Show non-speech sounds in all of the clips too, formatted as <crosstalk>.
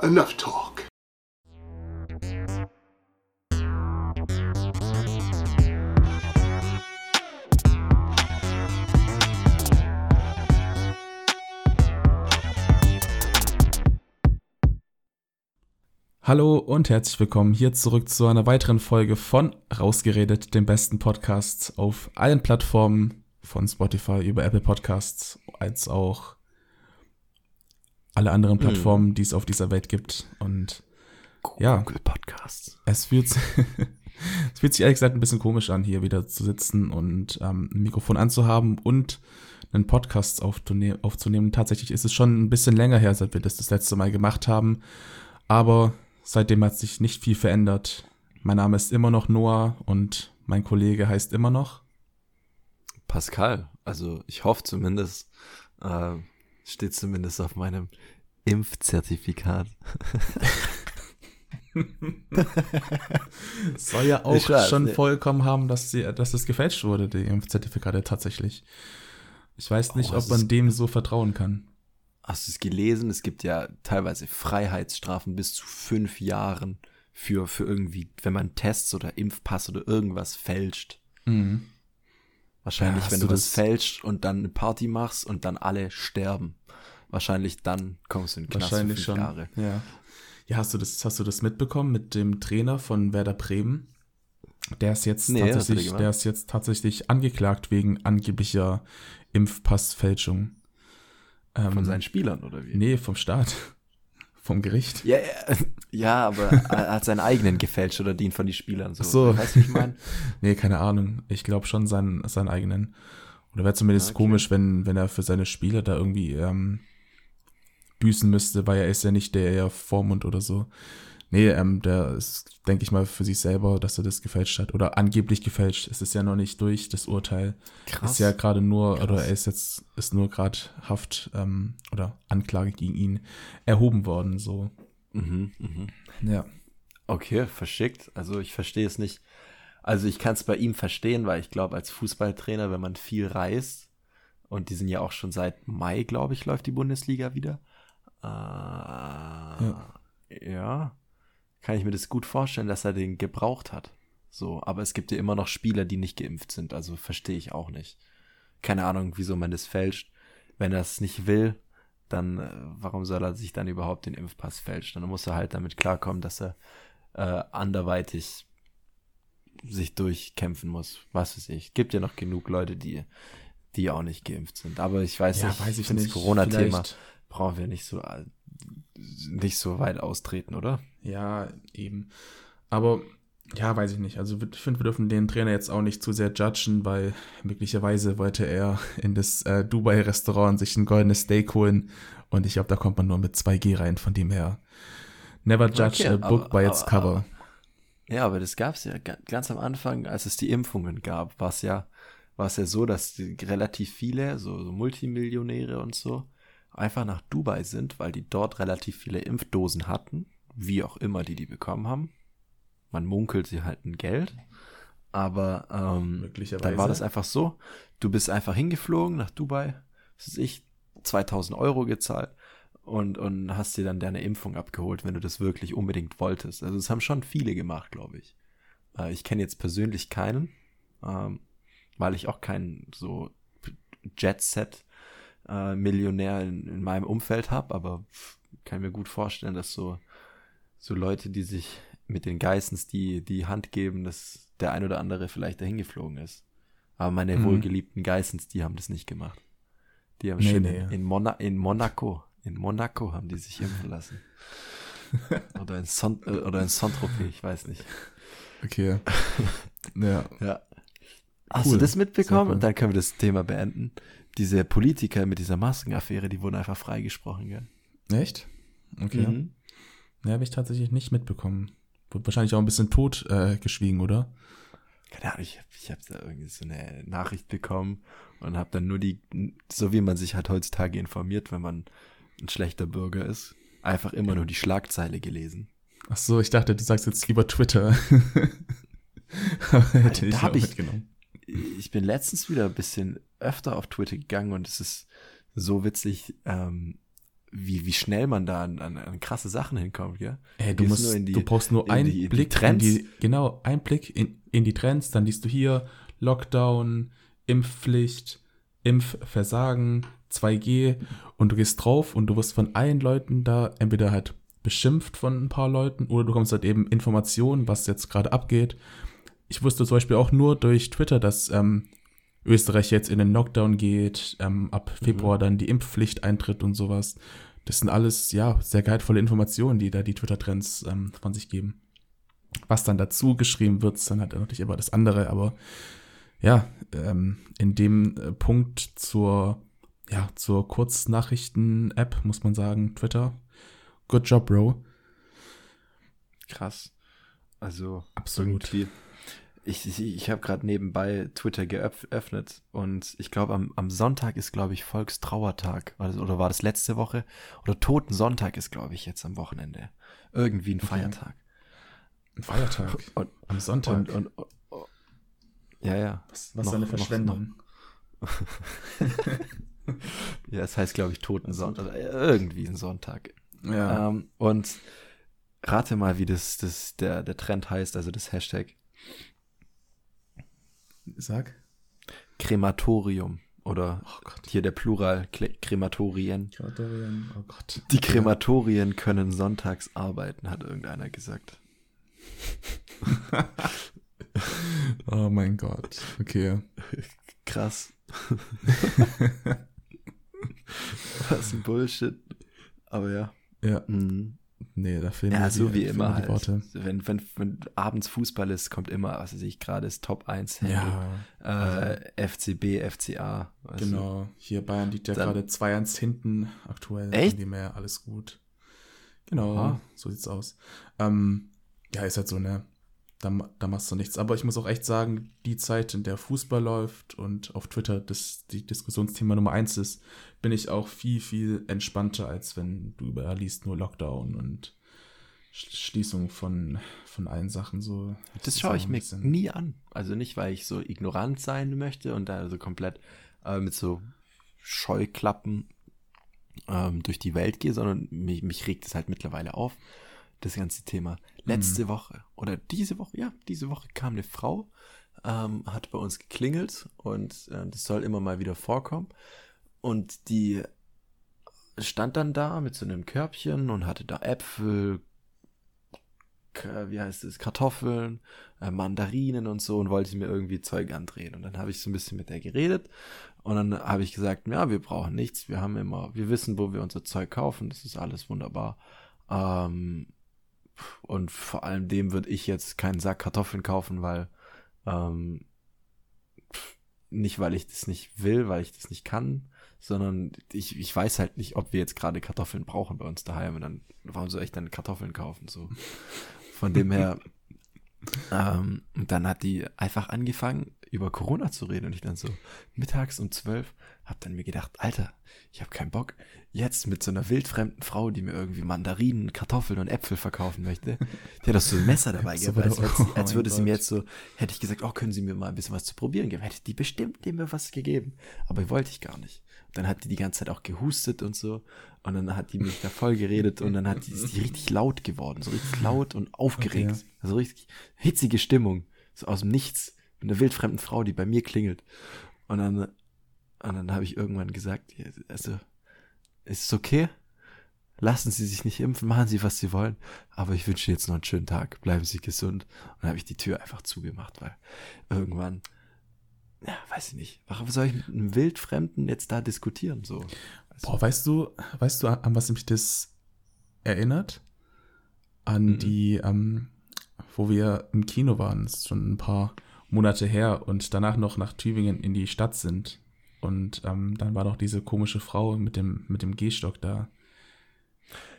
Enough talk. Hallo und herzlich willkommen hier zurück zu einer weiteren Folge von Rausgeredet, dem besten Podcast auf allen Plattformen von Spotify über Apple Podcasts als auch alle anderen Plattformen, die es auf dieser Welt gibt. Und ja, Google Podcasts. es fühlt, <laughs> es fühlt sich ehrlich gesagt ein bisschen komisch an, hier wieder zu sitzen und ähm, ein Mikrofon anzuhaben und einen Podcast aufzune aufzunehmen. Tatsächlich ist es schon ein bisschen länger her, seit wir das das letzte Mal gemacht haben. Aber seitdem hat sich nicht viel verändert. Mein Name ist immer noch Noah und mein Kollege heißt immer noch. Pascal, also ich hoffe zumindest, äh, steht zumindest auf meinem Impfzertifikat. <laughs> Soll ja auch weiß, schon nee. vollkommen haben, dass, sie, dass es gefälscht wurde, die Impfzertifikate tatsächlich. Ich weiß nicht, Oh, ob man dem so vertrauen kann. Hast du es gelesen? Es gibt ja teilweise Freiheitsstrafen bis zu fünf Jahren für, für irgendwie, wenn man Tests oder Impfpass oder irgendwas fälscht. Mhm. Wahrscheinlich, Ja, wenn du das- fälscht und dann eine Party machst und dann alle sterben. Wahrscheinlich dann kommst du in den Knast Wahrscheinlich fünf schon. Jahre. Ja. Ja, hast du das, hast du das mitbekommen mit dem Trainer von Werder Bremen? Der ist jetzt Nee, tatsächlich, der ist jetzt tatsächlich angeklagt wegen angeblicher Impfpassfälschung. Ähm, Von seinen Spielern, oder wie? Nee, vom Staat. <laughs> vom Gericht. Ja, ja, <laughs> ja, aber er hat seinen eigenen gefälscht oder den von den Spielern. So. Ach so. Weißt du, wie ich meine? <laughs> Nee, keine Ahnung. Ich glaube schon seinen, seinen eigenen. Oder wäre zumindest Okay. komisch, wenn, wenn er für seine Spiele da irgendwie ähm, büßen müsste, weil er ist ja nicht der Vormund oder so. Nee, ähm, der ist, denke ich mal, für sich selber, dass er das gefälscht hat. Oder angeblich gefälscht. Es ist ja noch nicht durch, das Urteil. Krass. Ist ja gerade nur, Krass. oder er ist jetzt, ist nur gerade Haft ähm, oder Anklage gegen ihn erhoben worden, so. Mhm, mhm. Ja. Okay, verschickt. Also ich verstehe es nicht. Also ich kann es bei ihm verstehen, weil ich glaube, als Fußballtrainer, wenn man viel reist, und die sind ja auch schon seit Mai, glaube ich, läuft die Bundesliga wieder. Äh, ja. ja, kann ich mir das gut vorstellen, dass er den gebraucht hat. So, aber es gibt ja immer noch Spieler, die nicht geimpft sind, also verstehe ich auch nicht. Keine Ahnung, wieso man das fälscht. Wenn er es nicht will, dann äh, warum soll er sich dann überhaupt den Impfpass fälschen? Dann muss er halt damit klarkommen, dass er äh, anderweitig sich durchkämpfen muss. Was weiß ich. Gibt ja noch genug Leute, die, die auch nicht geimpft sind. Aber ich weiß Ja, nicht, weiß ich das Corona-Thema Vielleicht- brauchen wir nicht so äh, nicht so weit austreten, oder? Ja, eben. Aber ja, weiß ich nicht. Also ich finde, wir dürfen den Trainer jetzt auch nicht zu sehr judgen, weil möglicherweise wollte er in das äh, Dubai-Restaurant sich ein goldenes Steak holen und ich glaube, da kommt man nur mit 2G rein, von dem her. Never judge Okay, a book aber- by its aber- cover. Ja, aber das gab es ja ga- ganz am Anfang, als es die Impfungen gab, war es ja, war es ja so, dass relativ viele, so, so Multimillionäre und so, einfach nach Dubai sind, weil die dort relativ viele Impfdosen hatten, wie auch immer die die bekommen haben. Man munkelt sie halt ein Geld, aber ähm, dann war das einfach so, du bist einfach hingeflogen nach Dubai, was weiß ich, 2000 Euro gezahlt und, und hast dir dann deine Impfung abgeholt, wenn du das wirklich unbedingt wolltest. Also das haben schon viele gemacht, glaube ich. Äh, ich kenne jetzt persönlich keinen, ähm, weil ich auch keinen so Jet-Set-Millionär in, in meinem Umfeld habe, aber kann mir gut vorstellen, dass so, so Leute, die sich mit den Geissens die, die Hand geben, dass der ein oder andere vielleicht dahin geflogen ist. Aber meine Mhm. wohlgeliebten Geissens, die haben das nicht gemacht. Die haben Nee, schön nee. In, Mona in Monaco, in Monaco haben die sich impfen <laughs> lassen. oder in Son äh, oder in Saint-Tropez, ich weiß nicht. Okay. <laughs> ja. Ja. Hast Cool. du das mitbekommen? Cool. Und dann können wir das Thema beenden. Diese Politiker mit dieser Maskenaffäre, die wurden einfach freigesprochen, gell? Echt? Okay. Mhm. Ja, habe ich tatsächlich nicht mitbekommen. Wurde wahrscheinlich auch ein bisschen tot äh, geschwiegen, oder? Keine Ahnung, ich, ich habe da irgendwie so eine Nachricht bekommen und habe dann nur die, so wie man sich halt heutzutage informiert, wenn man ein schlechter Bürger ist, einfach immer nur die Schlagzeile gelesen. Ach so, ich dachte, du sagst jetzt lieber Twitter. <laughs> Aber hätte Da ich hab auch ich- mitgenommen. Ich bin letztens wieder ein bisschen öfter auf Twitter gegangen und es ist so witzig. Ähm, wie, wie schnell man da an, an, an krasse Sachen hinkommt, gell? Ey, du, musst, die, du brauchst nur einen die, Blick die in die, genau, ein Blick in, in die Trends, dann liest du hier Lockdown, Impfpflicht, Impfversagen, 2G und du gehst drauf und du wirst von allen Leuten da entweder halt beschimpft von ein paar Leuten oder du kommst halt eben Informationen, was jetzt gerade abgeht. Ich wusste zum Beispiel auch nur durch Twitter, dass ähm, Österreich jetzt in den Lockdown geht, ähm, ab mhm. Februar mhm. dann die Impfpflicht eintritt und sowas. Das sind alles, ja, sehr gehaltvolle Informationen, die da die Twitter-Trends ähm, von sich geben. Was dann dazu geschrieben wird, ist dann halt natürlich immer das andere, aber ja, ähm, in dem äh, Punkt zur, ja, zur Kurznachrichten-App muss man sagen, Twitter. Good job, Bro. Krass. Also, absolut. Irgendwie ich, ich, ich habe gerade nebenbei Twitter geöffnet und ich glaube, am, am Sonntag ist, glaube ich, Volkstrauertag. Oder war das letzte Woche? Oder Totensonntag ist, glaube ich, jetzt am Wochenende. Irgendwie ein Feiertag. Ein Feiertag? <laughs> Und, am Sonntag? Und, und, und, ja, ja. Was, was noch, eine Verschwendung. <laughs> ja, es heißt, glaube ich, Totensonntag. Irgendwie ein Sonntag. Ja. Ähm, und rate mal, wie das, das der, der Trend heißt, also das Hashtag. Sag. Krematorium. Oder oh hier der Plural, Krematorien. Krematorien, oh Gott. Die Krematorien können sonntags arbeiten, hat irgendeiner gesagt. <laughs> oh mein Gott. Okay. Krass. <laughs> Was ein Bullshit. Aber ja. Ja. Mhm. Nee, da fehlen ja, so die, wie immer halt. Worte. Wenn, wenn, wenn abends Fußball ist, kommt immer, was weiß ich, gerade ist Top 1 Ja. Äh, also, FCB, FCA. Genau. Du? Hier Bayern liegt ja gerade 2-1 hinten aktuell. Echt? Von dem her alles gut. Genau, Aha. so sieht's aus. Ähm, ja, ist halt so, ne? Da, da machst du nichts. Aber ich muss auch echt sagen, die Zeit, in der Fußball läuft und auf Twitter das die Diskussionsthema Nummer eins ist, bin ich auch viel, viel entspannter, als wenn du überall liest nur Lockdown und Schließung von, von allen Sachen so. Das, das schaue ich mir nie an. Also nicht, weil ich so ignorant sein möchte und da so komplett äh, mit so Scheuklappen ähm, durch die Welt gehe, sondern mich, mich regt es halt mittlerweile auf das ganze Thema. Letzte mhm. Woche oder diese Woche, ja, diese Woche kam eine Frau, ähm, hat bei uns geklingelt und äh, das soll immer mal wieder vorkommen. Und die stand dann da mit so einem Körbchen und hatte da Äpfel, wie heißt es, Kartoffeln, äh, Mandarinen und so und wollte mir irgendwie Zeug andrehen. Und dann habe ich so ein bisschen mit der geredet und dann habe ich gesagt, ja, wir brauchen nichts, wir haben immer, wir wissen, wo wir unser Zeug kaufen, das ist alles wunderbar. Ähm, und vor allem dem würde ich jetzt keinen Sack Kartoffeln kaufen, weil ähm, nicht, weil ich das nicht will, weil ich das nicht kann, sondern ich, ich weiß halt nicht, ob wir jetzt gerade Kartoffeln brauchen bei uns daheim. Und dann, warum soll ich dann Kartoffeln kaufen? So. Von dem her, <laughs> ähm, und dann hat die einfach angefangen, über Corona zu reden. Und ich dann so mittags um zwölf hab dann mir gedacht, Alter, ich habe keinen Bock, jetzt mit so einer wildfremden Frau, die mir irgendwie Mandarinen, Kartoffeln und Äpfel verkaufen möchte, die hat doch so ein Messer dabei <laughs> gehabt, als, als, als würde sie mir jetzt so, hätte ich gesagt, oh, können Sie mir mal ein bisschen was zu probieren geben, hätte die bestimmt mir was gegeben, aber wollte ich gar nicht. Dann hat die die ganze Zeit auch gehustet und so. Und dann hat die mich da voll geredet und dann hat die, ist die richtig laut geworden, so richtig laut und aufgeregt, okay. also richtig hitzige Stimmung, so aus dem Nichts, mit einer wildfremden Frau, die bei mir klingelt. Und dann, und dann habe ich irgendwann gesagt, also ist es okay? Lassen Sie sich nicht impfen, machen Sie, was Sie wollen. Aber ich wünsche jetzt noch einen schönen Tag. Bleiben Sie gesund. Und dann habe ich die Tür einfach zugemacht, weil irgendwann, ja, weiß ich nicht. Warum soll ich mit einem Wildfremden jetzt da diskutieren? So. Also, Boah, weißt du, weißt du, an was mich das erinnert? An mhm. die, ähm, wo wir im Kino waren, das ist schon ein paar Monate her und danach noch nach Tübingen in die Stadt sind und ähm, dann war doch diese komische Frau mit dem, mit dem Gehstock da.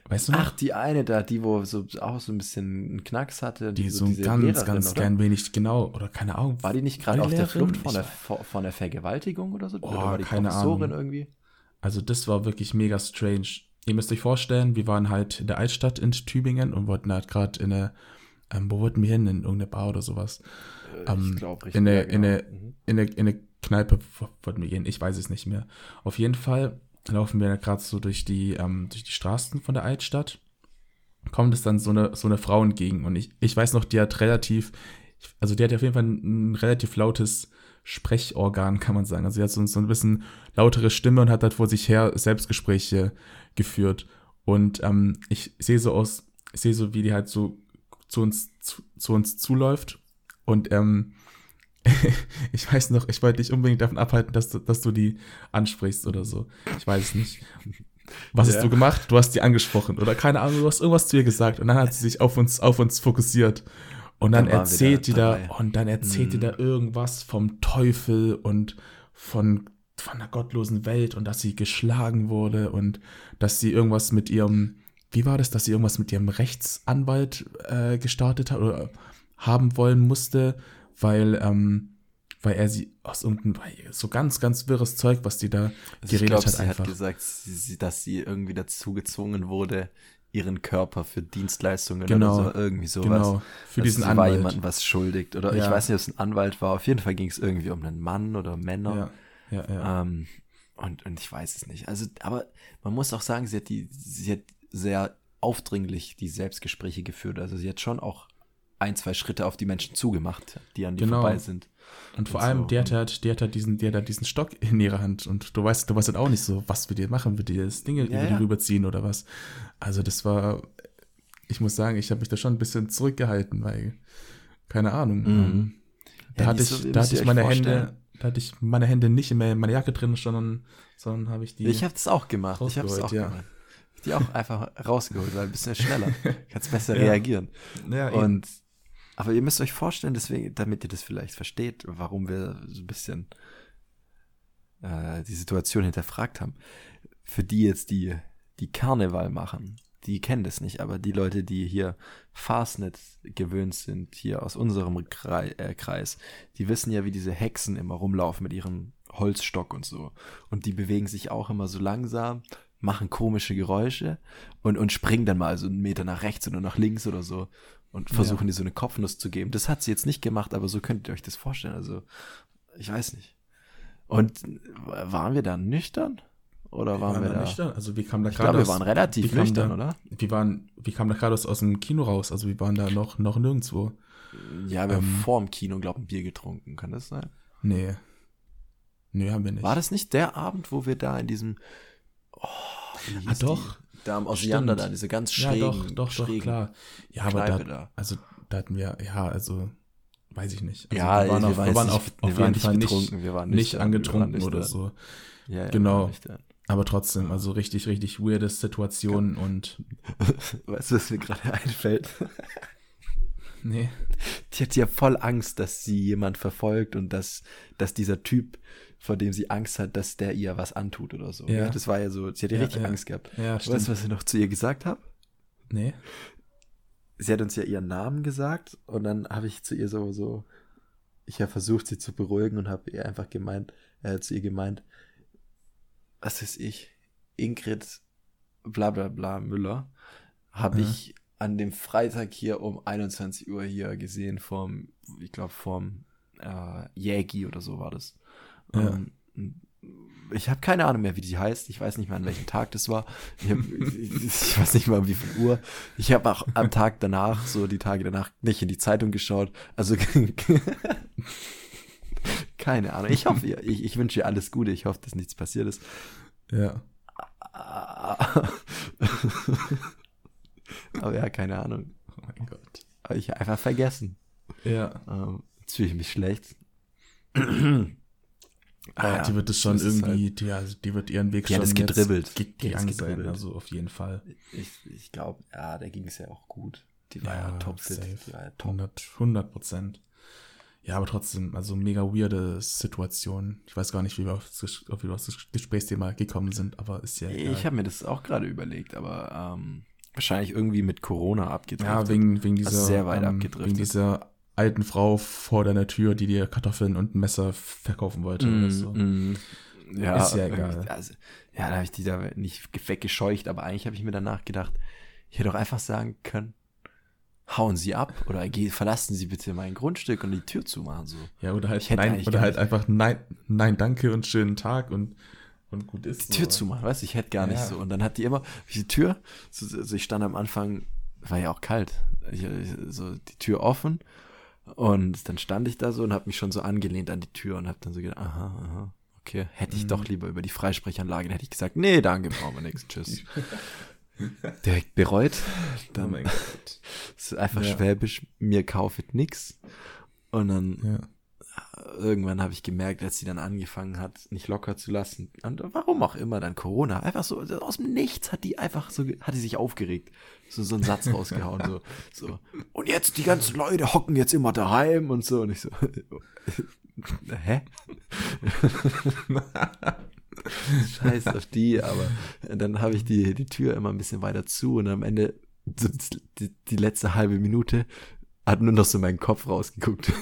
Weißt du noch? Ach, die eine da, die wo so auch so ein bisschen einen Knacks hatte. Die, die so, so ganz, Lehrerin, ganz oder? klein wenig, genau, oder keine Ahnung. War die nicht gerade auf der Flucht von der, von der Vergewaltigung oder so? Oh, oder war die keine Ahnung. irgendwie? Also das war wirklich mega strange. Ihr müsst euch vorstellen, wir waren halt in der Altstadt in Tübingen und wollten halt gerade in eine, ähm, wo wollten wir hin? In irgendeine Bar oder sowas. Äh, ähm, ich glaube richtig. In eine, ja, genau. in, eine, mhm. in, eine, in eine Kneipe wollten wir gehen, ich weiß es nicht mehr. Auf jeden Fall laufen wir gerade so durch die, ähm, durch die Straßen von der Altstadt. Kommt es dann so eine, so eine Frau entgegen. Und ich, ich weiß noch, die hat relativ, also die hat auf jeden Fall ein, relativ lautes Sprechorgan, kann man sagen. Also sie hat so, so ein bisschen lautere Stimme und hat halt vor sich her Selbstgespräche geführt. Und ähm, ich sehe so aus, ich sehe so, wie die halt so zu uns, zu, zu uns zuläuft. Und ähm, <laughs> ich weiß noch, ich wollte dich unbedingt davon abhalten, dass du, dass du die ansprichst oder so. Ich weiß es nicht. Was ja. hast du gemacht? Du hast die angesprochen oder keine Ahnung, du hast irgendwas zu ihr gesagt und dann hat sie sich auf uns, auf uns fokussiert. Und dann, dann erzählt die da, und dann erzählt die da mhm. irgendwas vom Teufel und von, von einer gottlosen Welt und dass sie geschlagen wurde und dass sie irgendwas mit ihrem, wie war das, dass sie irgendwas mit ihrem Rechtsanwalt äh, gestartet hat oder haben wollen musste, weil, ähm, weil er sie aus irgendeinem, so ganz, ganz wirres Zeug, was die da also geredet glaub, hat. Sie einfach. hat gesagt, sie, dass sie irgendwie dazu gezwungen wurde, ihren Körper für Dienstleistungen genau, oder so, irgendwie sowas. Genau, für diesen sie Anwalt. war jemandem was schuldig oder ja. ich weiß nicht, ob es ein Anwalt war. Auf jeden Fall ging es irgendwie um einen Mann oder Männer. Ja, ja, ja. Ähm, und, und ich weiß es nicht. Also, aber man muss auch sagen, sie hat die, sie hat sehr aufdringlich die Selbstgespräche geführt. Also sie hat schon auch ein, zwei Schritte auf die Menschen zugemacht, die an dir genau. vorbei sind. Und vor und allem, so. der hat halt, der hat halt diesen, der hat diesen Stock in ihrer Hand und du weißt, du weißt halt auch nicht so, was wir dir machen, wird dir das Ding ja, über ja. rüberziehen oder was. Also das war, ich muss sagen, ich habe mich da schon ein bisschen zurückgehalten, weil, keine Ahnung. Mhm. Da ja, hatte ich, so, da hatte ich meine Hände, da hatte ich meine Hände nicht mehr in meiner Jacke drin, sondern, sondern habe ich die. Ich habe das auch gemacht. Ich habe es auch ja. gemacht. Die auch einfach rausgeholt, weil ein bisschen schneller. <laughs> Kannst besser ja. reagieren. Ja, und aber ihr müsst euch vorstellen, deswegen, damit ihr das vielleicht versteht, warum wir so ein bisschen äh, die Situation hinterfragt haben. Für die jetzt, die, die Karneval machen, die kennen das nicht, aber die Leute, die hier Fastnet gewöhnt sind, hier aus unserem Kreis, äh, Kreis, die wissen ja, wie diese Hexen immer rumlaufen mit ihrem Holzstock und so. Und die bewegen sich auch immer so langsam, machen komische Geräusche und, und springen dann mal so einen Meter nach rechts oder nach links oder so und versuchen, ja. dir so eine Kopfnuss zu geben. Das hat sie jetzt nicht gemacht, aber so könnt ihr euch das vorstellen. Also, ich weiß nicht. Und waren wir da nüchtern? Oder waren wir, wir da nüchtern? Also, wie kam da gerade Wir waren relativ nüchtern, da, oder? Wir waren, wie kam da gerade aus, aus dem Kino raus? Also, wir waren da noch, noch nirgendwo. Ja, wir ähm, haben vor dem Kino, glaube ich, ein Bier getrunken. Kann das sein? Nee. Nee, haben wir nicht. War das nicht der Abend, wo wir da in diesem. Oh, ah, doch. Da am Osiander da, diese ganz schrägen, Ja, doch, doch, doch, klar. Ja, aber da, da, also, da hatten wir, ja, also, weiß ich nicht. Also, ja, wir waren, auf, wir waren auf, auf jeden Fall nicht, wir waren nicht, nicht angetrunken nicht oder so. Ja, ja, genau. Aber trotzdem, also richtig, richtig weirde Situation und. <laughs> Weißt du, was mir gerade einfällt? <laughs> Nee. Die hat ja voll Angst, dass sie jemand verfolgt und dass, dass dieser Typ vor dem sie Angst hat, dass der ihr was antut oder so. Ja. Das war ja so, sie hat ja, richtig ja. Angst gehabt. Ja, weißt du, was ich noch zu ihr gesagt habe? Nee. Sie hat uns ja ihren Namen gesagt und dann habe ich zu ihr so, so, ich habe versucht, sie zu beruhigen und habe ihr einfach gemeint, äh, zu ihr gemeint, was ist ich? Ingrid bla bla bla Müller habe ich an dem Freitag hier um 21 Uhr hier gesehen vom, ich glaube vom äh, Jägi oder so war das. Ja. Ähm, ich habe keine Ahnung mehr, wie die heißt. Ich weiß nicht mehr, an welchem Tag das war. Ich, hab, <laughs> ich weiß nicht mal, wie viel Uhr. Ich habe auch am Tag danach, so die Tage danach, nicht in die Zeitung geschaut. Also <laughs> keine Ahnung. Ich hoffe, ich, ich wünsche ihr alles Gute. Ich hoffe, dass nichts passiert ist. Ja. <laughs> Aber ja, keine Ahnung. Oh mein Gott. Habe ich einfach vergessen. Ja. Ähm, jetzt fühle ich mich schlecht. Ah, ja, die wird es schon irgendwie, halt. die, also die wird ihren Weg die schon hat gedribbelt. Ge sein, also auf jeden Fall. Ich, ich glaube, ja, da ging es ja auch gut. Die war ja, ja top fit. Die war ja top. 100 Prozent. Ja, aber trotzdem, also mega weirde Situation. Ich weiß gar nicht, wie wir auf das, auf das Gesprächsthema gekommen sind, aber ist ja egal. Ich habe mir das auch gerade überlegt, aber ähm, wahrscheinlich irgendwie mit Corona abgedriftet. Ja, wegen, wegen dieser, also sehr weit ähm, abgedriftet. Wegen dieser alten Frau vor deiner Tür, die dir Kartoffeln und ein Messer verkaufen wollte mm, oder so. Mm. Ja, ist ja egal. Also, ja, da habe ich die da nicht weggescheucht, aber eigentlich habe ich mir danach gedacht, ich hätte doch einfach sagen können, hauen Sie ab oder verlassen Sie bitte mein Grundstück und die Tür zumachen so. Ja, oder halt nein, oder halt einfach nein, nein, danke und schönen Tag und und gut ist. Die Tür zumachen, weißt du, ich hätte gar nicht Ja. so. Und dann hat die immer, die Tür, so, also ich stand am Anfang, war ja auch kalt, ich, so die Tür offen und dann stand ich da so und habe mich schon so angelehnt an die Tür und habe dann so gedacht, aha, aha, okay, hätte ich Mhm. doch lieber über die Freisprechanlage, dann hätte ich gesagt, nee, danke, brauchen wir nichts, tschüss. <laughs> Direkt bereut, Oh dann mein Gott. <laughs> ist einfach Ja. schwäbisch, mir kaufet nix. Und dann Ja. irgendwann habe ich gemerkt, als sie dann angefangen hat, nicht locker zu lassen. Und warum auch immer dann Corona. Einfach so aus dem Nichts hat die einfach so, hat die sich aufgeregt. So, so einen Satz rausgehauen. So, so. Und jetzt die ganzen Leute hocken jetzt immer daheim und so. Und ich so, <laughs> hä? <laughs> Scheiß auf die, aber dann habe ich die, die Tür immer ein bisschen weiter zu und am Ende, die, die letzte halbe Minute, hat nur noch so mein Kopf rausgeguckt. <laughs>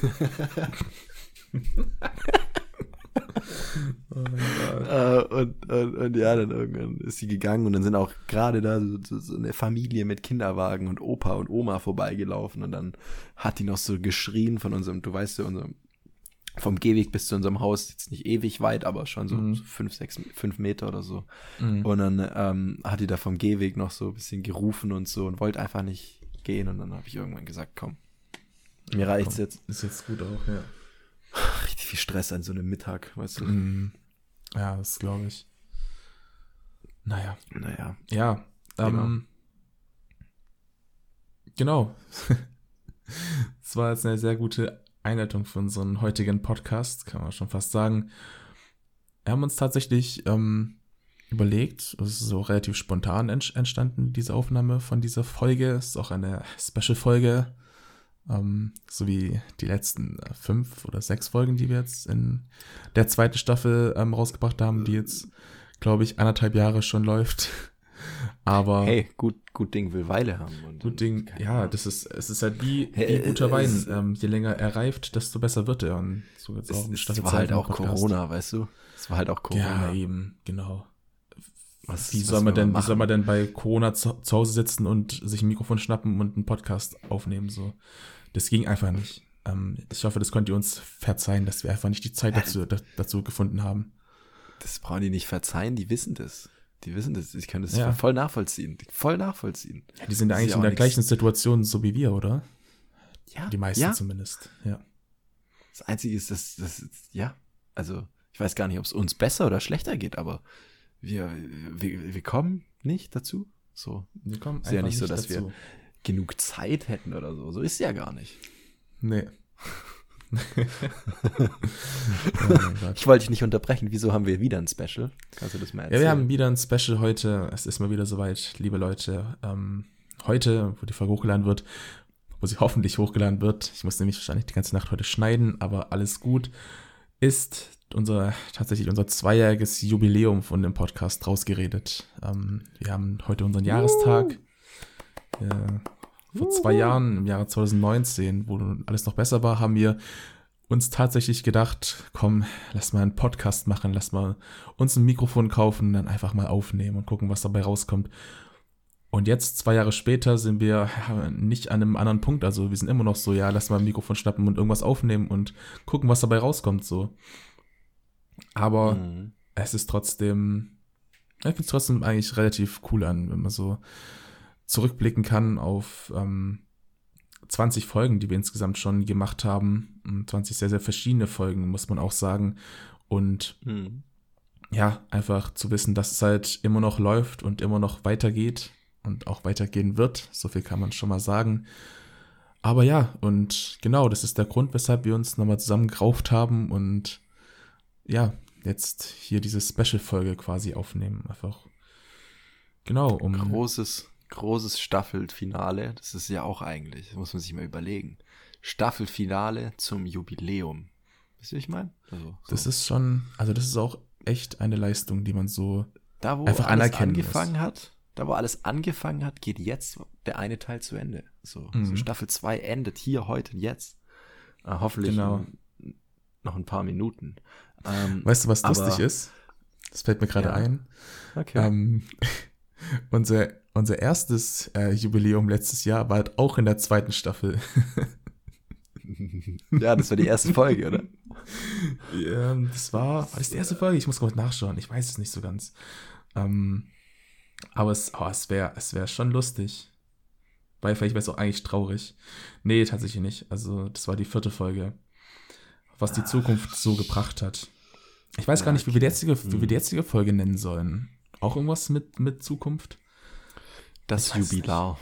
Oh mein Gott. Äh, und, und, und ja, dann irgendwann ist sie gegangen und dann sind auch gerade da so, so, so eine Familie mit Kinderwagen und Opa und Oma vorbeigelaufen und dann hat die noch so geschrien von unserem, du weißt ja, unserem, vom Gehweg bis zu unserem Haus, jetzt nicht ewig weit, aber schon so, Mhm. so fünf, sechs, fünf Meter oder so. Mhm. Und dann ähm, hat die da vom Gehweg noch so ein bisschen gerufen und so und wollte einfach nicht gehen und dann habe ich irgendwann gesagt, komm, mir reicht's Komm, jetzt. Ist jetzt gut auch, ja. <laughs> Viel Stress an so einem Mittag, weißt du. Mhm. Ja, das glaube ich. Naja. Naja. Ja, ähm, genau. <laughs> Das war jetzt eine sehr gute Einleitung für unseren heutigen Podcast, kann man schon fast sagen. Wir haben uns tatsächlich ähm, überlegt, es ist so relativ spontan ent- entstanden, diese Aufnahme von dieser Folge. Es ist auch eine Special-Folge, ähm, so wie die letzten äh, fünf oder sechs Folgen, die wir jetzt in der zweiten Staffel ähm, rausgebracht haben, die jetzt, glaube ich, anderthalb Jahre schon läuft. <laughs> Aber Hey, gut, gut Ding will Weile haben. Und, gut Ding, ja, das ist, es ist halt wie, wie guter Wein. Ähm, je länger er reift, desto besser wird er. Und so jetzt auch es, war halt auch Podcast. Corona, weißt du? Es war halt auch Corona. Ja, eben, genau. Was, Wie soll man denn, wie soll man denn bei Corona zu, zu Hause sitzen und sich ein Mikrofon schnappen und einen Podcast aufnehmen? So, das ging einfach nicht. Ähm, ich hoffe, das könnt ihr uns verzeihen, dass wir einfach nicht die Zeit dazu, da, dazu gefunden haben. Das brauchen die nicht verzeihen, die wissen das. Die wissen das. Ich kann das Ja. voll nachvollziehen. Voll nachvollziehen. Ja, die sind ja Das eigentlich in der nix. gleichen Situation, so wie wir, oder? Ja, Die meisten ja. zumindest. Ja. Das Einzige ist, dass das, ja, also ich weiß gar nicht, ob es uns besser oder schlechter geht, aber wir, wir, wir kommen nicht dazu. So Wir kommen Ist ja einfach nicht so, dass wir- dazu. Genug Zeit hätten oder so. So ist es ja gar nicht. Nee. oh. <laughs> Ich wollte dich nicht unterbrechen. Wieso haben wir wieder ein Special? Kannst du das mal Ja, erzählen? wir haben wieder ein Special heute. Es ist mal wieder soweit, liebe Leute. Ähm, heute, wo die Folge hochgeladen wird, wo sie hoffentlich hochgeladen wird, ich muss nämlich wahrscheinlich die ganze Nacht heute schneiden, aber alles gut, ist unser tatsächlich unser zweijähriges Jubiläum von dem Podcast rausgeredet. Ähm, wir haben heute unseren Jahrestag. Ja, vor zwei Jahren, im Jahre 2019, wo alles noch besser war, haben wir uns tatsächlich gedacht, komm, lass mal einen Podcast machen, lass mal uns ein Mikrofon kaufen, dann einfach mal aufnehmen und gucken, was dabei rauskommt. Und jetzt, zwei Jahre später, sind wir nicht an einem anderen Punkt. Also wir sind immer noch so, ja, lass mal ein Mikrofon schnappen und irgendwas aufnehmen und gucken, was dabei rauskommt. So. Aber Mhm. es ist trotzdem, ich finde es trotzdem eigentlich relativ cool an, wenn man so zurückblicken kann auf ähm, 20 Folgen, die wir insgesamt schon gemacht haben. Und 20 sehr, sehr verschiedene Folgen, muss man auch sagen. Und Mhm. ja, einfach zu wissen, dass es halt immer noch läuft und immer noch weitergeht und auch weitergehen wird. So viel kann man schon mal sagen. Aber ja, und genau, das ist der Grund, weshalb wir uns nochmal zusammengerauft haben und ja, jetzt hier diese Special-Folge quasi aufnehmen. Einfach, genau, um. Großes, großes Staffelfinale. Das ist ja auch eigentlich, das muss man sich mal überlegen. Staffelfinale zum Jubiläum. Wisst ihr, wie ich meine? Also, so. Das ist schon, also das ist auch echt eine Leistung, die man so. da, wo einfach alles anerkennen angefangen hat, da, wo alles angefangen hat, geht jetzt der eine Teil zu Ende. So, Mhm. so Staffel 2 endet hier, heute und jetzt. Äh, hoffentlich Genau. in, noch ein paar Minuten. Ähm, Weißt du, was lustig ist? Das fällt mir gerade Ja. ein. okay. Ähm, unser, unser erstes äh, Jubiläum letztes Jahr war halt auch in der zweiten Staffel. <laughs> ja, das war die erste Folge, oder? ähm, das war, war das die erste Folge? Ich muss kurz nachschauen. Ich weiß es nicht so ganz. Ähm, aber es, oh, es wäre es wär schon lustig. Weil vielleicht wäre es auch eigentlich traurig. Nee, tatsächlich nicht. Also, das war die vierte Folge. Was die Zukunft so gebracht hat. Ich weiß Ja, gar nicht, wie wir, die jetzige, wie wir Hm. die jetzige Folge nennen sollen. Auch irgendwas mit, mit Zukunft? Das Jubilar.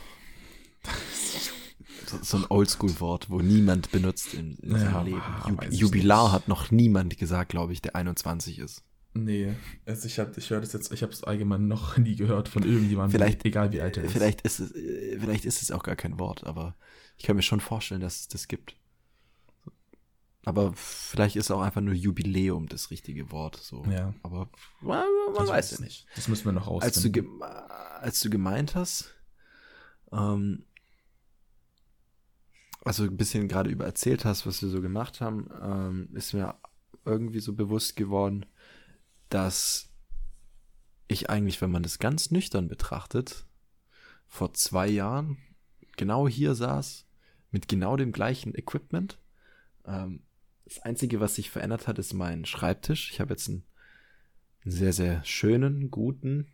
So, so ein Oldschool-Wort, wo niemand benutzt in, in Ja, seinem Leben. Ju weiß ich Jubilar hat noch niemand gesagt, glaube ich, der 21 ist. Nee, also ich, hab, ich höre das jetzt, ich habe es allgemein noch nie gehört von irgendjemandem, Vielleicht- egal wie alt er ist. Vielleicht ist es, äh, vielleicht ist es auch gar kein Wort, aber ich kann mir schon vorstellen, dass es das gibt. Aber vielleicht ist auch einfach nur Jubiläum das richtige Wort. So. Ja. Aber man, man weiß ja nicht. Das müssen wir noch Als du, rausfinden. als du gemeint hast, ähm, also ein bisschen gerade über erzählt hast, was wir so gemacht haben, ähm, ist mir irgendwie so bewusst geworden, dass ich eigentlich, wenn man das ganz nüchtern betrachtet, vor zwei Jahren genau hier saß, mit genau dem gleichen Equipment. Ähm, das Einzige, was sich verändert hat, ist mein Schreibtisch. Ich habe jetzt einen, einen sehr, sehr schönen, guten,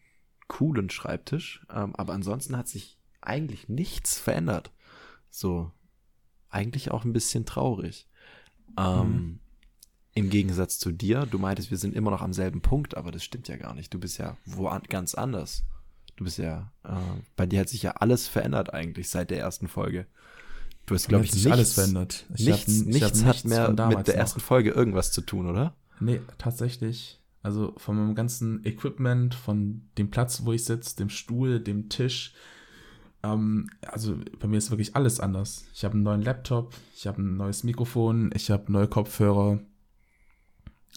coolen Schreibtisch. Ähm, aber ansonsten hat sich eigentlich nichts verändert. So, eigentlich auch ein bisschen traurig. Ähm, Mhm. Im Gegensatz zu dir, du meintest, wir sind immer noch am selben Punkt, aber das stimmt ja gar nicht. Du bist ja wo an, ganz anders. Du bist ja, äh, bei dir hat sich ja alles verändert eigentlich seit der ersten Folge. Du hast, glaube hat ich, nichts, alles verändert. Ich nichts, ich hab nichts hat nichts mehr von damals mit der noch. ersten Folge irgendwas zu tun, oder? Nee, tatsächlich. Also von meinem ganzen Equipment, von dem Platz, wo ich sitze, dem Stuhl, dem Tisch. Ähm, also bei mir ist wirklich alles anders. Ich habe einen neuen Laptop, ich habe ein neues Mikrofon, ich habe neue Kopfhörer.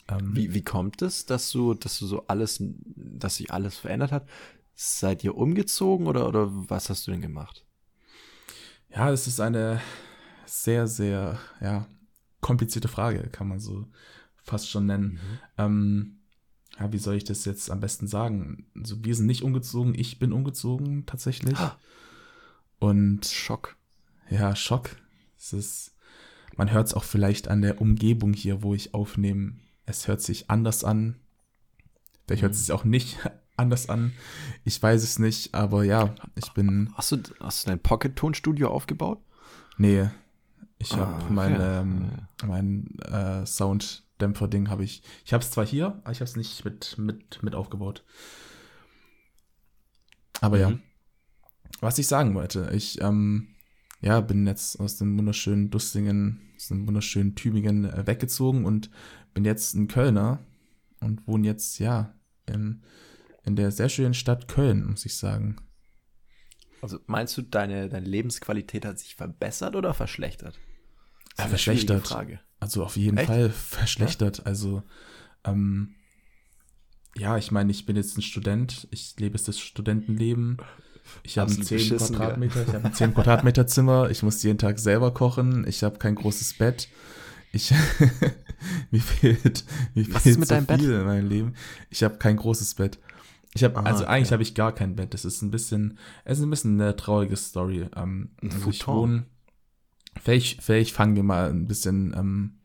Ähm, Wie, wie kommt es, dass du, dass du so alles, dass sich alles verändert hat? Seid ihr umgezogen oder, oder was hast du denn gemacht? Ja, es ist eine sehr, sehr, ja, komplizierte Frage, kann man so fast schon nennen. Ähm, ja, wie soll ich das jetzt am besten sagen? Also wir sind nicht umgezogen, ich bin umgezogen tatsächlich. Ah. Und Schock. ja, Schock. Es ist, man hört es auch vielleicht an der Umgebung hier, wo ich aufnehme. Es hört sich anders an. Vielleicht hört es sich auch nicht anders an. Ich weiß es nicht, aber ja, ich bin, Hast du, hast du dein Pocket-Tonstudio aufgebaut? nee, ich Ah, habe mein, ähm, mein äh, Sounddämpfer-Ding habe ich, ich habe es zwar hier, aber ich habe es nicht mit, mit, mit aufgebaut. Aber ja, Mhm. was ich sagen wollte, ich ähm, ja, bin jetzt aus dem wunderschönen Dustingen, aus dem wunderschönen Tübingen äh, weggezogen und bin jetzt ein Kölner und wohne jetzt, ja, in, in der sehr schönen Stadt Köln, muss ich sagen. Also meinst du, deine, deine Lebensqualität hat sich verbessert oder verschlechtert? Ja, verschlechtert. Frage. Also auf jeden Echt? Fall verschlechtert. Also, ähm, ja, ich meine, ich bin jetzt ein Student, ich lebe jetzt das Studentenleben. Ich habe ein Absolut 10 beschissen, ja. Quadratmeter, ich habe ein 10 Quadratmeter Zimmer, ich muss jeden Tag selber kochen, ich habe kein großes Bett. Ich, <laughs> mir fehlt, mir Was fehlt ist mit so deinem Bett? viel in meinem Leben. Ich habe kein großes Bett. Ich habe, Ah, also okay. eigentlich habe ich gar kein Bett. Das ist ein bisschen, es ist ein bisschen eine traurige Story. Ähm, also ich wohne, vielleicht, vielleicht fangen wir mal ein bisschen, ähm,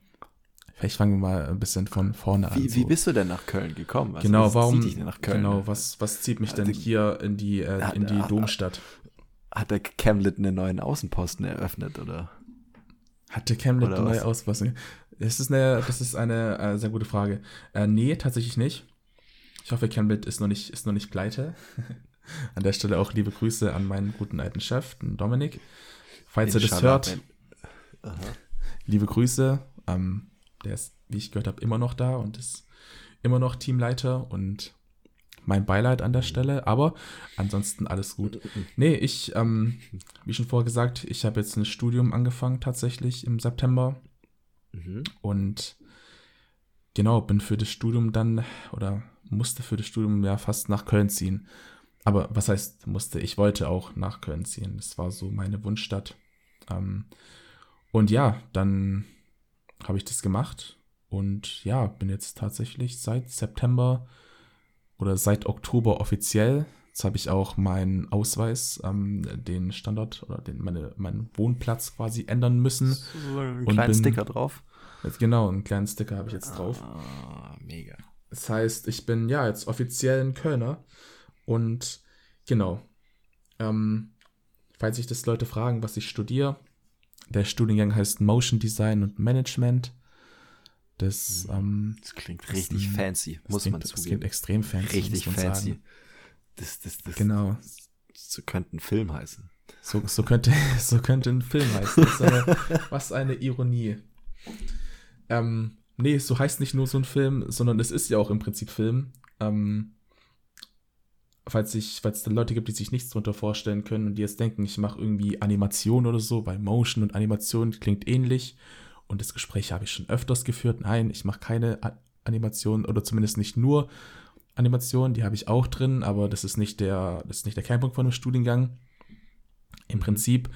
vielleicht fangen wir mal ein bisschen von vorne an. Wie, wie so. bist du denn nach Köln gekommen? Also, genau, was warum, zieht dich denn nach Köln? genau, was, was zieht mich denn Also, hier in die, äh, hat- in die hat- Domstadt? Hat der Camlet einen neuen Außenposten eröffnet, oder? Hatte Camlet eine neue? Ausfassung? Das ist eine, das ist eine äh, sehr gute Frage. Äh, nee, tatsächlich nicht. Ich hoffe, Camlet ist noch nicht, ist noch nicht pleite. <laughs> an der Stelle auch liebe Grüße an meinen guten alten Chef, den Dominik. Falls er das hört, liebe Grüße. Ähm, der ist, wie ich gehört habe, immer noch da und ist immer noch Teamleiter und mein Beileid an der Stelle. Aber ansonsten alles gut. Nee, ich, ähm, wie schon vorher gesagt, ich habe jetzt ein Studium angefangen tatsächlich im September. Mhm. Und genau, bin für das Studium dann oder musste für das Studium ja fast nach Köln ziehen. Aber was heißt musste? Ich wollte auch nach Köln ziehen. Das war so meine Wunschstadt. Ähm, und ja, dann habe ich das gemacht und ja, bin jetzt tatsächlich seit September oder seit Oktober offiziell. Jetzt habe ich auch meinen Ausweis, ähm, den Standort oder den, meine, meinen Wohnplatz quasi ändern müssen. So einen kleinen bin- Sticker drauf. Genau, einen kleinen Sticker habe ich jetzt drauf. Ah, mega. Das heißt, ich bin ja jetzt offiziell ein Kölner und genau. Ähm, falls sich das Leute fragen, was ich studiere, der Studiengang heißt Motion Design und Management. Das, Mhm. ähm, Das klingt richtig ist fancy, das muss klingt, man Das klingt zugeben. extrem fancy. Richtig fancy. Sagen. Das, das, das, Genau. das könnte ein Film heißen. So, so, könnte, <laughs> so könnte ein Film heißen. Eine, <laughs> was eine Ironie. Ähm, nee, so heißt nicht nur so ein Film, sondern es ist ja auch im Prinzip Film. Ähm, falls es da Leute gibt, die sich nichts darunter vorstellen können und die jetzt denken, ich mache irgendwie Animation oder so, weil Motion und Animation klingt ähnlich. Und das Gespräch habe ich schon öfters geführt. Nein, ich mache keine A Animation oder zumindest nicht nur Animation, die habe ich auch drin, aber das ist nicht der, das ist nicht der Kernpunkt von dem Studiengang. Im Prinzip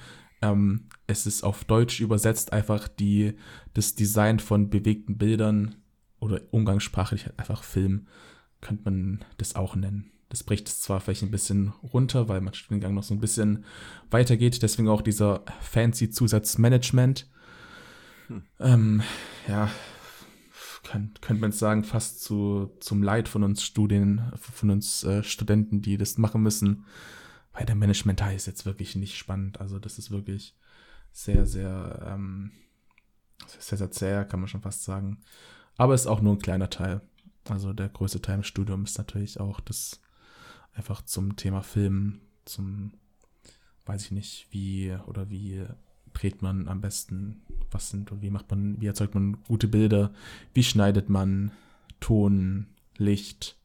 ähm, es ist auf Deutsch übersetzt einfach die, das Design von bewegten Bildern oder umgangssprachlich halt einfach Film, könnte man das auch nennen. Das bricht es zwar vielleicht ein bisschen runter, weil mein Studiengang noch so ein bisschen weitergeht, deswegen auch dieser fancy Zusatz Management. Hm. Ähm, ja, kann, könnte man sagen, fast zu, zum Leid von uns Studien, von uns äh, Studenten, die das machen müssen. Weil der Management-Teil ist jetzt wirklich nicht spannend. Also das ist wirklich sehr, sehr, ähm, sehr, sehr zäh, kann man schon fast sagen. Aber ist auch nur ein kleiner Teil. Also der größte Teil im Studium ist natürlich auch das einfach zum Thema Film, zum, weiß ich nicht, wie oder wie dreht man am besten, was sind und wie macht man, wie erzeugt man gute Bilder, wie schneidet man Ton, Licht,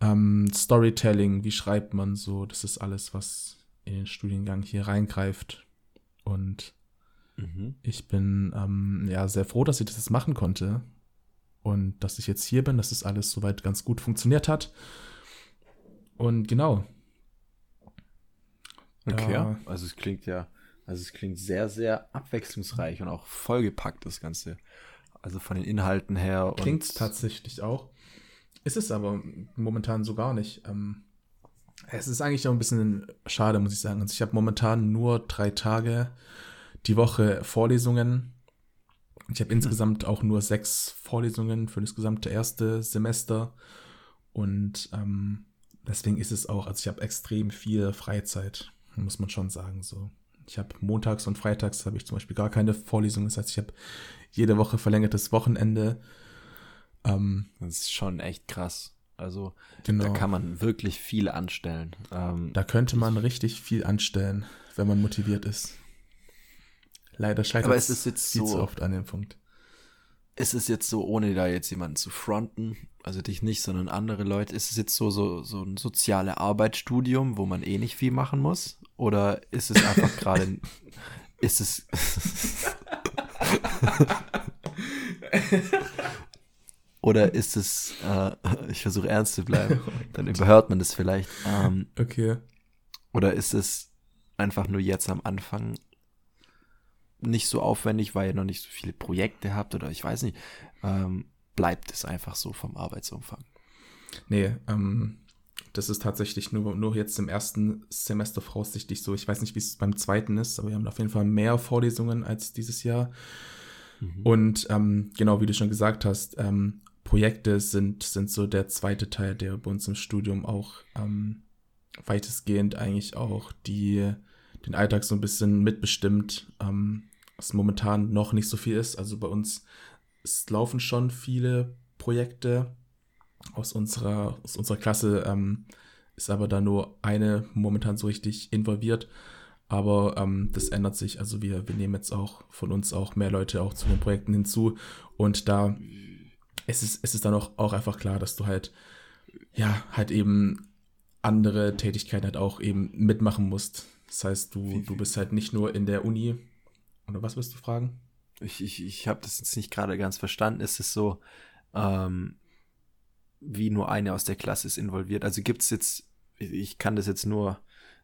ähm, Storytelling, wie schreibt man so, das ist alles, was in den Studiengang hier reingreift. Und Mhm. ich bin ähm, ja sehr froh, dass ich das jetzt machen konnte. Und dass ich jetzt hier bin, dass das alles soweit ganz gut funktioniert hat. Und genau. Okay, Ja. Also es klingt ja, also es klingt sehr, sehr abwechslungsreich und auch vollgepackt, das Ganze. Also von den Inhalten her. und- Klingt tatsächlich auch. Ist es aber momentan so gar nicht. Ähm, es ist eigentlich auch ein bisschen schade, muss ich sagen. Also ich habe momentan nur drei Tage die Woche Vorlesungen. Ich habe insgesamt auch nur sechs Vorlesungen für das gesamte erste Semester. Und ähm, deswegen ist es auch, also ich habe extrem viel Freizeit, muss man schon sagen. So. Ich habe montags und freitags habe ich zum Beispiel gar keine Vorlesungen. Das heißt, ich habe jede Woche verlängertes Wochenende. Ähm, Das ist schon echt krass. Also genau. da kann man wirklich viel anstellen. Ähm, Da könnte man richtig viel anstellen, wenn man motiviert ist. Leider scheitert Aber es ist jetzt viel so- zu oft an dem Punkt. ist es jetzt so, ohne da jetzt jemanden zu fronten, also dich nicht, sondern andere Leute, ist es jetzt so, so, so ein soziale Arbeitsstudium, wo man eh nicht viel machen muss? Oder ist es einfach <laughs> gerade, ist es, <laughs> <laughs> oder ist es, äh, <laughs> ich versuche ernst zu bleiben, <laughs> dann überhört man das vielleicht, ähm, Okay. oder ist es einfach nur jetzt am Anfang nicht so aufwendig, weil ihr noch nicht so viele Projekte habt oder ich weiß nicht, ähm, bleibt es einfach so vom Arbeitsumfang? Nee, ähm, das ist tatsächlich nur, nur jetzt im ersten Semester voraussichtlich so. Ich weiß nicht, wie es beim zweiten ist, aber wir haben auf jeden Fall mehr Vorlesungen als dieses Jahr. Mhm. Und ähm, genau, wie du schon gesagt hast, ähm, Projekte sind, sind so der zweite Teil, der bei uns im Studium auch ähm, weitestgehend eigentlich auch die, den Alltag so ein bisschen mitbestimmt, ähm, was momentan noch nicht so viel ist. Also bei uns es laufen schon viele Projekte aus unserer, aus unserer Klasse, ähm, ist aber da nur eine momentan so richtig involviert. Aber ähm, das ändert sich. Also wir, wir nehmen jetzt auch von uns auch mehr Leute auch zu den Projekten hinzu. Und da ist es, ist es dann auch, auch einfach klar, dass du halt, ja, halt eben andere Tätigkeiten halt auch eben mitmachen musst. Das heißt, du, du bist halt nicht nur in der Uni. Oder was willst du fragen? Ich, ich, ich habe das jetzt nicht gerade ganz verstanden. Ist es so, ähm, wie nur eine aus der Klasse ist involviert? Also gibt es jetzt, ich kann das jetzt nur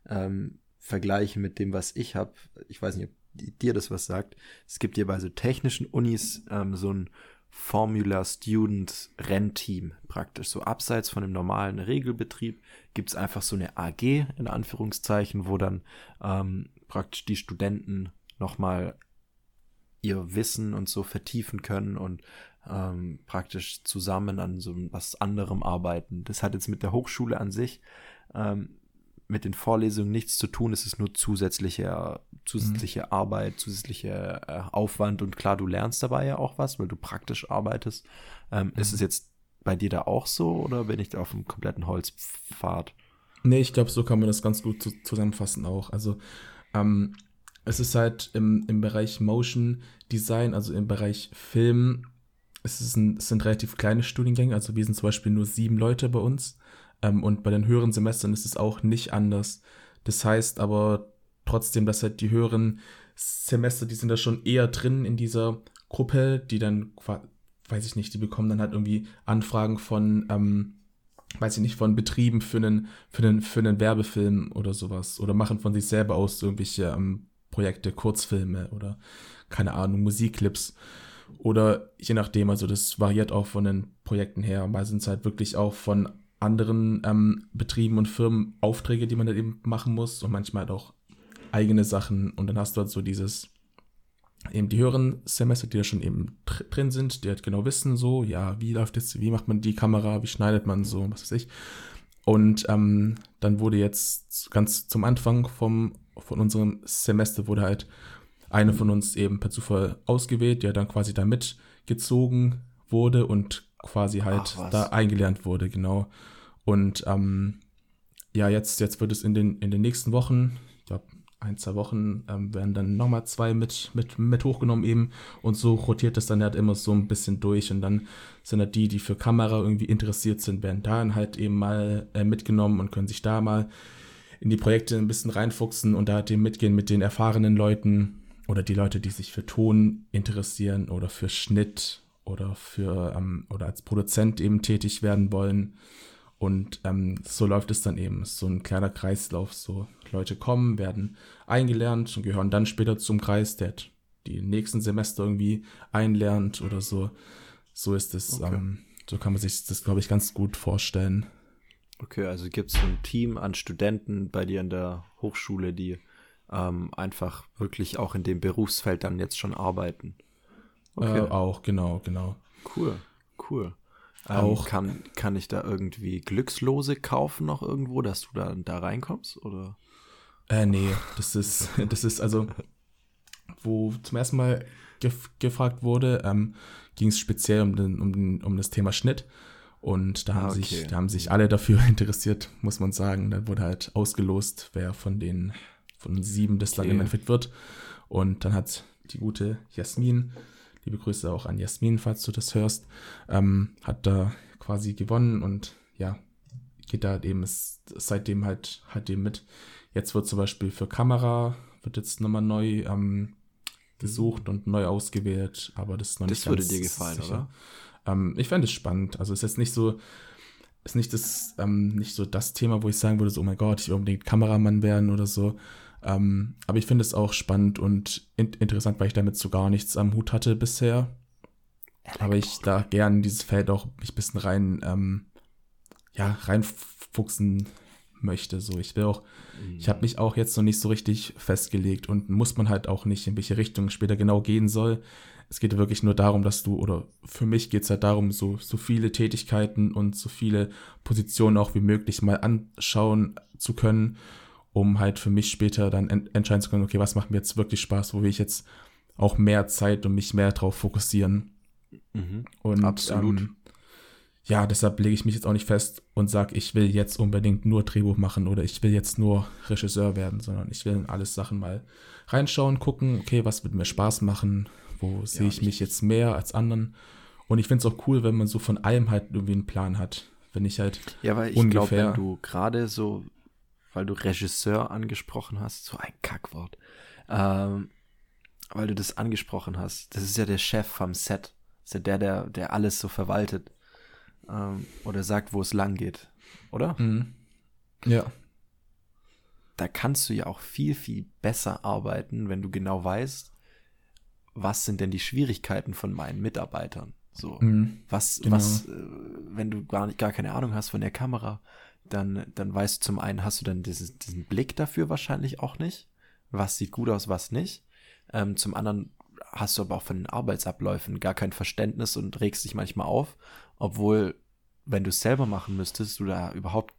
ähm, vergleichen mit dem, was ich habe. Ich weiß nicht, ob dir das was sagt. Es gibt hier bei so technischen Unis ähm, so ein Formula Student Rennteam praktisch. So abseits von dem normalen Regelbetrieb gibt es einfach so eine AG in Anführungszeichen, wo dann ähm, praktisch die Studenten nochmal ihr Wissen und so vertiefen können und ähm, praktisch zusammen an so was anderem arbeiten. Das hat jetzt mit der Hochschule an sich ähm, mit den Vorlesungen nichts zu tun. Es ist nur zusätzliche, zusätzliche mhm. Arbeit, zusätzlicher äh, Aufwand und klar, du lernst dabei ja auch was, weil du praktisch arbeitest. Ähm, mhm. Ist es jetzt bei dir da auch so oder bin ich da auf einem kompletten Holzpfad? Nee, ich glaube, so kann man das ganz gut zu zusammenfassen auch. Also ähm, es ist halt im, im Bereich Motion Design, also im Bereich Film, es, ist ein, es sind relativ kleine Studiengänge, also wir sind zum Beispiel nur sieben Leute bei uns ähm, und bei den höheren Semestern ist es auch nicht anders. Das heißt aber trotzdem, dass halt die höheren Semester, die sind da schon eher drin in dieser Gruppe, die dann, weiß ich nicht, die bekommen dann halt irgendwie Anfragen von, ähm, weiß ich nicht, von Betrieben für einen, für einen, für einen Werbefilm oder sowas. Oder machen von sich selber aus irgendwelche ähm, Projekte, Kurzfilme oder keine Ahnung, Musikclips. Oder je nachdem, also das variiert auch von den Projekten her. Es halt wirklich auch von anderen ähm, Betrieben und Firmen Aufträge, die man dann eben machen muss und manchmal halt auch eigene Sachen. Und dann hast du halt so dieses, eben die höheren Semester, die da schon eben drin sind, die halt genau wissen, so, ja, wie läuft das, wie macht man die Kamera, wie schneidet man so, was weiß ich. Und ähm, dann wurde jetzt ganz zum Anfang vom, von unserem Semester wurde halt eine von uns eben per Zufall ausgewählt, der dann quasi da mitgezogen wurde und quasi halt Ach, da eingelernt wurde, genau. Und ähm, ja, jetzt, jetzt wird es in den, in den nächsten Wochen, ich glaube, ein, zwei Wochen ähm, werden dann nochmal zwei mit, mit, mit hochgenommen eben und so rotiert es dann halt immer so ein bisschen durch und dann sind halt die, die für Kamera irgendwie interessiert sind, werden dann halt eben mal äh, mitgenommen und können sich da mal in die Projekte ein bisschen reinfuchsen und da halt eben mitgehen mit den erfahrenen Leuten oder die Leute, die sich für Ton interessieren oder für Schnitt oder für ähm, oder als Produzent eben tätig werden wollen. Und ähm, so läuft es dann eben. so ein kleiner Kreislauf. So Leute kommen, werden eingelernt und gehören dann später zum Kreis, der die nächsten Semester irgendwie einlernt oder so. So ist es. Okay. Ähm, so kann man sich das, glaube ich, ganz gut vorstellen. Okay, also gibt es ein Team an Studenten bei dir in der Hochschule, die ähm, einfach wirklich auch in dem Berufsfeld dann jetzt schon arbeiten. Okay. Äh, auch, genau, genau. Cool, cool. Ähm, auch kann, kann ich da irgendwie Glückslose kaufen noch irgendwo, dass du da, da reinkommst? Oder? Äh, nee, das ist, <laughs> das ist also, wo zum ersten Mal gef gefragt wurde, ähm, ging es speziell um, den, um, den, um das Thema Schnitt. Und da haben, okay. sich, da haben sich alle dafür <laughs> interessiert, muss man sagen. Da wurde halt ausgelost, wer von den von sieben das okay. im Endeffekt wird. Und dann hat die gute Jasmin, liebe Grüße auch an Jasmin, falls du das hörst, ähm, hat da quasi gewonnen und ja, geht da halt eben ist seitdem halt halt eben mit. Jetzt wird zum Beispiel für Kamera wird jetzt nochmal neu ähm, gesucht und neu ausgewählt, aber das ist noch das nicht Das würde dir gefallen, sicher. oder? Ähm, ich fände es spannend. Also ist jetzt nicht so, ist nicht das, ähm, nicht so das Thema, wo ich sagen würde, so, oh mein Gott, ich will unbedingt Kameramann werden oder so. Ähm, aber ich finde es auch spannend und in interessant, weil ich damit so gar nichts am Hut hatte bisher. Aber ich da gern in dieses Feld auch mich ein bisschen rein, ähm, ja, reinfuchsen möchte. So, ich will auch, mhm. ich habe mich auch jetzt noch nicht so richtig festgelegt und muss man halt auch nicht, in welche Richtung später genau gehen soll. Es geht wirklich nur darum, dass du, oder für mich geht es halt darum, so, so viele Tätigkeiten und so viele Positionen auch wie möglich mal anschauen zu können um halt für mich später dann ent entscheiden zu können, okay, was macht mir jetzt wirklich Spaß, wo will ich jetzt auch mehr Zeit und mich mehr drauf fokussieren. Mhm, und absolut. Ähm, ja, deshalb lege ich mich jetzt auch nicht fest und sage, ich will jetzt unbedingt nur Drehbuch machen oder ich will jetzt nur Regisseur werden, sondern ich will in alles Sachen mal reinschauen, gucken, okay, was wird mir Spaß machen, wo ja, sehe ich mich jetzt mehr als anderen. Und ich finde es auch cool, wenn man so von allem halt irgendwie einen Plan hat. Wenn ich halt. Ja, weil ich glaube, wenn du gerade so weil du Regisseur angesprochen hast, so ein Kackwort, ähm, weil du das angesprochen hast. Das ist ja der Chef vom Set. Das ist ja der, der, der alles so verwaltet ähm, oder sagt, wo es lang geht, oder? Mhm. Ja. Da kannst du ja auch viel, viel besser arbeiten, wenn du genau weißt, was sind denn die Schwierigkeiten von meinen Mitarbeitern. So, mhm, was, genau. was, äh, wenn du gar, nicht, gar keine Ahnung hast von der Kamera, dann, dann weißt du zum einen, hast du dann dieses, diesen Blick dafür wahrscheinlich auch nicht. Was sieht gut aus, was nicht. Ähm, zum anderen hast du aber auch von den Arbeitsabläufen gar kein Verständnis und regst dich manchmal auf, obwohl, wenn du es selber machen müsstest, du da überhaupt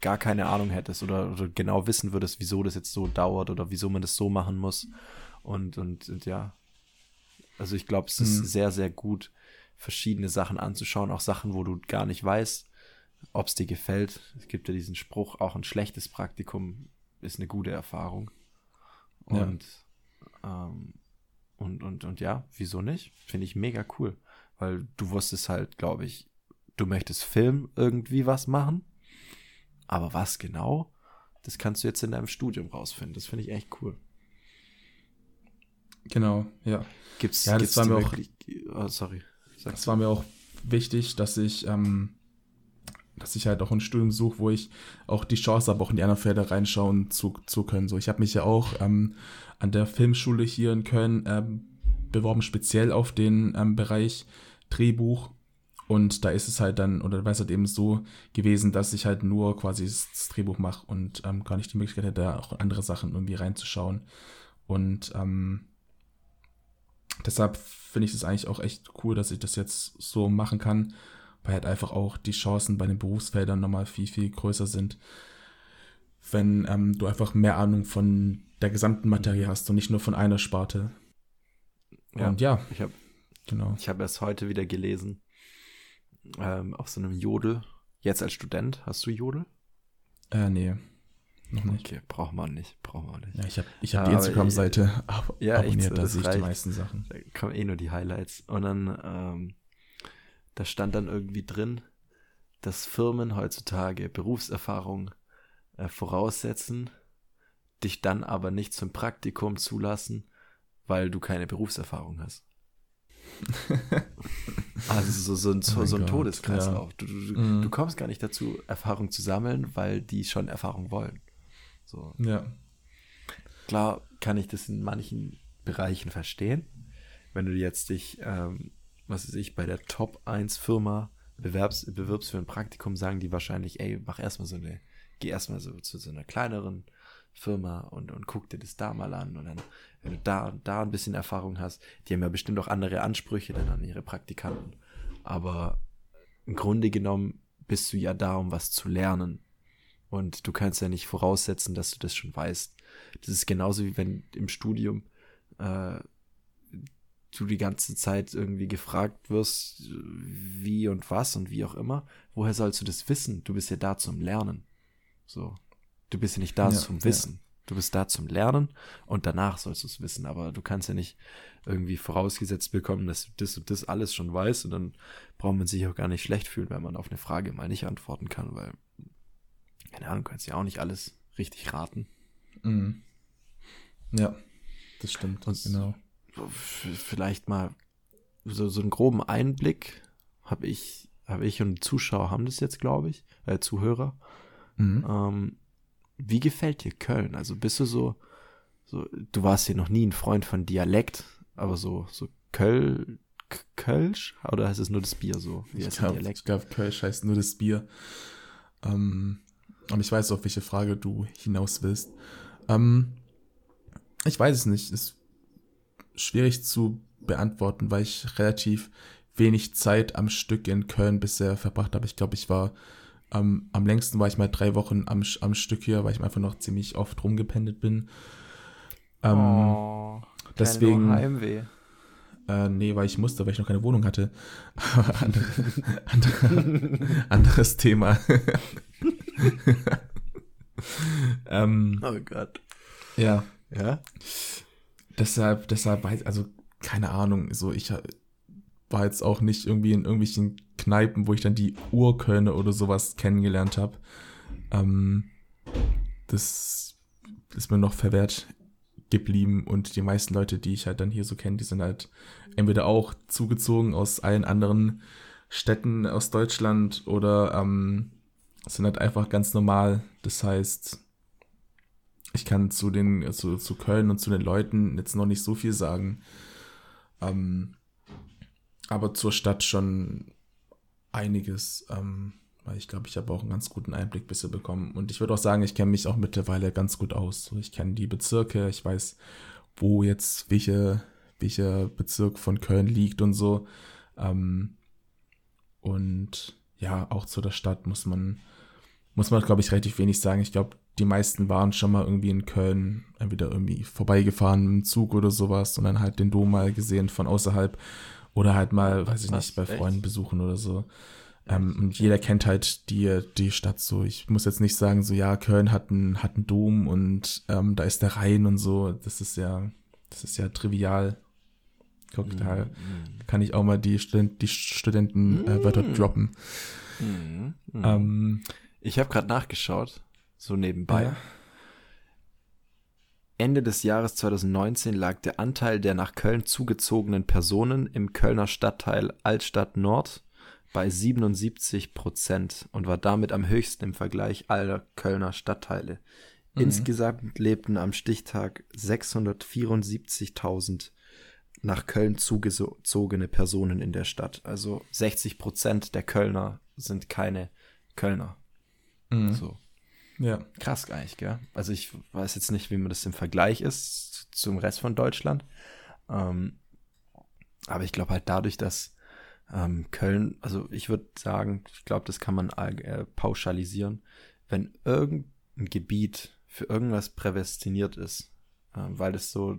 gar keine Ahnung hättest oder, oder, genau wissen würdest, wieso das jetzt so dauert oder wieso man das so machen muss. Und, und, und ja, also ich glaube, es ist mhm. sehr, sehr gut, verschiedene Sachen anzuschauen, auch Sachen, wo du gar nicht weißt, ob es dir gefällt. Es gibt ja diesen Spruch, auch ein schlechtes Praktikum ist eine gute Erfahrung. Und, ja. ähm, und, und, und ja, wieso nicht? Finde ich mega cool. Weil du wusstest halt, glaube ich, du möchtest Film irgendwie was machen. Aber was genau, das kannst du jetzt in deinem Studium rausfinden. Das finde ich echt cool. Genau, ja. Gibt's, ja, gibt's das war mir auch, oh, sorry. Das war mir auch wichtig, dass ich, ähm, dass ich halt auch ein Studium suche, wo ich auch die Chance habe, auch in die anderen Felder reinschauen zu, zu können. So, ich habe mich ja auch ähm, an der Filmschule hier in Köln ähm, beworben, speziell auf den ähm, Bereich Drehbuch. Und da ist es halt dann, oder war es halt eben so gewesen, dass ich halt nur quasi das Drehbuch mache und ähm, gar nicht die Möglichkeit hätte, da auch andere Sachen irgendwie reinzuschauen. Und ähm, deshalb finde ich es eigentlich auch echt cool, dass ich das jetzt so machen kann, weil halt einfach auch die Chancen bei den Berufsfeldern nochmal viel, viel größer sind, wenn ähm, du einfach mehr Ahnung von der gesamten Materie hast und nicht nur von einer Sparte. Ja, und ja, ich habe genau. Ich habe erst heute wieder gelesen ähm, auf so einem Jodel. Jetzt als Student hast du Jodel? Äh, nee. Noch nicht. Okay, braucht man nicht, braucht man nicht. Ja, ich habe ich hab die Instagram-Seite ab ja, abonniert, da sehe ich die meisten Sachen. Da kommen eh nur die Highlights. Und dann, ähm, da stand dann irgendwie drin, dass Firmen heutzutage Berufserfahrung äh, voraussetzen, dich dann aber nicht zum Praktikum zulassen, weil du keine Berufserfahrung hast. <laughs> also so, so ein, so, oh so ein Todeskreislauf. Ja. Du, du, mhm. du kommst gar nicht dazu, Erfahrung zu sammeln, weil die schon Erfahrung wollen. So. Ja. Klar kann ich das in manchen Bereichen verstehen. Wenn du jetzt dich, ähm, was weiß ich, bei der Top 1 Firma bewerbst, bewirbst für ein Praktikum, sagen die wahrscheinlich, ey, mach erstmal so eine, geh erstmal so zu so einer kleineren Firma und, und guck dir das da mal an. Und dann, wenn du da da ein bisschen Erfahrung hast, die haben ja bestimmt auch andere Ansprüche dann an ihre Praktikanten. Aber im Grunde genommen bist du ja da, um was zu lernen. Und du kannst ja nicht voraussetzen, dass du das schon weißt. Das ist genauso wie wenn im Studium äh, du die ganze Zeit irgendwie gefragt wirst, wie und was und wie auch immer. Woher sollst du das wissen? Du bist ja da zum Lernen. So. Du bist ja nicht da ja, zum Wissen. Ja. Du bist da zum Lernen und danach sollst du es wissen. Aber du kannst ja nicht irgendwie vorausgesetzt bekommen, dass du das und das alles schon weißt und dann braucht man sich auch gar nicht schlecht fühlen, wenn man auf eine Frage mal nicht antworten kann, weil, keine Ahnung, kannst ja auch nicht alles richtig raten. Mhm. Ja, das stimmt. Und genau. Vielleicht mal so, so einen groben Einblick habe ich, habe ich und Zuschauer haben das jetzt, glaube ich, äh, Zuhörer. Mhm. Ähm, wie gefällt dir Köln? Also bist du so, so, du warst ja noch nie ein Freund von Dialekt, aber so, so Köl, Kölsch? Oder heißt es nur das Bier so? Wie ich glaube, glaub, Kölsch heißt nur das Bier. Ähm, aber ich weiß, auf welche Frage du hinaus willst. Ähm, ich weiß es nicht. Ist schwierig zu beantworten, weil ich relativ wenig Zeit am Stück in Köln bisher verbracht habe. Ich glaube, ich war am, am längsten war ich mal drei Wochen am, am Stück hier, weil ich einfach noch ziemlich oft rumgependelt bin. Ähm, oh, deswegen. Heimweh. Äh, nee, weil ich musste, weil ich noch keine Wohnung hatte. <laughs> andere, andere, anderes Thema. <laughs> ähm, oh Gott. Ja. Ja. Deshalb, deshalb weiß, also keine Ahnung, so ich war jetzt auch nicht irgendwie in irgendwelchen Kneipen, wo ich dann die Urkölne oder sowas kennengelernt habe. Ähm, das ist mir noch verwehrt geblieben und die meisten Leute, die ich halt dann hier so kenne, die sind halt entweder auch zugezogen aus allen anderen Städten aus Deutschland oder ähm, sind halt einfach ganz normal. Das heißt, ich kann zu den, zu, zu Köln und zu den Leuten jetzt noch nicht so viel sagen. Ähm, aber zur Stadt schon einiges, ähm, weil ich glaube, ich habe auch einen ganz guten Einblick bisher bekommen. Und ich würde auch sagen, ich kenne mich auch mittlerweile ganz gut aus. Ich kenne die Bezirke, ich weiß, wo jetzt welche welcher Bezirk von Köln liegt und so. Ähm, und ja, auch zu der Stadt muss man, muss man, glaube ich, relativ wenig sagen. Ich glaube, die meisten waren schon mal irgendwie in Köln, entweder irgendwie vorbeigefahren mit dem Zug oder sowas und dann halt den Dom mal gesehen von außerhalb oder halt mal, weiß ich nicht, bei Freunden echt? besuchen oder so. Ähm, und jeder kennt halt die, die Stadt so. Ich muss jetzt nicht sagen, so ja, Köln hat einen, hat einen Dom und ähm, da ist der Rhein und so. Das ist ja, das ist ja trivial. Guck, mm, da mm. kann ich auch mal die, Student, die Studentenwörter äh, droppen. Mm, ähm, ich habe gerade nachgeschaut, so nebenbei. Ja. Ende des Jahres 2019 lag der Anteil der nach Köln zugezogenen Personen im Kölner Stadtteil Altstadt Nord bei 77 Prozent und war damit am höchsten im Vergleich aller Kölner Stadtteile. Mhm. Insgesamt lebten am Stichtag 674.000 nach Köln zugezogene Personen in der Stadt. Also 60 Prozent der Kölner sind keine Kölner. Mhm. So. Ja. Krass eigentlich, gell? Also ich weiß jetzt nicht, wie man das im Vergleich ist zum Rest von Deutschland. Ähm, aber ich glaube halt dadurch, dass ähm, Köln, also ich würde sagen, ich glaube, das kann man äh, pauschalisieren. Wenn irgendein Gebiet für irgendwas prädestiniert ist, äh, weil es so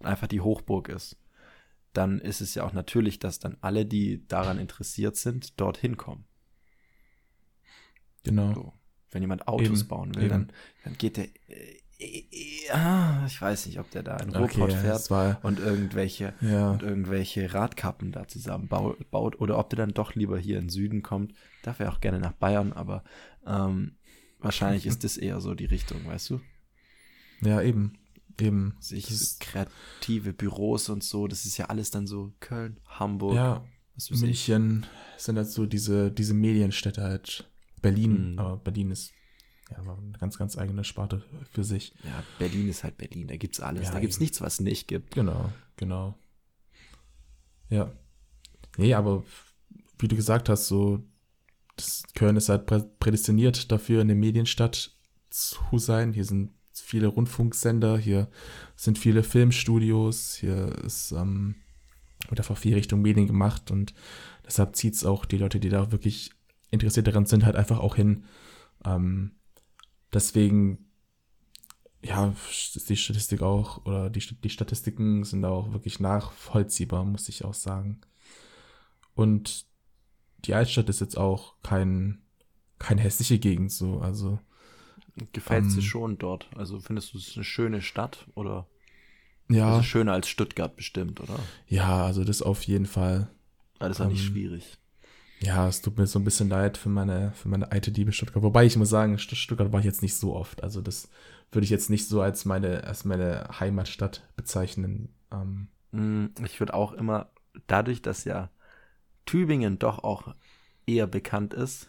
einfach die Hochburg ist, dann ist es ja auch natürlich, dass dann alle, die daran interessiert sind, dorthin kommen. Genau. So. Wenn jemand Autos eben, bauen will, dann, dann geht der äh, ja, ich weiß nicht, ob der da in Ruhrpott okay, fährt war, und irgendwelche ja. und irgendwelche Radkappen da zusammen baut, oder ob der dann doch lieber hier in den Süden kommt. Darf er auch gerne nach Bayern, aber ähm, wahrscheinlich ist das eher so die Richtung, weißt du? Ja, eben. Eben. Sich kreative Büros und so, das ist ja alles dann so Köln, Hamburg. Ja, München sind halt so diese, diese Medienstädte halt. Berlin, mhm. aber Berlin ist ja, war eine ganz, ganz eigene Sparte für sich. Ja, Berlin ist halt Berlin, da gibt's alles. Ja, da gibt's eben. nichts, was nicht gibt. Genau, genau. Ja. Nee, aber wie du gesagt hast, so, das Köln ist halt prädestiniert dafür, eine Medienstadt zu sein. Hier sind viele Rundfunksender, hier sind viele Filmstudios, hier ist, ähm, wird einfach viel Richtung Medien gemacht und deshalb zieht's auch die Leute, die da wirklich interessiert daran sind, halt einfach auch hin. Ähm, Deswegen, ja, ist die Statistik auch, oder die, die Statistiken sind auch wirklich nachvollziehbar, muss ich auch sagen. Und die Altstadt ist jetzt auch kein, keine hässliche Gegend, so, also. Gefällt ähm, dir schon dort? Also findest du es eine schöne Stadt oder? Ja. Also schöner als Stuttgart bestimmt, oder? Ja, also das auf jeden Fall. Aber das ist auch nicht ähm, schwierig. Ja, es tut mir so ein bisschen leid für meine, für meine alte Liebe Stuttgart. Wobei ich muss sagen, Stuttgart war ich jetzt nicht so oft. Also das würde ich jetzt nicht so als meine, als meine Heimatstadt bezeichnen. Ähm. Mm, ich würde auch immer, dadurch, dass ja Tübingen doch auch eher bekannt ist,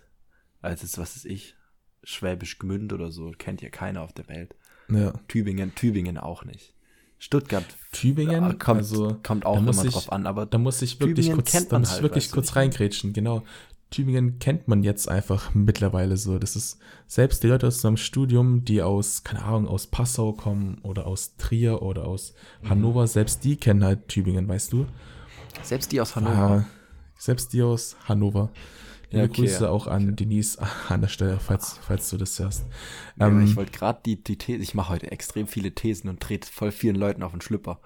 als jetzt, was ist ich, Schwäbisch Gmünd oder so, kennt ja keiner auf der Welt. Ja. Tübingen, Tübingen auch nicht. Stuttgart Tübingen ja, kommt, also, kommt auch immer ich, drauf an, aber da muss ich wirklich Tübingen kurz, da muss halt, ich wirklich kurz reingrätschen, genau. Tübingen kennt man jetzt einfach mittlerweile so. Das ist selbst die Leute aus seinem Studium, die aus, keine Ahnung, aus Passau kommen oder aus Trier oder aus mhm. Hannover, selbst die kennen halt Tübingen, weißt du? Selbst die aus Hannover. Ah, selbst die aus Hannover. Liebe ja, okay, Grüße ja. auch an Denise <laughs> an der Stelle, falls, falls du das hörst. Ja, ähm, ich wollte gerade die, die These, ich mache heute extrem viele Thesen und trete voll vielen Leuten auf den Schlüpper.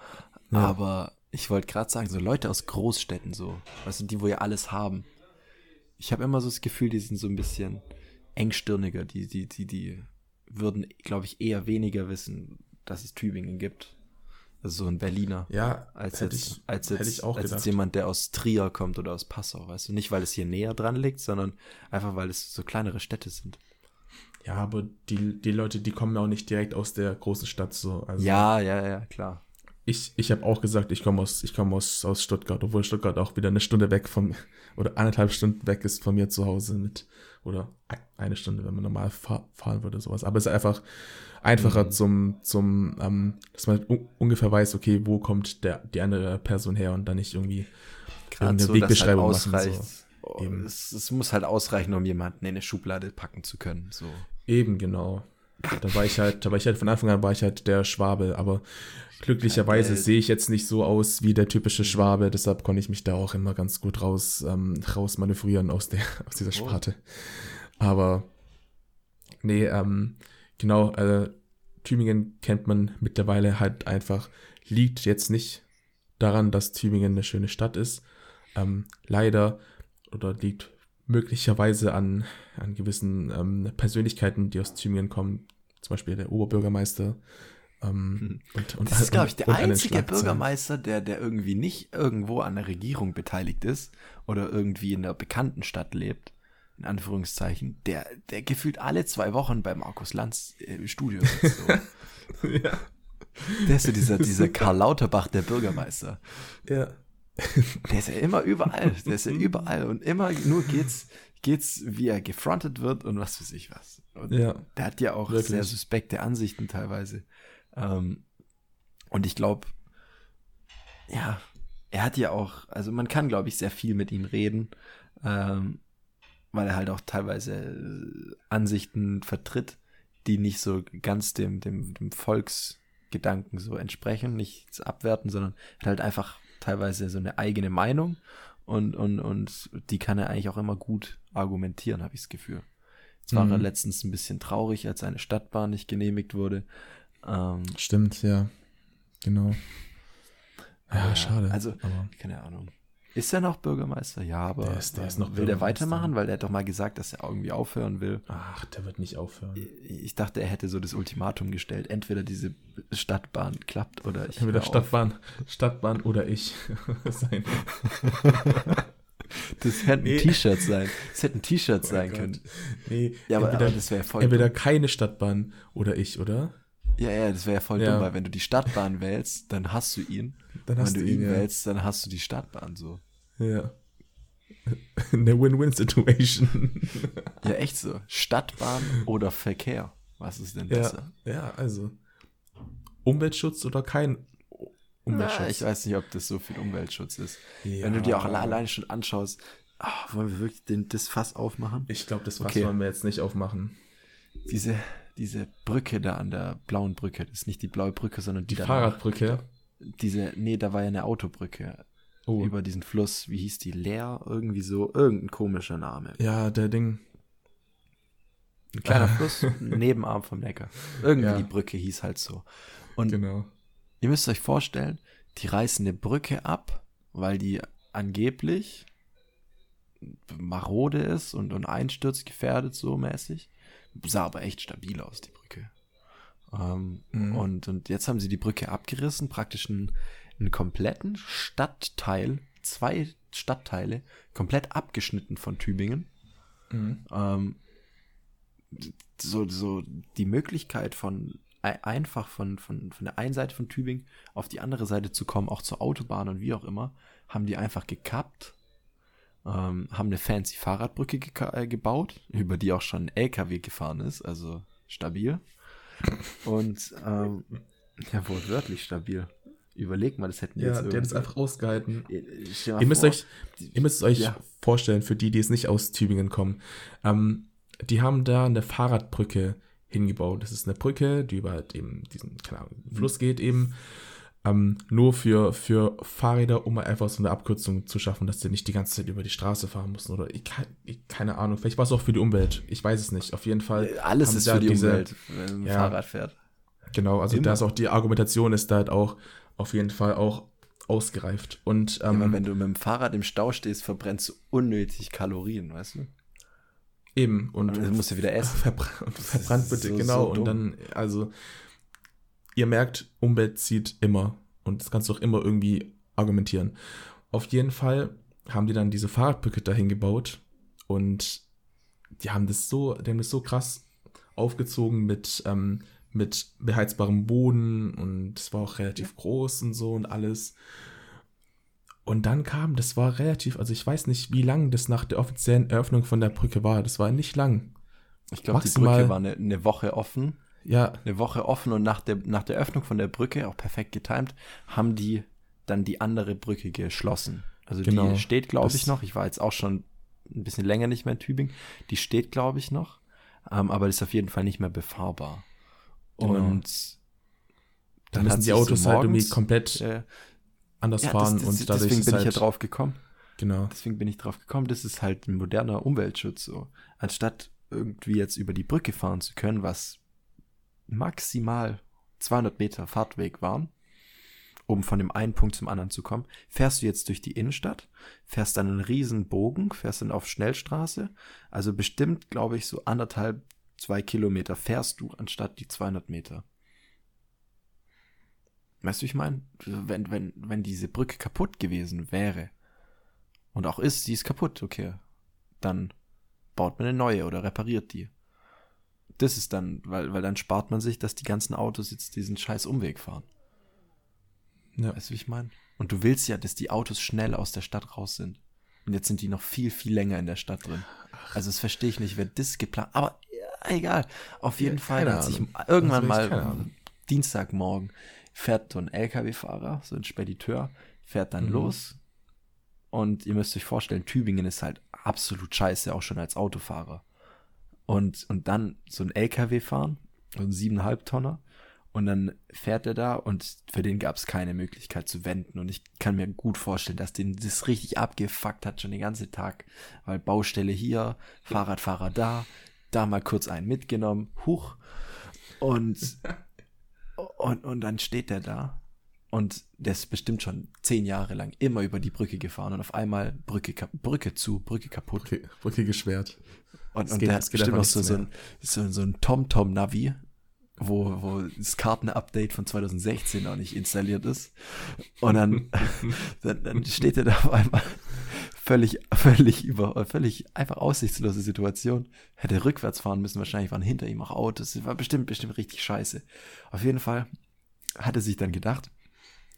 Aber ich wollte gerade sagen, so Leute aus Großstädten, so, weißt du, die, wo ja alles haben. Ich habe immer so das Gefühl, die sind so ein bisschen engstirniger, die, die, die, die würden, glaube ich, eher weniger wissen, dass es Tübingen gibt. Also so ein Berliner. Ja, als jetzt, ich, als jetzt, als jetzt jemand, der aus Trier kommt oder aus Passau, weißt du? Nicht, weil es hier näher dran liegt, sondern einfach, weil es so kleinere Städte sind. Ja, aber die, die Leute, die kommen ja auch nicht direkt aus der großen Stadt so. Also ja, ja, ja, klar. Ich, ich habe auch gesagt, ich komme aus, ich komme aus, aus Stuttgart, obwohl Stuttgart auch wieder eine Stunde weg von <laughs> oder eineinhalb Stunden weg ist von mir zu Hause mit, oder eine Stunde, wenn man normal fahren würde, sowas. Aber es ist einfach, einfacher mhm. zum, zum ähm, dass man ungefähr weiß, okay, wo kommt der, die andere Person her und dann nicht irgendwie eine so, Wegbeschreibung halt machen. So. Oh, es, es, muss halt ausreichen, um jemanden in eine Schublade packen zu können. So. Eben, genau. Da war ich halt, da war ich halt von Anfang an war ich halt der Schwabe, aber glücklicherweise sehe ich jetzt nicht so aus wie der typische Schwabe, deshalb konnte ich mich da auch immer ganz gut raus, ähm, raus manövrieren aus der, <laughs> aus dieser oh. Sparte. Aber nee, ähm, genau, äh, Tübingen kennt man mittlerweile halt einfach, liegt jetzt nicht daran, dass Tübingen eine schöne Stadt ist. Ähm, leider oder liegt möglicherweise an, an gewissen ähm, Persönlichkeiten, die aus Tübingen kommen, zum Beispiel der Oberbürgermeister. Ähm, hm. und, und, das ist, glaube ich, der einzige Bürgermeister, der, der irgendwie nicht irgendwo an der Regierung beteiligt ist oder irgendwie in einer bekannten Stadt lebt, in Anführungszeichen, der, der gefühlt alle zwei Wochen bei Markus Lanz im Studio ist. So. <laughs> ja. Der ist so dieser, dieser Karl Lauterbach, der Bürgermeister. Ja. <laughs> Der ist ja immer überall. Der ist ja überall und immer nur geht's, geht's, wie er gefrontet wird und was weiß ich was. Und ja. Der hat ja auch wirklich. sehr suspekte Ansichten teilweise. Ähm, und ich glaube, ja, er hat ja auch, also man kann, glaube ich, sehr viel mit ihm reden, ähm, weil er halt auch teilweise äh, Ansichten vertritt, die nicht so ganz dem, dem, dem Volksgedanken so entsprechen, nichts abwerten, sondern hat halt einfach teilweise so eine eigene Meinung und, und, und die kann er eigentlich auch immer gut argumentieren, habe ich das Gefühl. Jetzt war mhm. er letztens ein bisschen traurig, als seine Stadtbahn nicht genehmigt wurde. Ähm, Stimmt, ja. Genau. Ja, äh, schade. Also, aber. keine Ahnung. Ist er noch Bürgermeister? Ja, aber der ist, der ist noch will der weitermachen? Weil er hat doch mal gesagt, dass er irgendwie aufhören will. Ach, der wird nicht aufhören. Ich dachte, er hätte so das Ultimatum gestellt. Entweder diese Stadtbahn klappt oder ich. Entweder Stadtbahn, Stadtbahn oder ich <laughs> sein. Das hätte ein T-Shirt sein. Das hätte ein T-Shirt oh sein Gott. können. Nee, ja, aber, entweder, aber das wäre voll. Entweder keine Stadtbahn oder ich, oder? Ja, ja, das wäre ja voll ja. dumm, weil wenn du die Stadtbahn wählst, dann hast du ihn. Dann hast wenn du ihn, ihn ja. wählst, dann hast du die Stadtbahn so. Ja. <laughs> Eine Win-Win-Situation. <laughs> ja, echt so. Stadtbahn oder Verkehr. Was ist denn besser? Ja, ja also Umweltschutz oder kein Umweltschutz? Ja, ich weiß nicht, ob das so viel Umweltschutz ist. Ja. Wenn du dir auch alleine schon anschaust, ach, wollen wir wirklich den, das Fass aufmachen? Ich glaube, das Fass okay. wollen wir jetzt nicht aufmachen. Diese, diese Brücke da an der blauen Brücke, das ist nicht die blaue Brücke, sondern die, die Fahrradbrücke. Diese, nee, da war ja eine Autobrücke. Oh. Über diesen Fluss, wie hieß die? Leer? Irgendwie so, irgendein komischer Name. Ja, der Ding. Ein kleiner <laughs> Fluss, Nebenarm vom Neckar. Irgendwie ja. die Brücke hieß halt so. Und genau. ihr müsst euch vorstellen, die reißen eine Brücke ab, weil die angeblich marode ist und, und einsturzgefährdet so mäßig. Sah aber echt stabil aus, die Brücke. Ähm, mhm. und, und jetzt haben sie die Brücke abgerissen, praktisch einen, einen kompletten Stadtteil, zwei Stadtteile, komplett abgeschnitten von Tübingen. Mhm. Ähm, so, so die Möglichkeit von einfach von, von, von der einen Seite von Tübingen auf die andere Seite zu kommen, auch zur Autobahn und wie auch immer, haben die einfach gekappt ähm, haben eine fancy Fahrradbrücke ge äh, gebaut, über die auch schon ein LKW gefahren ist, also stabil. Und ähm, ja, wohl wörtlich stabil. Überleg mal, das hätten die ja, jetzt der hat es einfach ausgehalten. Äh, ihr müsst, euch, ihr müsst es euch ja. vorstellen, für die, die es nicht aus Tübingen kommen. Ähm, die haben da eine Fahrradbrücke hingebaut. Das ist eine Brücke, die über eben diesen keine Ahnung, Fluss geht eben ähm, nur für, für Fahrräder, um einfach so eine Abkürzung zu schaffen, dass sie nicht die ganze Zeit über die Straße fahren müssen. Oder ich, ich keine Ahnung, vielleicht war es auch für die Umwelt. Ich weiß es nicht. Auf jeden Fall. Alles ist für die diese, Umwelt, wenn man ja, Fahrrad fährt. Genau, also da ist auch die Argumentation ist da halt auch auf jeden Fall auch ausgereift. Und ähm, ja, wenn du mit dem Fahrrad im Stau stehst, verbrennst du unnötig Kalorien, weißt du? Eben. Und, und musst du wieder essen. <laughs> Verbr und verbrannt bitte, so, genau. So und dann, also ihr merkt, Umwelt zieht immer. Und das kannst du auch immer irgendwie argumentieren. Auf jeden Fall haben die dann diese Fahrradbrücke dahin gebaut und die haben das so, die haben das so krass aufgezogen mit, ähm, mit beheizbarem Boden und es war auch relativ groß und so und alles. Und dann kam, das war relativ, also ich weiß nicht, wie lang das nach der offiziellen Eröffnung von der Brücke war. Das war nicht lang. Ich glaube, die Brücke war eine, eine Woche offen ja. eine Woche offen und nach der, nach der Öffnung von der Brücke, auch perfekt getimt, haben die dann die andere Brücke geschlossen. Also genau. die steht, glaube ich, noch. Ich war jetzt auch schon ein bisschen länger nicht mehr in Tübingen. Die steht, glaube ich, noch. Ähm, aber ist auf jeden Fall nicht mehr befahrbar. Genau. Und Dann müssen hat die Autos so halt irgendwie morgens- komplett äh, anders ja, fahren das, das, und dadurch deswegen bin ich halt, ja drauf gekommen. Genau. Deswegen bin ich drauf gekommen, das ist halt ein moderner Umweltschutz so. Anstatt irgendwie jetzt über die Brücke fahren zu können, was maximal 200 Meter Fahrtweg waren, um von dem einen Punkt zum anderen zu kommen, fährst du jetzt durch die Innenstadt, fährst dann einen riesen Bogen, fährst dann auf Schnellstraße, also bestimmt, glaube ich, so anderthalb, zwei Kilometer fährst du, anstatt die 200 Meter. Weißt du, ich meine? Wenn, wenn, wenn diese Brücke kaputt gewesen wäre, und auch ist, die ist kaputt, okay, dann baut man eine neue oder repariert die. Das ist dann, weil, weil dann spart man sich, dass die ganzen Autos jetzt diesen scheiß Umweg fahren. Ja. Weißt du, wie ich meine? Und du willst ja, dass die Autos schnell aus der Stadt raus sind. Und jetzt sind die noch viel, viel länger in der Stadt drin. Also das verstehe ich nicht, wer das geplant. Aber ja, egal. Auf jeden Ja, Fall hat sich irgendwann mal. Dienstagmorgen fährt so ein LKW-Fahrer, so ein Spediteur, fährt dann Mhm. los. Und ihr müsst euch vorstellen, Tübingen ist halt absolut scheiße, auch schon als Autofahrer. Und, und dann so ein LKW fahren, so ein siebeneinhalb Tonner. Und dann fährt er da und für den gab es keine Möglichkeit zu wenden. Und ich kann mir gut vorstellen, dass den das richtig abgefuckt hat, schon den ganzen Tag. Weil Baustelle hier, Fahrradfahrer da, da mal kurz einen mitgenommen, huch. Und, <laughs> und, und dann steht der da. Und der ist bestimmt schon zehn Jahre lang immer über die Brücke gefahren und auf einmal Brücke, Brücke zu, Brücke kaputt. Brücke, Brücke gesperrt. Und, und geht- der es hat bestimmt noch so, so, ein, so, so ein TomTom-Navi, wo, wo das Kartenupdate von 2016 noch nicht installiert ist. Und dann, <laughs> dann, dann steht er da auf einmal völlig, völlig über, völlig einfach aussichtslose Situation. Hätte rückwärts fahren müssen, wahrscheinlich waren hinter ihm auch Autos. Das war bestimmt, bestimmt richtig scheiße. Auf jeden Fall hat er sich dann gedacht,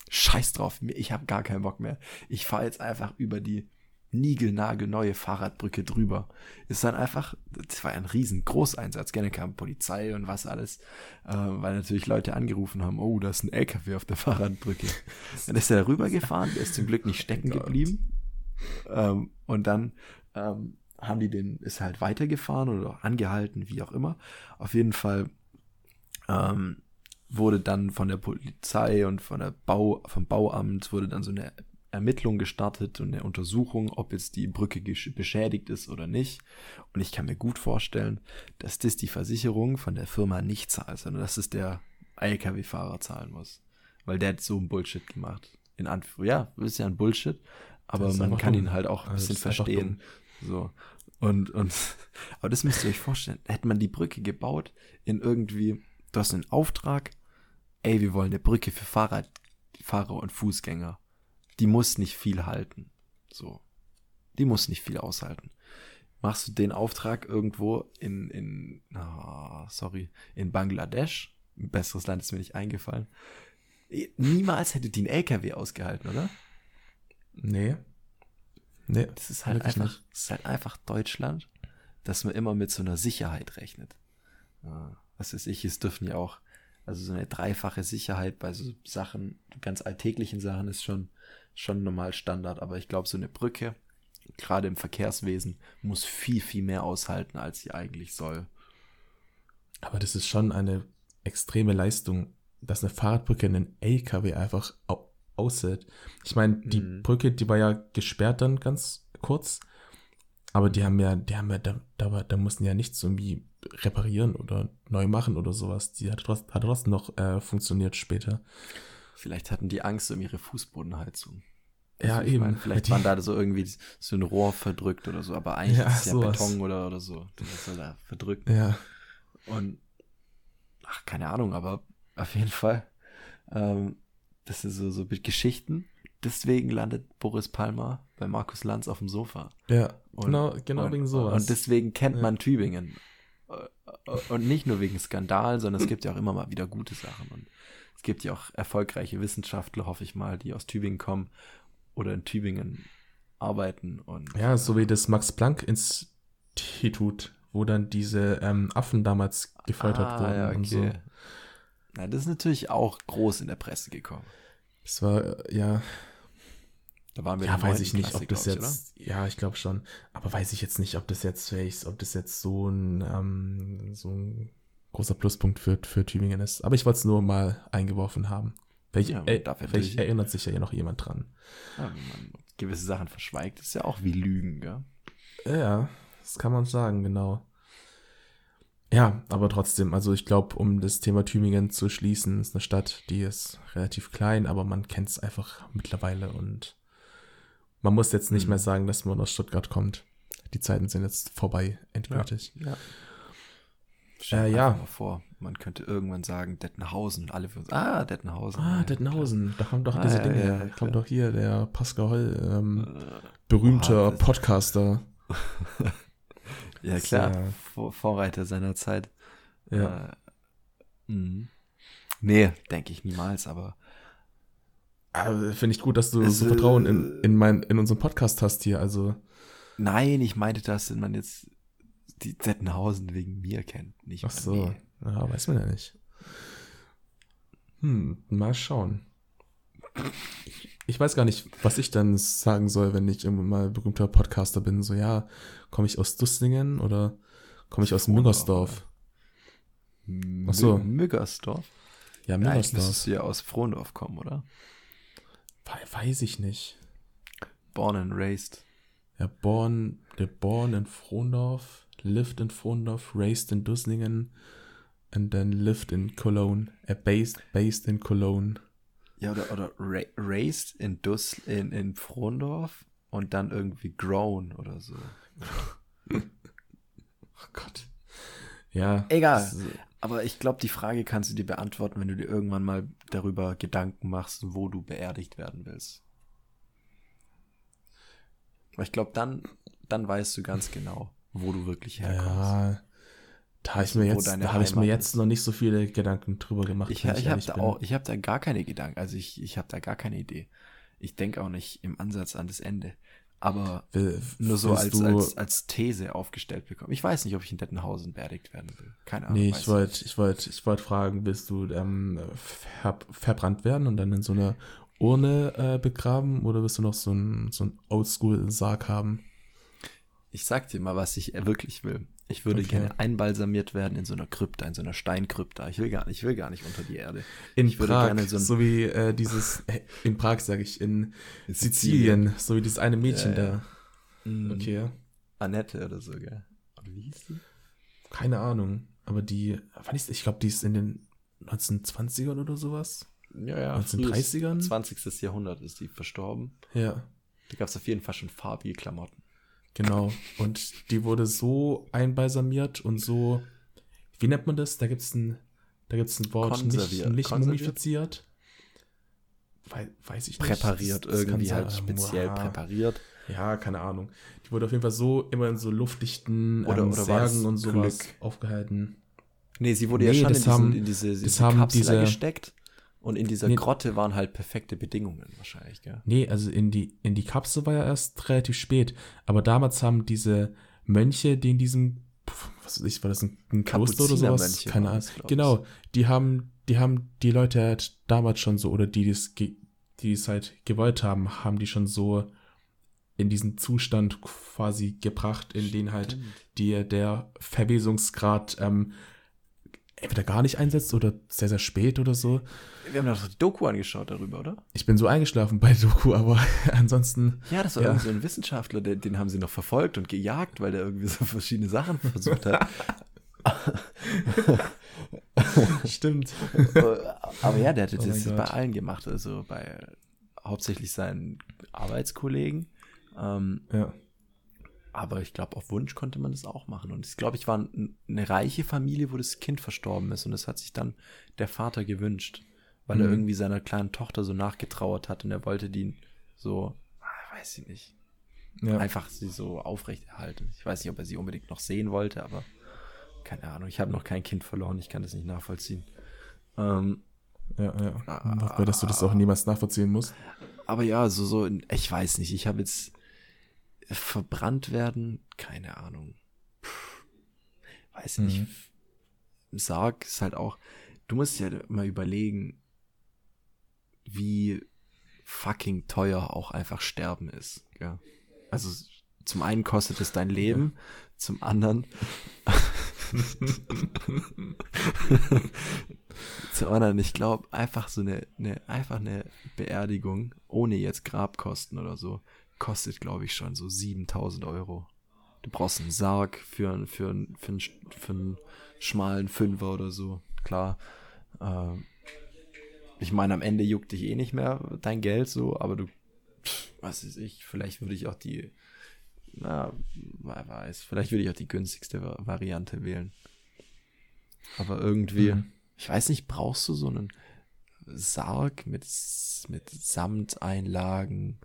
scheiß drauf, ich habe gar keinen Bock mehr. Ich fahre jetzt einfach über die niegelnagelneue Fahrradbrücke drüber. Ist dann einfach, das war ein riesen Großeinsatz. Gerne kam Polizei und was alles, äh, weil natürlich Leute angerufen haben, oh, da ist ein LKW auf der Fahrradbrücke. <laughs> Dann ist er darüber gefahren, der ist zum Glück nicht stecken geblieben. Ähm, und dann ähm, haben die den, ist halt weitergefahren oder angehalten, wie auch immer. Auf jeden Fall ähm, wurde dann von der Polizei und von der Bau, vom Bauamt wurde dann so eine Ermittlung gestartet und eine Untersuchung, ob jetzt die Brücke beschädigt ist oder nicht. Und ich kann mir gut vorstellen, dass das die Versicherung von der Firma nicht zahlt, sondern dass es der LKW-Fahrer zahlen muss. Weil der hat so einen Bullshit gemacht. In Anf ja, ist ja ein Bullshit, aber man kann dumm. ihn halt auch ein bisschen verstehen. So. Und, und, <laughs> aber das müsst ihr euch vorstellen. Hätte man die Brücke gebaut in irgendwie, du hast einen Auftrag, ey, wir wollen eine Brücke für Fahrradfahrer und Fußgänger. Die muss nicht viel halten. So. Die muss nicht viel aushalten. Machst du den Auftrag irgendwo in, in, ah, sorry, in Bangladesch? Ein besseres Land ist mir nicht eingefallen. Niemals hätte die einen LKW ausgehalten, oder? Nee. Nee. Das ist halt einfach, nicht. das ist halt einfach Deutschland, dass man immer mit so einer Sicherheit rechnet. Ja, was weiß ich, es dürfen ja auch, also so eine dreifache Sicherheit bei so Sachen, ganz alltäglichen Sachen ist schon, schon normal Standard, aber ich glaube, so eine Brücke, gerade im Verkehrswesen, muss viel, viel mehr aushalten, als sie eigentlich soll. Aber das ist schon eine extreme Leistung, dass eine Fahrradbrücke einen LKW einfach au aushält. Ich meine, die Mhm. Brücke, die war ja gesperrt dann ganz kurz. Aber die haben ja, die haben ja, da, da, da mussten ja nichts irgendwie reparieren oder neu machen oder sowas. Die hat trotzdem, hat trotzdem noch äh, funktioniert später. Vielleicht hatten die Angst um ihre Fußbodenheizung. Ja, Also eben. Meine, vielleicht Die- waren da so irgendwie so ein Rohr verdrückt oder so, aber eigentlich Ja, ist es ja sowas. Beton oder, oder so. Das ist ja da verdrückt. Ja, Und ach, keine Ahnung, aber auf jeden Fall, ähm, das sind so, so Geschichten. Deswegen landet Boris Palmer bei Markus Lanz auf dem Sofa. ja, Und- genau, genau und, wegen sowas. Und deswegen kennt Ja. man Tübingen. Und nicht nur wegen Skandalen, sondern es gibt ja auch immer mal wieder gute Sachen. Und es gibt ja auch erfolgreiche Wissenschaftler, hoffe ich mal, die aus Tübingen kommen oder in Tübingen arbeiten. Und ja, so wie das Max-Planck-Institut, wo dann diese ähm, Affen damals gefoltert ah, wurden ja, und so. okay. Na, das ist natürlich auch groß in der Presse gekommen. Das war, äh, ja, Da waren wir ja, weiß ich nicht, Klasse, ob das ich, jetzt, ja, ich glaube schon, aber weiß ich jetzt nicht, ob das jetzt, vielleicht, ob das jetzt so ein, ähm, so ein großer Pluspunkt für, für Tübingen ist. Aber ich wollte es nur mal eingeworfen haben. Vielleicht, Ja, äh, vielleicht erinnert sich ja hier noch jemand dran. Ja, gewisse Sachen verschweigt, ist ja auch wie Lügen, gell? Ja, das kann man sagen, genau. Ja, aber trotzdem, also ich glaube, um das Thema Tübingen zu schließen, ist eine Stadt, die ist relativ klein, aber man kennt es einfach mittlerweile und man muss jetzt nicht Mhm. mehr sagen, dass man aus Stuttgart kommt. Die Zeiten sind jetzt vorbei, endgültig. Ja. Äh, dir ja. einfach mal vor, man könnte irgendwann sagen Dettenhausen alle würden sagen, ah, Dettenhausen. Ah, Ja, Dettenhausen, da kommen doch Ah, diese ja, Dinge, ja, da klar. kommt doch hier der Pascal Holl, ähm, klar. berühmter Boah, Podcaster. <laughs> Ja, klar, äh, Vor Vorreiter seiner Zeit. Ja. Äh, mhm. Nee, denke ich niemals, Aber Finde ich gut, dass du Es, so äh, Vertrauen in, in, mein, in unseren Podcast hast hier. Also, nein, ich meinte, dass man jetzt die Dettenhausen wegen mir kennt. Nicht ach so. Ja, weiß man ja nicht. Hm, mal schauen. Ich weiß gar nicht, was ich dann sagen soll, wenn ich irgendwann mal berühmter Podcaster bin. So, ja, komme ich aus Dustingen oder komme ich aus Müngersdorf? Mü- Ach so. Müggersdorf? Ja, Ja, eigentlich Müngersdorf. müsstest du ja aus Frohndorf kommen, oder? We- Weiß ich nicht. Born and raised. Ja, born, der born in Frondorf, lived in Frondorf, raised in Dusningen, and then lived in Cologne, äh, based, based in Cologne. Ja, oder, oder ra raised in Dus in, in Frondorf und dann irgendwie grown oder so. <laughs> Oh Gott. Ja. Egal. Aber ich glaube, die Frage kannst du dir beantworten, wenn du dir irgendwann mal darüber Gedanken machst, wo du beerdigt werden willst. Weil ich glaube, dann, dann weißt du ganz genau, wo du wirklich herkommst. Ja. Da habe ich mir jetzt, da habe ich mir jetzt noch nicht so viele Gedanken drüber gemacht. Ich, wenn ich habe da auch, ich habe da gar keine Gedanken. Also ich, ich habe da gar keine Idee. Ich denke auch nicht im Ansatz an das Ende. Aber Will- nur so als, als, als These aufgestellt bekommen. Ich weiß nicht, ob ich in Dettenhausen beerdigt werden will. Keine Ahnung. Nee, ich wollte, ich wollte, ich wollte fragen, willst du ähm, ver verbrannt werden und dann in so einer Urne äh, begraben oder willst du noch so einen so einen Oldschool-Sarg haben? Ich sag dir mal, was ich wirklich will. Ich würde Okay. gerne einbalsamiert werden in so einer Krypta, in so einer Steinkrypta. Ich will gar nicht, ich will gar nicht unter die Erde. In Ich Prag, so so, wie äh, dieses, äh, in Prag sage ich, in In Sizilien, so wie dieses eine Mädchen Ja, ja. da. Mhm. Okay, Annette oder so, gell? Oder wie hieß die? keine Ahnung. Aber die, wann ist, ich glaube, die ist in den 1920ern oder sowas. Ja, ja. 1930ern? 20. Jahrhundert ist die verstorben. Ja, Da gab es auf jeden Fall schon farbige Klamotten. Genau. Und die wurde so einbalsamiert und so, wie nennt man das? Da gibt es ein, da gibt's ein Wort, nicht, nicht mumifiziert. Wei- weiß ich nicht. Präpariert, Das- das irgendwie halt speziell Wow. präpariert. Ja, keine Ahnung. Die wurde auf jeden Fall so immer in so luftdichten Oder- ähm, oder Särgen und sowas Glück? aufgehalten. Nee, sie wurde Nee, ja schon in, diesen, haben- in diese, das diese Kapsel diese- gesteckt. Und in dieser Nee. Grotte waren halt perfekte Bedingungen wahrscheinlich, gell? Nee, also in die, in die Kapsel war ja erst relativ spät. Aber damals haben diese Mönche, die in diesem, was weiß ich, war das ein, ein Kloster oder sowas? Kapuzinermönche Keine Ahnung. Genau, die haben, die haben die Leute halt damals schon so, oder die das, die es halt gewollt haben, haben die schon so in diesen Zustand quasi gebracht, in den halt die, der Verwesungsgrad ähm, entweder gar nicht einsetzt oder sehr, sehr spät oder so. Wir haben doch die Doku angeschaut darüber, oder? Ich bin so eingeschlafen bei Doku, aber <laughs> ansonsten, Ja, das war Ja. irgendwie so ein Wissenschaftler, den, den haben sie noch verfolgt und gejagt, weil der irgendwie so <laughs> verschiedene Sachen versucht hat. <laughs> stimmt. Aber ja, der hatte Oh das bei allen gemacht, also bei hauptsächlich seinen Arbeitskollegen. Ähm, Ja. Aber ich glaube, auf Wunsch konnte man das auch machen. Und ich glaube, ich war eine reiche Familie, wo das Kind verstorben ist. Und das hat sich dann der Vater gewünscht, weil er Mhm. irgendwie seiner kleinen Tochter so nachgetrauert hat und er wollte die so, ah, weiß ich nicht, Ja. einfach sie so aufrechterhalten. Ich weiß nicht, ob er sie unbedingt noch sehen wollte, aber keine Ahnung. Ich habe noch kein Kind verloren, ich kann das nicht nachvollziehen. Ähm, Ja, ja. Hoffen wir, dass du das auch niemals nachvollziehen musst. aber ja, so, so, ich weiß nicht, ich habe jetzt verbrannt werden, keine Ahnung. Puh, weiß nicht. Mhm. Sarg ist halt auch, du musst ja mal überlegen, wie fucking teuer auch einfach sterben ist. Ja. Also zum einen kostet es dein Leben, zum anderen <laughs> zu anderen, ich glaube, einfach so eine, eine, einfach eine Beerdigung, ohne jetzt Grabkosten oder so, kostet, glaube ich, schon so 7000 Euro. Du brauchst einen Sarg für, für, für, einen, für einen schmalen Fünfer oder so. Klar. Äh, ich meine, am Ende juckt dich eh nicht mehr dein Geld so, aber du, was weiß ich, vielleicht würde ich auch die, na, wer weiß, vielleicht würde ich auch die günstigste Variante wählen. Aber irgendwie, mhm. ich weiß nicht, brauchst du so einen Sarg mit, mit Samteinlagen,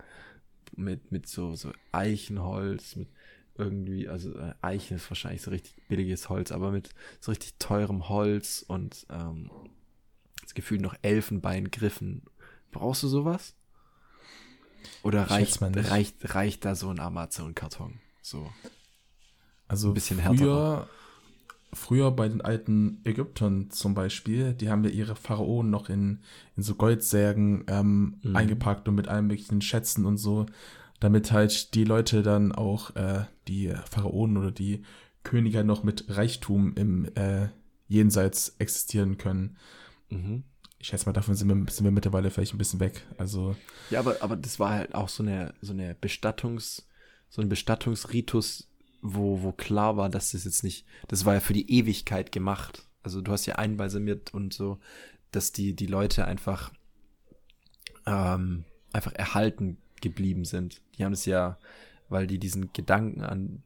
mit, mit so, so Eichenholz, mit irgendwie, also äh, Eichen ist wahrscheinlich so richtig billiges Holz, aber mit so richtig teurem Holz und ähm, das Gefühl noch Elfenbeingriffen. Brauchst du sowas? Oder reicht, reicht, reicht da so ein Amazon-Karton? So. Also ein bisschen härter. Früher, bei den alten Ägyptern zum Beispiel, die haben ja ihre Pharaonen noch in, in so Goldsärgen ähm, mhm. eingepackt und mit allen möglichen Schätzen und so, damit halt die Leute dann auch, äh, die Pharaonen oder die Könige noch mit Reichtum im äh, Jenseits existieren können. Mhm. Ich schätze mal, davon sind wir, sind wir mittlerweile vielleicht ein bisschen weg. Also. Ja, aber, aber das war halt auch so eine, so eine Bestattungs, so ein Bestattungsritus, wo, wo klar war, dass das jetzt nicht, das war ja für die Ewigkeit gemacht. Also du hast ja einbalsamiert und so, dass die, die Leute einfach, ähm, einfach erhalten geblieben sind. Die haben es ja, weil die diesen Gedanken an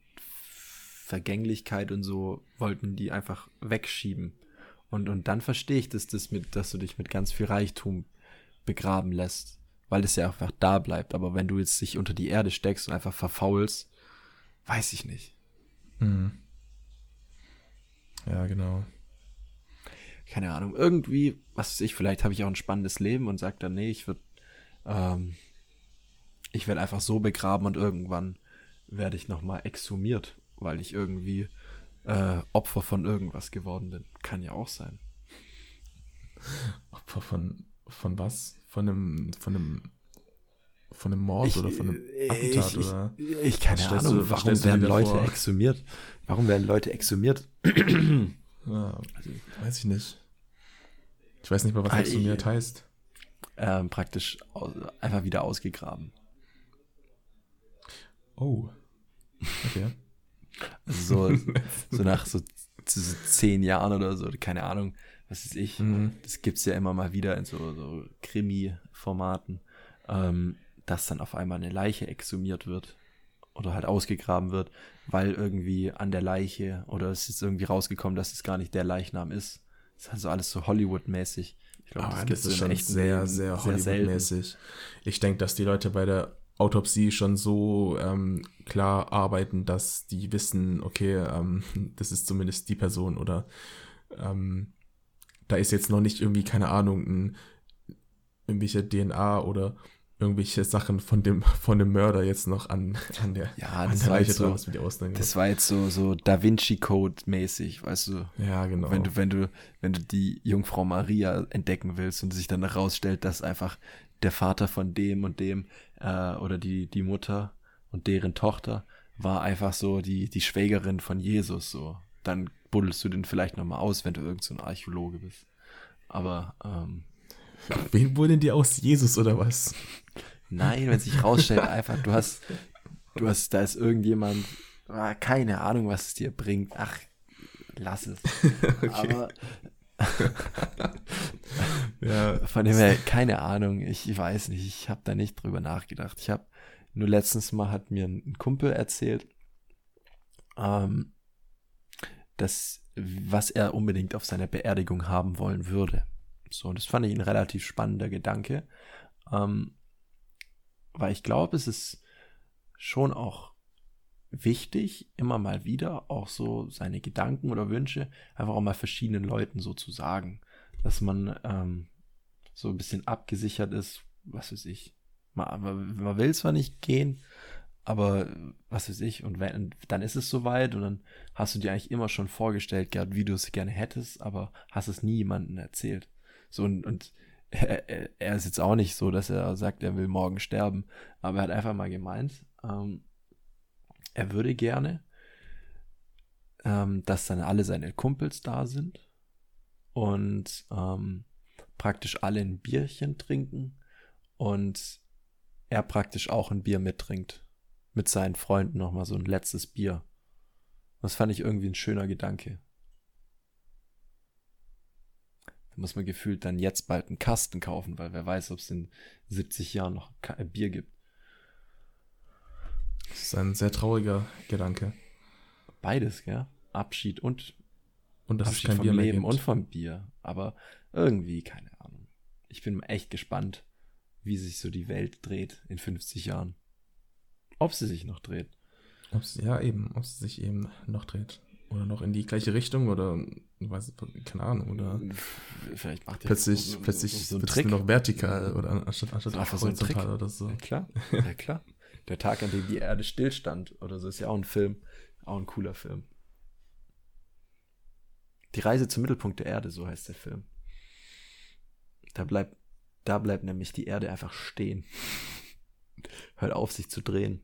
Vergänglichkeit und so wollten die einfach wegschieben. Und, und dann verstehe ich das, das mit, dass du dich mit ganz viel Reichtum begraben lässt, weil es ja einfach da bleibt. Aber wenn du jetzt dich unter die Erde steckst und einfach verfaulst, weiß ich nicht. Mhm. Ja, genau. Keine Ahnung. Irgendwie, was weiß ich, vielleicht habe ich auch ein spannendes Leben und sage dann, nee, ich würde, ähm, ich werde einfach so begraben und irgendwann werde ich nochmal exhumiert, weil ich irgendwie äh, Opfer von irgendwas geworden bin. Kann ja auch sein. Opfer von, von was? Von einem, von einem, von einem Mord ich, oder von einem Attentat ich, oder? Ich, ich keine Ahnung, du, warum werden Leute vor? exhumiert? Warum werden Leute exhumiert? ja, weiß ich nicht. Ich weiß nicht mal, was ah, exhumiert heißt. Ähm, praktisch einfach wieder ausgegraben. Oh. Okay. <laughs> Also so, so nach so, so, zehn Jahren oder so, keine Ahnung, was ist ich. Mhm. Das gibt's ja immer mal wieder in so, so Krimi-Formaten, ähm, dass dann auf einmal eine Leiche exhumiert wird oder halt ausgegraben wird, weil irgendwie an der Leiche oder es ist irgendwie rausgekommen, dass es gar nicht der Leichnam ist. Das ist also alles so Hollywood-mäßig. Ich glaube, das, das ist schon echt sehr, sehr, sehr Hollywood-mäßig. Ich denke, dass die Leute bei der Autopsie schon so ähm, klar arbeiten, dass die wissen, okay, ähm, <laughs> das ist zumindest die Person oder ähm, da ist jetzt noch nicht irgendwie, keine Ahnung, ein, irgendwelche DNA oder irgendwelche Sachen von dem, von dem Mörder jetzt noch an, an der, ja, an das der war Leiche so, Das war jetzt so, so Da Vinci Code mäßig, weißt du? Ja, genau. Wenn du, wenn du, wenn du die Jungfrau Maria entdecken willst und sich dann herausstellt, dass einfach der Vater von dem und dem äh, oder die, die Mutter und deren Tochter war einfach so die, die Schwägerin von Jesus so. Dann buddelst du den vielleicht nochmal aus, wenn du irgend so ein Archäologe bist. Aber, ähm, <laughs> Wen buddeln die aus? Jesus oder was? Nein, wenn sich rausstellt, einfach, du hast, du hast, da ist irgendjemand, ah, keine Ahnung, was es dir bringt. Ach, lass es. <laughs> okay. Aber <laughs> ja. Von dem her, keine Ahnung, ich weiß nicht, ich habe da nicht drüber nachgedacht. Ich habe nur letztens mal hat mir ein Kumpel erzählt, ähm, dass was er unbedingt auf seiner Beerdigung haben wollen würde. So, das fand ich ein relativ spannender Gedanke, ähm, weil ich glaube, es ist schon auch wichtig, immer mal wieder auch so seine Gedanken oder Wünsche einfach auch mal verschiedenen Leuten so zu sagen, dass man ähm, so ein bisschen abgesichert ist, was weiß ich. Man, man will zwar nicht gehen, aber was weiß ich, und wenn, dann ist es soweit und dann hast du dir eigentlich immer schon vorgestellt gehabt, wie du es gerne hättest, aber hast es nie jemandem erzählt. So und, und <laughs> er, er, ist jetzt auch nicht so, dass er sagt, er will morgen sterben, aber er hat einfach mal gemeint, ähm, er würde gerne ähm, dass dann alle seine Kumpels da sind und ähm, praktisch alle ein Bierchen trinken und er praktisch auch ein Bier mittrinkt. Mit seinen Freunden nochmal so ein letztes Bier. Das fand ich irgendwie ein schöner Gedanke. Da muss man gefühlt dann jetzt bald einen Kasten kaufen, weil wer weiß, ob es in 70 Jahren noch Bier gibt. Das ist ein sehr trauriger Gedanke. Beides, ja. Abschied und und das Abschied ist kein vom Bier Leben gibt. und vom Bier. Aber irgendwie, keine Ahnung. Ich bin echt gespannt, wie sich so die Welt dreht in 50 Jahren. Ob sie sich noch dreht. Ob's, ja, eben, ob sie sich eben noch dreht. Oder noch in die gleiche Richtung oder weiß, keine Ahnung, oder vielleicht macht plötzlich, plötzlich so, so Trick. noch vertikal oder anstatt, anstatt einfach so ein Trick. oder so. Ja, klar, ja klar. Der Tag, an dem die Erde stillstand oder so, ist ja auch ein Film, auch ein cooler Film. Die Reise zum Mittelpunkt der Erde, so heißt der Film. Da bleibt, da bleibt nämlich die Erde einfach stehen. Hört auf, sich zu drehen.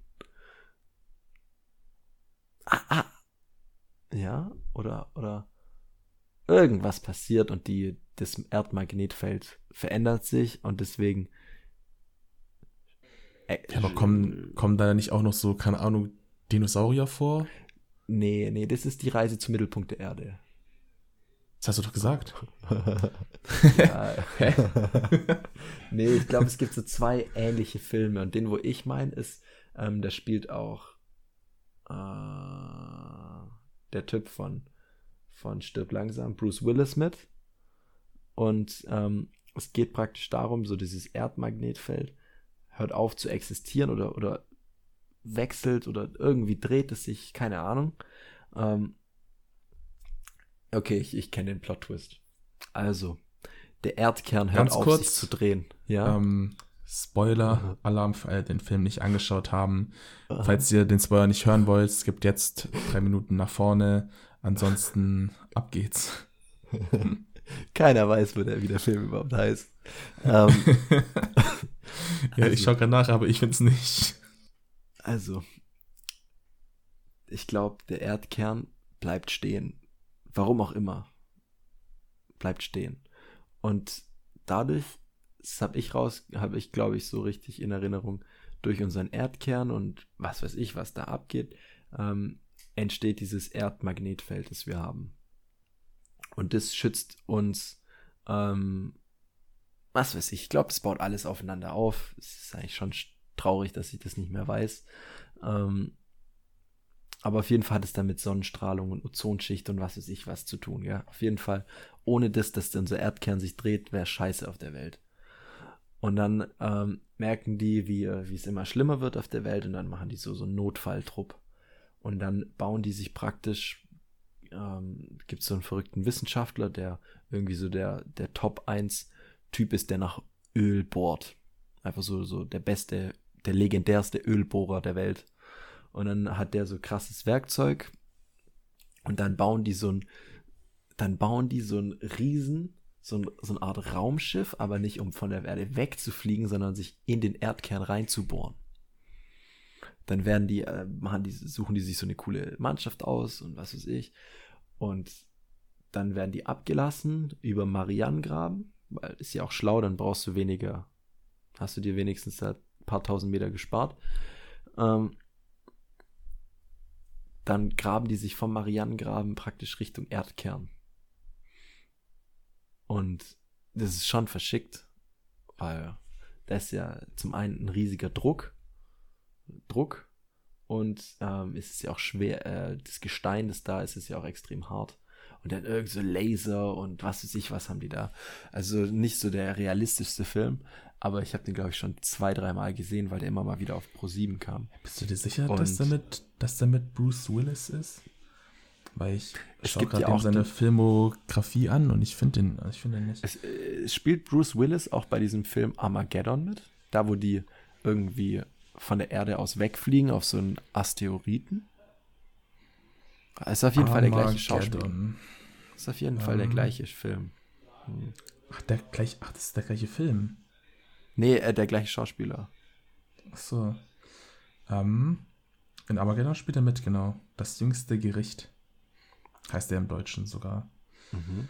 Ah, ah. Ja, oder, oder irgendwas passiert und die, das Erdmagnetfeld verändert sich und deswegen. Äh, ja, aber kommen, kommen da nicht auch noch so, keine Ahnung, Dinosaurier vor? Nee, nee, das ist die Reise zum Mittelpunkt der Erde. Das hast du doch gesagt. <laughs> ja. <laughs> <laughs> nee, ich glaube, es gibt so zwei ähnliche Filme. Und den, wo ich meine, ist, ähm, da spielt auch äh, der Typ von, von Stirb langsam, Bruce Willis mit. Und ähm, es geht praktisch darum, so dieses Erdmagnetfeld hört auf zu existieren oder, oder wechselt oder irgendwie dreht es sich, keine Ahnung. Ähm, Okay, ich, ich kenne den Plot-Twist. Also, der Erdkern hört Ganz auf, kurz, sich zu drehen. Ja. Ähm, Spoiler-Alarm alle, die den Film nicht angeschaut haben. Falls ihr den Spoiler nicht hören wollt, es gibt jetzt drei Minuten nach vorne. Ansonsten, ab geht's. <laughs> Keiner weiß, wo der, wie der Film überhaupt heißt. ähm, <laughs> ja, also, ich schaue gerade nach, aber ich finde es nicht. Also, ich glaube, der Erdkern bleibt stehen warum auch immer, bleibt stehen. Und dadurch, das habe ich raus, habe ich, glaube ich, so richtig in Erinnerung, durch unseren Erdkern und was weiß ich, was da abgeht, ähm, entsteht dieses Erdmagnetfeld, das wir haben. Und das schützt uns, ähm, was weiß ich, ich glaube, es baut alles aufeinander auf. Es ist eigentlich schon traurig, dass ich das nicht mehr weiß. Ähm, aber auf jeden Fall hat es dann mit Sonnenstrahlung und Ozonschicht und was weiß ich was zu tun, ja. Auf jeden Fall, ohne das, dass unser Erdkern sich dreht, wäre scheiße auf der Welt. Und dann ähm, merken die, wie, wie es immer schlimmer wird auf der Welt und dann machen die so, so einen Notfalltrupp. Und dann bauen die sich praktisch, ähm, gibt es so einen verrückten Wissenschaftler, der irgendwie so der, der Top 1 Typ ist, der nach Öl bohrt. Einfach so, so der beste, der legendärste Ölbohrer der Welt. Und dann hat der so krasses Werkzeug. Und dann bauen die so ein, dann bauen die so ein Riesen, so, ein, so eine Art Raumschiff, aber nicht um von der Erde wegzufliegen, sondern sich in den Erdkern reinzubohren. Dann werden die, äh, machen die, suchen die sich so eine coole Mannschaft aus und was weiß ich. Und dann werden die abgelassen über Marianengraben, weil ist ja auch schlau, dann brauchst du weniger, hast du dir wenigstens ein paar tausend Meter gespart. Ähm, dann graben die sich vom Marianengraben praktisch Richtung Erdkern. Und das ist schon verschickt, weil da ist ja zum einen ein riesiger Druck, Druck und ähm, ist es ja auch schwer, äh, das Gestein, das da ist, ist ja auch extrem hart. Und dann irgend so Laser und was weiß ich, was haben die da. Also nicht so der realistischste Film, aber ich habe den, glaube ich, schon zwei, dreimal gesehen, weil der immer mal wieder auf Pro 7 kam. Bist du dir sicher, und dass, der mit, dass der mit Bruce Willis ist? Weil ich schaue gerade ja seine Filmografie an und ich finde den, ich find den nicht. Es, äh, es, spielt Bruce Willis auch bei diesem Film Armageddon mit. Da, wo die irgendwie von der Erde aus wegfliegen auf so einen Asteroiden. Ist auf jeden Armageddon. Fall der gleiche Schauspieler. Ist auf jeden um. Fall der ähm. gleiche Film. Hm. Ach, der gleich, ach, das ist der gleiche Film. Nee, äh, der gleiche Schauspieler. Ach so. Ähm, in Armageddon spielt er mit, genau. Das jüngste Gericht. Heißt der im Deutschen sogar. Mhm.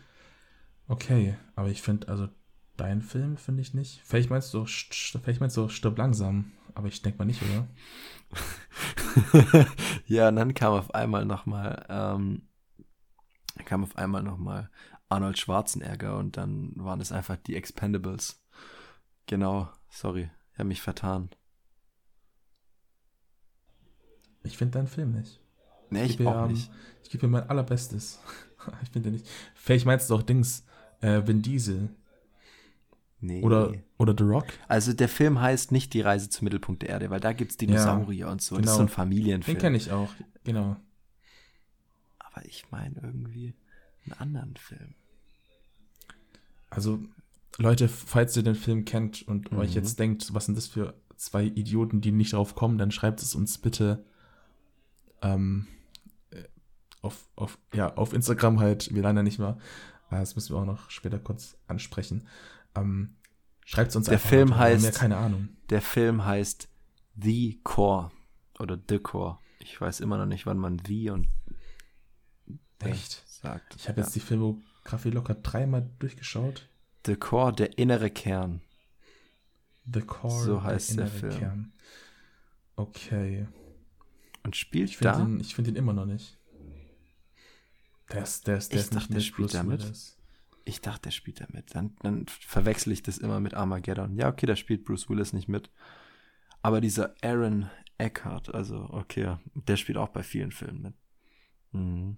Okay, aber ich finde, also dein Film finde ich nicht. Vielleicht meinst du, vielleicht meinst du stirb langsam, aber ich denke mal nicht, oder? <laughs> ja, und dann kam auf einmal nochmal, ähm, kam auf einmal nochmal Arnold Schwarzenegger und dann waren es einfach die Expendables. Genau, sorry, ich habe mich vertan. Ich finde deinen Film nicht. Nee, ich, ich auch ja, nicht. Ich gebe mir mein allerbestes. <laughs> ich finde nicht. Vielleicht meinst du auch Dings, äh, Vin Diesel. Nee. Oder, oder The Rock. Also der Film heißt nicht Die Reise zum Mittelpunkt der Erde, weil da gibt es Dinosaurier ja, und so. Genau. Das ist so genau. ein Familienfilm. Den kenne ich auch, genau. Aber ich meine irgendwie einen anderen Film. Also, Leute, falls ihr den Film kennt und mhm. euch jetzt denkt, was sind das für zwei Idioten, die nicht drauf kommen, dann schreibt es uns bitte ähm, äh, auf, auf, ja, auf Instagram halt, wir leider nicht mehr. Das müssen wir auch noch später kurz ansprechen. Ähm, Schreibt es uns der einfach. Film heißt, ja keine Ahnung. Der Film heißt The Core oder The Core. Ich weiß immer noch nicht, wann man The und Echt? sagt. Ich habe ja. jetzt die Filmografie locker dreimal durchgeschaut. The Core, der innere Kern. The Core, so heißt der, der Film. Kern. Okay. Und spielt ich da? Ihn, ich finde ihn immer noch nicht. Der ist, der ich dachte, der spielt damit. Willis. Ich dachte, der spielt da mit. Dann, dann verwechsel ich das immer mit Armageddon. Ja, okay, da spielt Bruce Willis nicht mit. Aber dieser Aaron Eckhart, also okay, der spielt auch bei vielen Filmen mit. Mhm.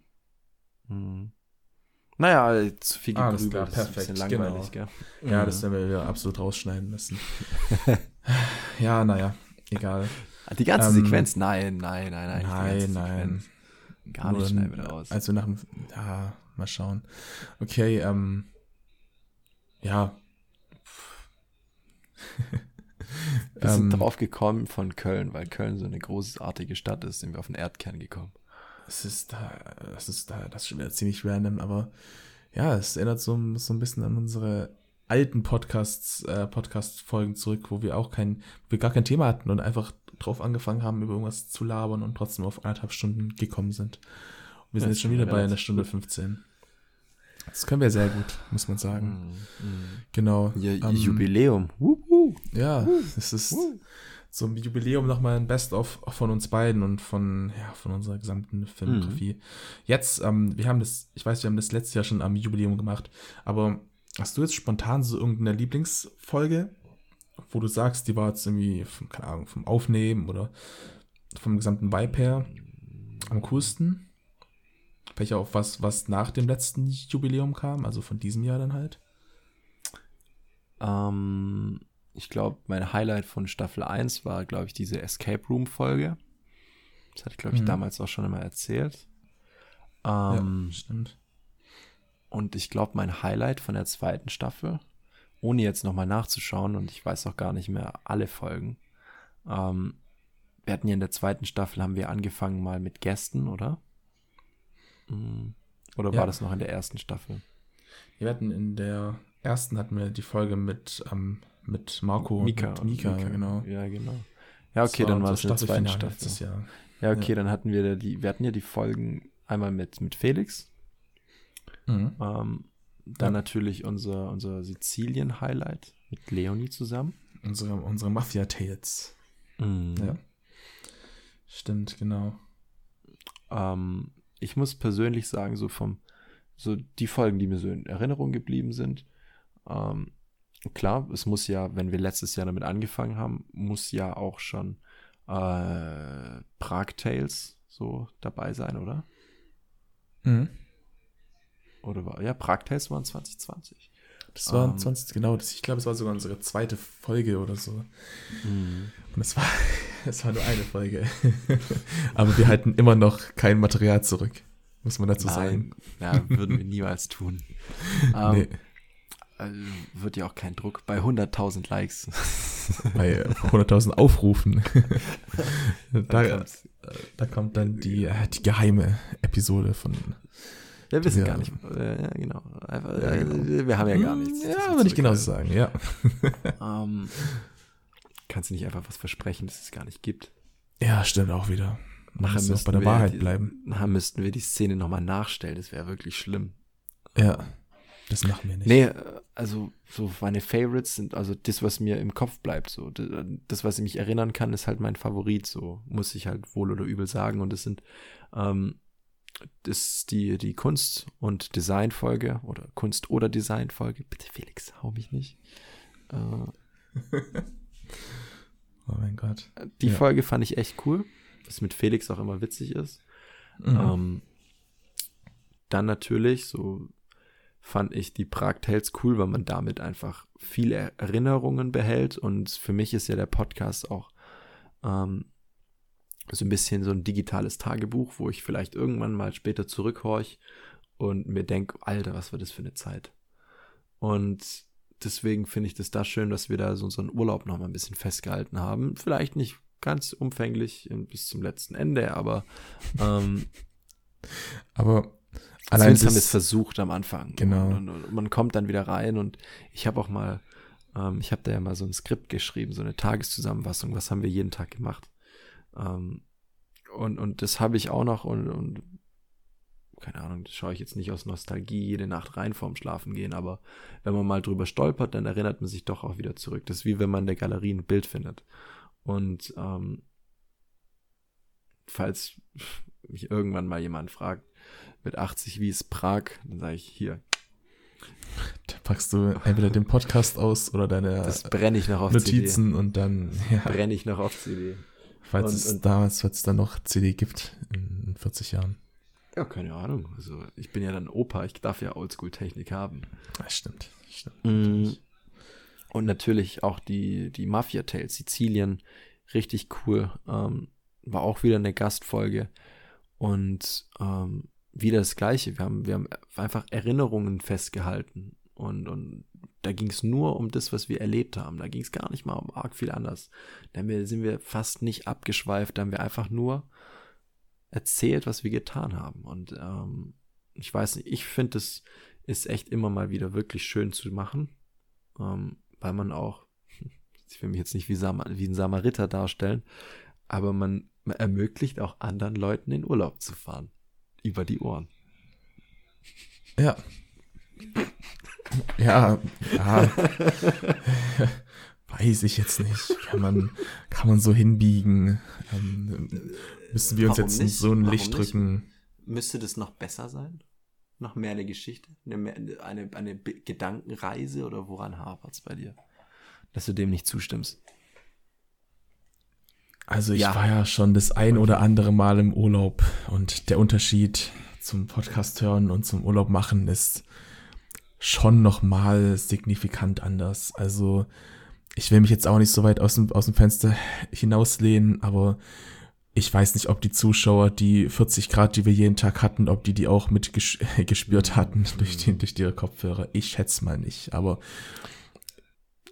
Mhm. Naja, zu viel Gegrübel, Alles klar, perfekt, ist ein bisschen langweilig, genau. gell? Ja, mhm. das werden wir absolut rausschneiden müssen. <laughs> ja, naja, egal. Die ganze ähm, Sequenz? Nein, nein, nein, nein. Nein, nein. Gar nicht schneiden wir raus. Also nach dem, ja, mal schauen. Okay, ähm, ja. <laughs> wir sind ähm, drauf gekommen von Köln, weil Köln so eine großartige Stadt ist, sind wir auf den Erdkern gekommen. Es ist da, das ist da, das ist schon wieder ziemlich random, aber ja, es erinnert so, so ein bisschen an unsere alten Podcasts, äh, Podcast-Folgen zurück, wo wir auch kein, wo wir gar kein Thema hatten und einfach drauf angefangen haben, über irgendwas zu labern und trotzdem auf anderthalb Stunden gekommen sind. Wir sind jetzt schon wieder bei einer Stunde 15. Das können wir sehr gut, muss man sagen. Mm, mm. Genau. Ja, ähm, Jubiläum. Ja, es ist uh. so ein Jubiläum nochmal ein Best-of von uns beiden und von, ja, von unserer gesamten Filmografie. Mm. Jetzt, ähm, wir haben das, ich weiß, wir haben das letztes Jahr schon am Jubiläum gemacht, aber hast du jetzt spontan so irgendeine Lieblingsfolge, wo du sagst, die war jetzt irgendwie, vom, keine Ahnung, vom Aufnehmen oder vom gesamten Vibe her am coolsten? Welcher auf was, was nach dem letzten Jubiläum kam, also von diesem Jahr dann halt? Ähm, ich glaube, mein Highlight von Staffel 1 war, glaube ich, diese Escape Room Folge. Das hatte ich, glaube ich, mhm. damals auch schon immer erzählt. Ähm, ja, stimmt. Und ich glaube, mein Highlight von der zweiten Staffel, ohne jetzt nochmal nachzuschauen, und ich weiß auch gar nicht mehr alle Folgen, ähm, wir hatten ja in der zweiten Staffel, haben wir angefangen mal mit Gästen, oder? Mhm. Oder ja. war das noch in der ersten Staffel? Wir hatten in der ersten hatten wir die Folge mit, ähm, mit Marco Mika, und Mika, Mika, genau. Ja, genau. Ja, okay, dann war es eine zweite Staffel. Jahr. Ja, okay, ja. dann hatten wir die, wir hatten ja die Folgen einmal mit, mit Felix. Mhm. Ähm, dann ja. natürlich unser, unser Sizilien-Highlight mit Leonie zusammen. Unsere, unsere Mafia-Tales. Mhm. Ja. Stimmt, genau. Ähm, ich muss persönlich sagen, so vom, so die Folgen, die mir so in Erinnerung geblieben sind, ähm, klar, es muss ja, wenn wir letztes Jahr damit angefangen haben, muss ja auch schon äh, Prague Tales so dabei sein, oder? Mhm. Oder war, ja, Prague Tales waren 2020. Das war um, 20, genau, das, ich glaube, es war sogar unsere zweite Folge oder so. Mhm. Und es war, <laughs> es war nur eine Folge. <laughs> Aber wir halten immer noch kein Material zurück, muss man dazu Nein, sagen. Ja, würden wir <laughs> niemals tun. um, nee. Also wird ja auch kein Druck bei 100.000 Likes. Bei 100.000 Aufrufen. da, da kommt dann die, äh, die geheime Episode von wir wissen ja. gar nicht. Äh, ja, genau. Einfach, ja, genau. Äh, wir haben ja gar nichts. Ja, würde ich genauso sagen, ja. <laughs> ähm, kannst du nicht einfach was versprechen, das es gar nicht gibt? Ja, stimmt auch wieder. Man muss auch bei der Wahrheit die, bleiben. Nachher müssten wir die Szene nochmal nachstellen. Das wäre wirklich schlimm. Ja, das machen wir nicht. Nee, also so meine Favorites sind, also das, was mir im Kopf bleibt, so. Das, was ich mich erinnern kann, ist halt mein Favorit, so. Muss ich halt wohl oder übel sagen. Und das sind, ähm, ist die, die Kunst- und Designfolge oder Kunst- oder Designfolge. Bitte, Felix, hau mich nicht. Äh, <laughs> oh mein Gott. Die ja. Folge fand ich echt cool, was mit Felix auch immer witzig ist. Mhm. Ähm, dann natürlich, so fand ich die Prag Tales cool, weil man damit einfach viele Erinnerungen behält. Und für mich ist ja der Podcast auch ähm, so ein bisschen so ein digitales Tagebuch, wo ich vielleicht irgendwann mal später zurückhorch und mir denke, Alter, was war das für eine Zeit? Und deswegen finde ich das da schön, dass wir da so unseren Urlaub noch mal ein bisschen festgehalten haben. Vielleicht nicht ganz umfänglich bis zum letzten Ende, aber ähm, <laughs> aber allein haben wir es versucht am Anfang. Genau. Und, und, und, man kommt dann wieder rein und ich habe auch mal, ähm, ich habe da ja mal so ein Skript geschrieben, so eine Tageszusammenfassung, was haben wir jeden Tag gemacht. Ähm, und, und das habe ich auch noch und, und keine Ahnung, das schaue ich jetzt nicht aus Nostalgie jede Nacht rein vorm Schlafen gehen, aber wenn man mal drüber stolpert, dann erinnert man sich doch auch wieder zurück. Das ist wie wenn man in der Galerie ein Bild findet. Und ähm, falls mich irgendwann mal jemand fragt, mit 80, wie ist Prag, dann sage ich hier. Da packst du entweder den Podcast aus oder deine das brenne ich noch auf Notizen CD. und dann ja. brenne ich noch auf CD. Falls es damals, falls es dann noch CD gibt in 40 Jahren. Ja, keine Ahnung. Also ich bin ja dann Opa, ich darf ja Oldschool-Technik haben. Das stimmt. stimmt. Mm. Und natürlich auch die, die Mafia Tales Sizilien, richtig cool. Ähm, war auch wieder eine Gastfolge. Und ähm, wieder das Gleiche. Wir haben, wir haben einfach Erinnerungen festgehalten. Und, und da ging es nur um das, was wir erlebt haben. Da ging es gar nicht mal um arg viel anders. Da sind wir fast nicht abgeschweift, da haben wir einfach nur erzählt, was wir getan haben. Und ähm, ich weiß nicht, ich finde, es ist echt immer mal wieder wirklich schön zu machen, ähm, weil man auch, <laughs> ich will mich jetzt nicht wie, Sam wie ein Samariter darstellen, aber man, man ermöglicht auch anderen Leuten in Urlaub zu fahren. Über die Ohren. Ja. <laughs> Ja, ja. <laughs> Weiß ich jetzt nicht. Kann man, kann man so hinbiegen. Ähm, müssen wir uns Warum jetzt in so ein Licht drücken? Nicht? Müsste das noch besser sein? Noch mehr eine Geschichte? Eine, eine, eine Gedankenreise oder woran hapert es bei dir? Dass du dem nicht zustimmst. Also ich ja. war ja schon das ein oder andere Mal im Urlaub und der Unterschied zum Podcast hören und zum Urlaub machen ist schon nochmal signifikant anders. Also ich will mich jetzt auch nicht so weit aus dem, aus dem Fenster hinauslehnen, aber ich weiß nicht, ob die Zuschauer die 40 Grad, die wir jeden Tag hatten, ob die die auch mit <laughs> gespürt hatten <laughs> durch, die, durch ihre Kopfhörer. Ich schätze mal nicht, aber.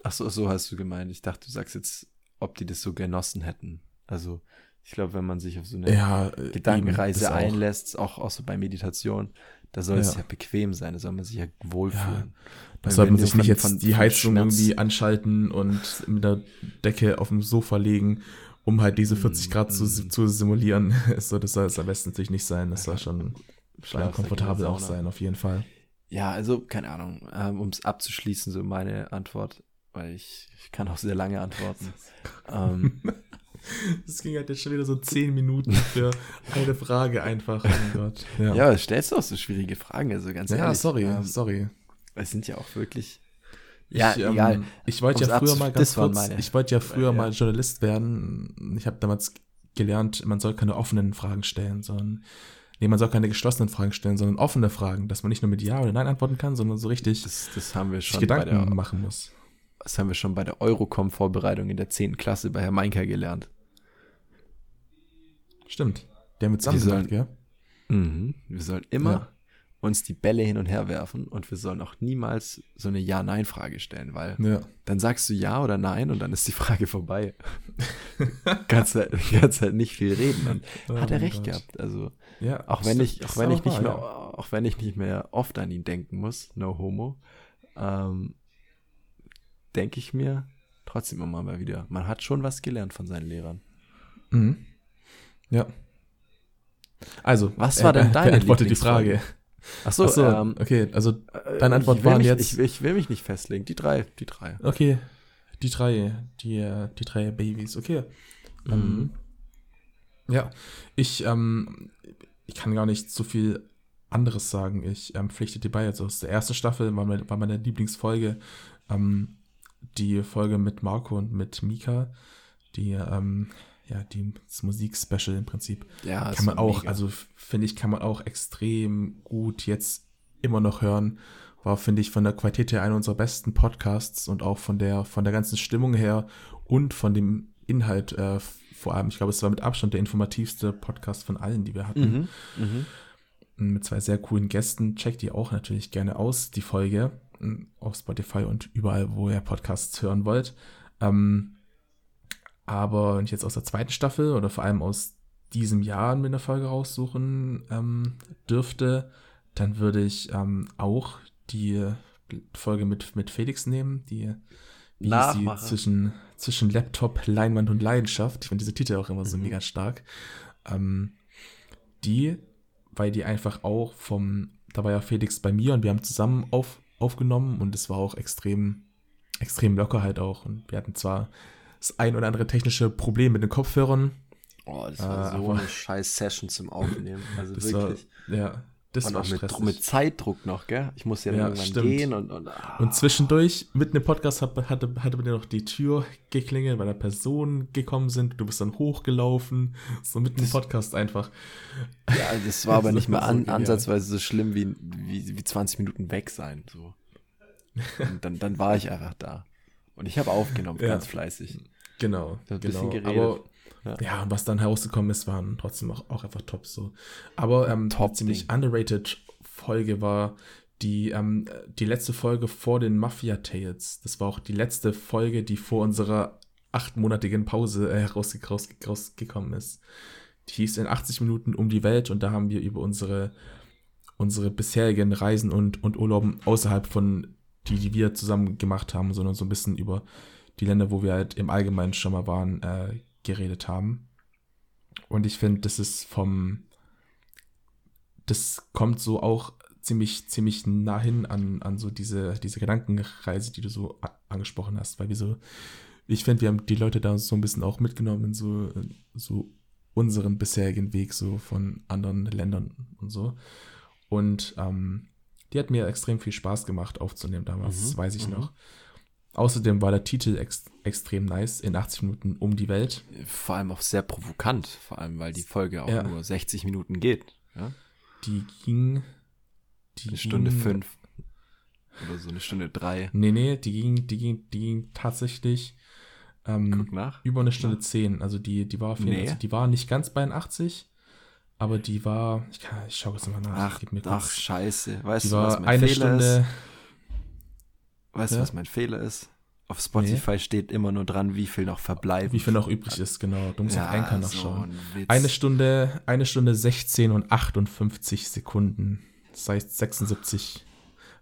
Ach so, so hast du gemeint. Ich dachte, du sagst jetzt, ob die das so genossen hätten. Also, ich glaube, wenn man sich auf so eine ja, Gedankenreise einlässt, auch, auch so bei Meditation, da soll ja. es ja bequem sein, da soll man sich ja wohlfühlen. Ja. Da sollte man sich nicht jetzt von, die Heizung irgendwie anschalten und mit der Decke auf dem Sofa legen, um halt diese 40 mm, Grad mm. zu, zu simulieren. <laughs> so, das soll es am besten natürlich nicht sein. Das soll schon, schon komfortabel auch sein, auf jeden Fall. Ja, also, keine Ahnung, ähm, um es abzuschließen, so meine Antwort, weil ich, ich kann auch sehr lange antworten. <laughs> ähm, <laughs> das ging halt jetzt schon wieder so zehn Minuten für eine Frage einfach. Oh Gott. Ja, ja stellst du auch so schwierige Fragen, also ganz ehrlich. Ja, sorry, ähm, sorry. Es sind ja auch wirklich. Ja, ich, ähm, egal. Ich wollte ja früher mal ganz kurz, ich wollte ja früher ja. mal Journalist werden. Ich habe damals gelernt, man soll keine offenen Fragen stellen, sondern nee, man soll keine geschlossenen Fragen stellen, sondern offene Fragen, dass man nicht nur mit Ja oder Nein antworten kann, sondern so richtig das, das haben wir schon Gedanken der, machen muss. Das haben wir schon bei der Eurocom-Vorbereitung in der 10. Klasse bei Herr Meinker gelernt. Stimmt. Der mit zusammen sollen, gell? Mhm. Wir sollen immer ja. uns die Bälle hin und her werfen und wir sollen auch niemals so eine Ja-Nein-Frage stellen, weil ja. dann sagst du Ja oder Nein und dann ist die Frage vorbei. <laughs> kannst, halt, kannst halt nicht viel reden. Und oh hat er recht Gott. gehabt. Also ja, auch wenn ich, auch wenn ich nicht mehr, auch wenn ich nicht mehr oft an ihn denken muss, no homo, ähm, denke ich mir trotzdem immer mal wieder, man hat schon was gelernt von seinen Lehrern. Mhm. Ja. Also, was war denn äh, deine beantworte die Frage. Ach so, Ach so ähm, okay, also deine Antwort mich, jetzt. Ich, will- ich will mich nicht festlegen. Die drei, die drei. Okay, die drei, die, äh, die drei Babys, okay. Mhm. Ähm, ja, ich, ähm, ich kann gar nicht so viel anderes sagen. Ich ähm, pflichte dir bei. Also aus der ersten Staffel war, mein, war meine Lieblingsfolge ähm, die Folge mit Marco und mit Mika. Die, ähm, ja, die das Musikspecial im Prinzip. Ja, das kann man auch, mega. also finde ich, kann man auch extrem gut jetzt immer noch hören. War, finde ich, von der Qualität her einer unserer besten Podcasts und auch von der, von der ganzen Stimmung her und von dem Inhalt äh, vor allem. Ich glaube, es war mit Abstand der informativste Podcast von allen, die wir hatten. Mhm. Mhm. Mit zwei sehr coolen Gästen. Checkt die auch natürlich gerne aus, die Folge. M, Auf Spotify und überall, wo ihr Podcasts hören wollt. Ähm, aber wenn ich jetzt aus der zweiten Staffel oder vor allem aus diesem Jahr mir eine Folge raussuchen ähm, dürfte, dann würde ich ähm, auch die Folge mit, mit Felix nehmen, die wie sie zwischen, zwischen Laptop, Leinwand und Leidenschaft. Ich finde diese Titel auch immer so Mhm. mega stark. Ähm, die, weil die einfach auch vom, da war ja Felix bei mir und wir haben zusammen auf, aufgenommen und es war auch extrem, extrem locker halt auch. Und wir hatten zwar das ein oder andere technische Problem mit den Kopfhörern. Oh, das war Äh, so eine scheiß Session zum Aufnehmen. <laughs> Also wirklich. war, ja, das und war auch mit, mit Zeitdruck noch, gell? Ich musste ja, Ja, irgendwann stimmt. gehen und, und, ah. Und zwischendurch, mitten im Podcast, hat, hatte, hatte dir noch die Tür geklingelt, weil da Personen gekommen sind. Du bist dann hochgelaufen. So mitten im Podcast einfach. Ja, das war <laughs> aber Das nicht so an, ansatzweise so schlimm wie, wie, wie 20 Minuten weg sein. So. Und dann, dann war ich einfach da. Und ich habe aufgenommen, <laughs> Ja. ganz fleißig. Genau, genau. Aber Ja. ja. und was dann herausgekommen ist, waren trotzdem auch, auch einfach top so. Aber ähm, Top ziemlich Ding. underrated Folge war die, ähm, die letzte Folge vor den Mafia Tales. Das war auch die letzte Folge, die vor unserer achtmonatigen Pause äh, rausge rausge rausgekommen ist. Die hieß in 80 Minuten um die Welt und da haben wir über unsere, unsere bisherigen Reisen und, und Urlauben außerhalb von die, die wir zusammen gemacht haben, sondern so ein bisschen über die Länder, wo wir halt im Allgemeinen schon mal waren, äh, geredet haben. Und ich finde, das ist vom, das kommt so auch ziemlich, ziemlich nah hin an, an so diese, diese Gedankenreise, die du so angesprochen hast, weil wir so, ich finde, wir haben die Leute da so ein bisschen auch mitgenommen in so, so unseren bisherigen Weg so von anderen Ländern und so. Und ähm, die hat mir extrem viel Spaß gemacht aufzunehmen damals, Mhm, das weiß ich mhm. noch. Außerdem war der Titel ex extrem nice, in 80 Minuten um die Welt. Vor allem auch sehr provokant, vor allem, weil die Folge auch Ja. nur 60 Minuten geht. Ja? Die ging. Die Eine Stunde ging, fünf. Oder so eine Stunde drei. Nee, nee, die ging, die ging, die ging tatsächlich ähm, über eine Stunde 10. Also die, die war auf jeden Nee. also die war nicht ganz bei den 80, aber die war, ich, kann, ich schaue jetzt mal nach. Ach, Gib mir ach, scheiße. Weißt die du, was war mein eine Fehler Stunde. ist? Weißt du, Ja? was mein Fehler ist? Auf Spotify steht immer nur dran, wie viel noch verbleibt. Wie viel noch übrig ist, genau. Du musst auf Anchor so nachschauen. ein. Eine Stunde, eine Stunde 16 und 58 Sekunden. Das heißt 76,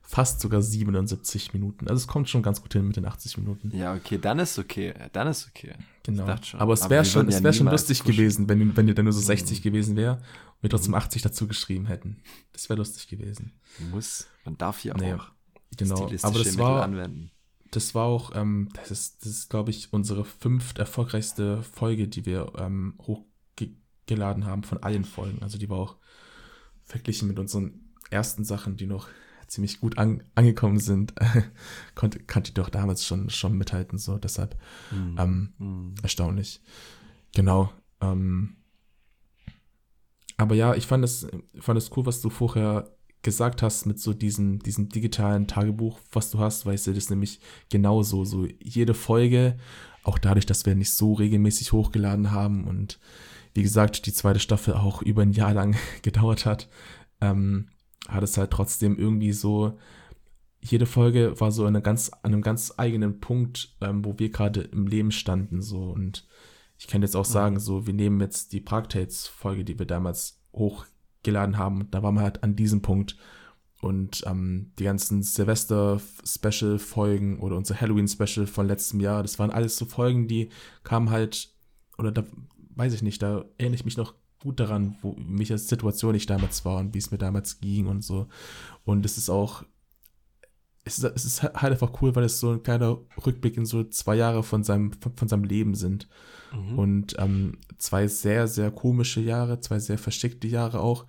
fast sogar 77 Minuten. Also es kommt schon ganz gut hin mit den 80 Minuten. Ja, okay, dann ist okay. Dann ist okay. Genau. Aber es wäre schon, es ja wäre schon lustig pushen. gewesen, wenn, wenn ihr dann nur so 60 Mhm. gewesen wäre und wir trotzdem 80 dazu geschrieben hätten. Das wäre lustig gewesen. Muss, man darf hier Nee, auch Genau. Aber das Mittel war, anwenden. das war auch, ähm, das ist, das ist, glaube ich, unsere fünft erfolgreichste Folge, die wir ähm, hochgeladen haben von allen Folgen. Also die war auch verglichen mit unseren ersten Sachen, die noch ziemlich gut an, angekommen sind, <laughs> konnte, konnte die doch damals schon, schon mithalten. So, deshalb Mhm. ähm, Mhm. erstaunlich. Genau. Ähm, aber ja, ich fand es, fand es cool, was du vorher gesagt hast mit so diesem, diesem digitalen Tagebuch, was du hast, weil ich sehe das nämlich genauso. So jede Folge, auch dadurch, dass wir nicht so regelmäßig hochgeladen haben und wie gesagt, die zweite Staffel auch <laughs> über ein Jahr lang <laughs> gedauert hat, ähm, hat es halt trotzdem irgendwie so, jede Folge war so an einem ganz, an einem ganz eigenen Punkt, ähm, wo wir gerade im Leben standen, so und ich kann jetzt auch sagen, so, wir nehmen jetzt die Parktates-Folge, die wir damals hochgeladen haben, da waren wir halt an diesem Punkt. Und ähm, die ganzen Silvester-Special-Folgen oder unser Halloween-Special von letztem Jahr, das waren alles so Folgen, die kamen halt, oder da weiß ich nicht, da erinnere ich mich noch gut daran, wo welcher Situation ich damals war und wie es mir damals ging und so. Und es ist auch, es ist, es ist halt einfach cool, weil es so ein kleiner Rückblick in so zwei Jahre von seinem, von, von seinem Leben sind. Mhm. Und ähm, zwei sehr, sehr komische Jahre, zwei sehr versteckte Jahre auch,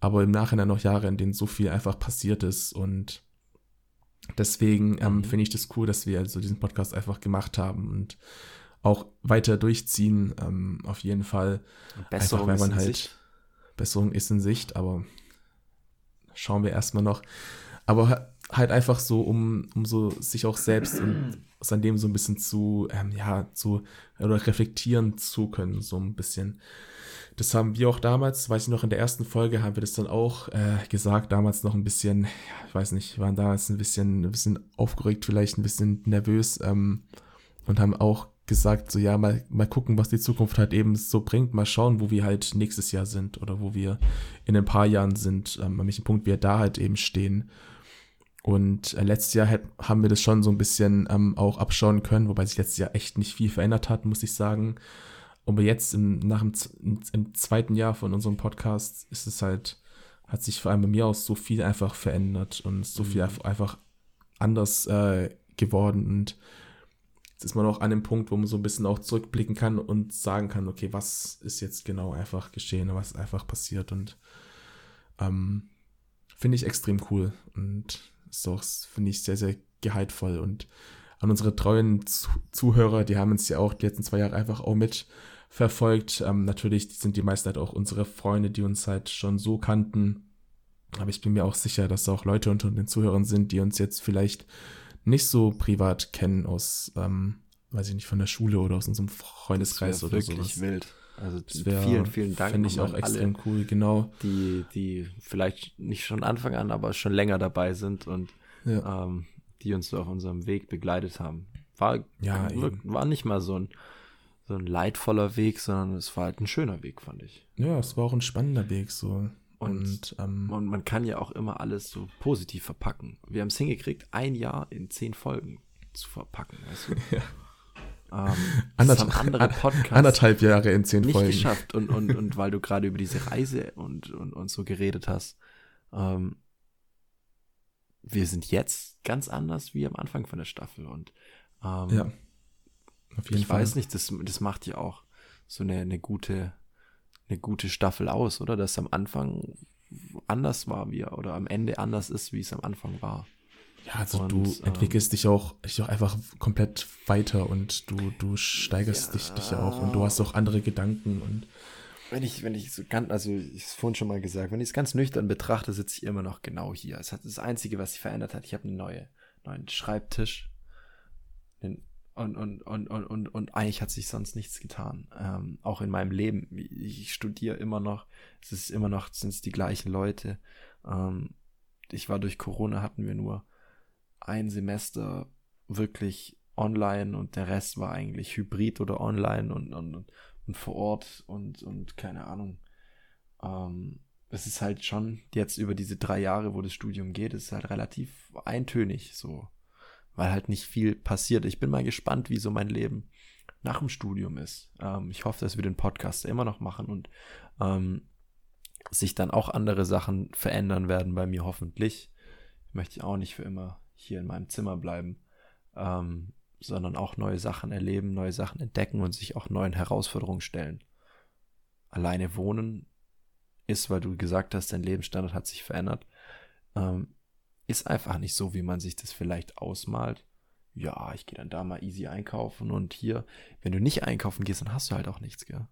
aber im Nachhinein noch Jahre, in denen so viel einfach passiert ist und deswegen ähm, mhm. finde ich das cool, dass wir also diesen Podcast einfach gemacht haben und auch weiter durchziehen, ähm, auf jeden Fall. Besserung einfach, weil man halt, Sicht. Besserung ist in Sicht, aber schauen wir erstmal noch. Aber halt einfach so, um, um so sich auch selbst und <clears throat> sein Leben so ein bisschen zu, ähm, ja, zu, oder reflektieren zu können, so ein bisschen. Das haben wir auch damals, weiß ich noch, in der ersten Folge haben wir das dann auch äh, gesagt, damals noch ein bisschen, ich weiß nicht, waren damals ein bisschen, ein bisschen aufgeregt, vielleicht ein bisschen nervös ähm, und haben auch gesagt, so ja, mal, mal gucken, was die Zukunft halt eben so bringt, mal schauen, wo wir halt nächstes Jahr sind oder wo wir in ein paar Jahren sind, ähm, an welchem Punkt wir da halt eben stehen. Und äh, letztes Jahr hat, haben wir das schon so ein bisschen ähm, auch abschauen können, wobei sich letztes Jahr echt nicht viel verändert hat, muss ich sagen. Aber jetzt im, nach dem im zweiten Jahr von unserem Podcast ist es halt, hat sich vor allem bei mir aus so viel einfach verändert und so viel mhm. einfach anders äh, geworden und Jetzt ist man auch an dem Punkt, wo man so ein bisschen auch zurückblicken kann und sagen kann, okay, was ist jetzt genau einfach geschehen, was ist einfach passiert und ähm, finde ich extrem cool und ist auch, finde ich, sehr, sehr gehaltvoll und an unsere treuen Zuhörer, die haben uns ja auch die letzten zwei Jahre einfach auch mit verfolgt. Ähm, natürlich sind die meisten halt auch unsere Freunde, die uns halt schon so kannten. Aber ich bin mir auch sicher, dass auch Leute unter den Zuhörern sind, die uns jetzt vielleicht nicht so privat kennen aus, ähm, weiß ich nicht, von der Schule oder aus unserem Freundeskreis oder wirklich sowas. wild. Also wär, vielen, vielen Dank. Finde ich auch extrem cool, genau. Die, die vielleicht nicht schon Anfang an, aber schon länger dabei sind und ja. ähm, die uns so auf unserem Weg begleitet haben. War, ja, war nicht mal so ein, so ein leidvoller Weg, sondern es war halt ein schöner Weg, fand ich. Ja, es war auch ein spannender Weg, so. Und, und, ähm, und, man kann ja auch immer alles so positiv verpacken. Wir haben es hingekriegt, ein Jahr in zehn Folgen zu verpacken. Weißt du? <laughs> ja. Ähm, <laughs> Anderth andere Podcasts anderthalb Jahre in zehn nicht Folgen. geschafft. Und, und, und <laughs> weil du gerade über diese Reise und, und, und so geredet hast, ähm, wir sind jetzt ganz anders wie am Anfang von der Staffel. Und ähm, ja, ich Fall. weiß nicht, das, das macht ja auch so eine, eine gute eine gute Staffel aus, oder? Dass am Anfang anders war wie oder am Ende anders ist, wie es am Anfang war. Ja, also und, du ähm, entwickelst dich auch, dich auch einfach komplett weiter und du, du steigerst ja, dich, dich auch und du hast auch andere Gedanken und wenn ich, wenn ich so ganz, also ich es vorhin schon mal gesagt, wenn ich es ganz nüchtern betrachte, sitze ich immer noch genau hier. Es hat das Einzige, was sich verändert hat, ich habe einen neue, neuen Schreibtisch, und, und, und, und, und, und eigentlich hat sich sonst nichts getan. Ähm, auch in meinem Leben. Ich studiere immer noch. Es ist immer noch, sind es die gleichen Leute. Ähm, ich war durch Corona, hatten wir nur ein Semester wirklich online und der Rest war eigentlich hybrid oder online und, und, und vor Ort und, und keine Ahnung. Ähm, es ist halt schon jetzt über diese drei Jahre, wo das Studium geht, ist halt relativ eintönig so weil halt nicht viel passiert. Ich bin mal gespannt, wie so mein Leben nach dem Studium ist. Ähm, ich hoffe, dass wir den Podcast immer noch machen und ähm, sich dann auch andere Sachen verändern werden bei mir hoffentlich. Ich möchte auch nicht für immer hier in meinem Zimmer bleiben, ähm, sondern auch neue Sachen erleben, neue Sachen entdecken und sich auch neuen Herausforderungen stellen. Alleine wohnen ist, weil du gesagt hast, dein Lebensstandard hat sich verändert, ähm, ist einfach nicht so, wie man sich das vielleicht ausmalt. Ja, ich gehe dann da mal easy einkaufen und hier, wenn du nicht einkaufen gehst, dann hast du halt auch nichts, gell?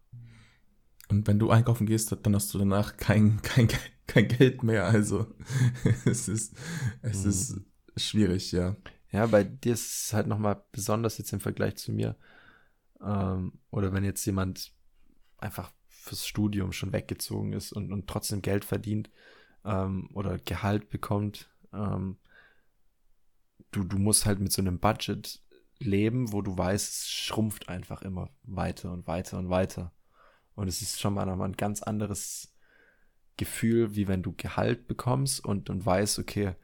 Und wenn du einkaufen gehst, dann hast du danach kein, kein, kein Geld mehr. Also <laughs> es ist, es mhm. ist schwierig, ja. Ja, bei dir ist es halt nochmal besonders jetzt im Vergleich zu mir. Ähm, oder wenn jetzt jemand einfach fürs Studium schon weggezogen ist und, und trotzdem Geld verdient ähm, oder Gehalt bekommt, ähm, du, du musst halt mit so einem Budget leben, wo du weißt, es schrumpft einfach immer weiter und weiter und weiter. Und es ist schon mal ein ganz anderes Gefühl, wie wenn du Gehalt bekommst und, und weißt, okay,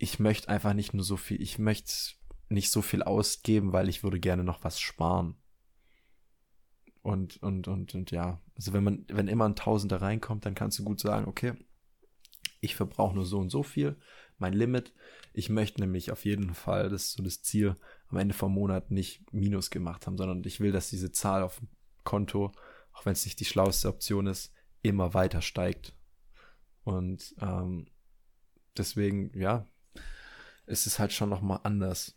ich möchte einfach nicht nur so viel, ich möchte nicht so viel ausgeben, weil ich würde gerne noch was sparen. Und, und, und, und ja, also wenn man, wenn immer ein Tausender reinkommt, dann kannst du gut sagen, okay, ich verbrauche nur so und so viel, mein Limit. Ich möchte nämlich auf jeden Fall, das ist so das Ziel, am Ende vom Monat nicht Minus gemacht haben, sondern ich will, dass diese Zahl auf dem Konto, auch wenn es nicht die schlauste Option ist, immer weiter steigt. Und ähm, deswegen, ja, ist es halt schon nochmal anders.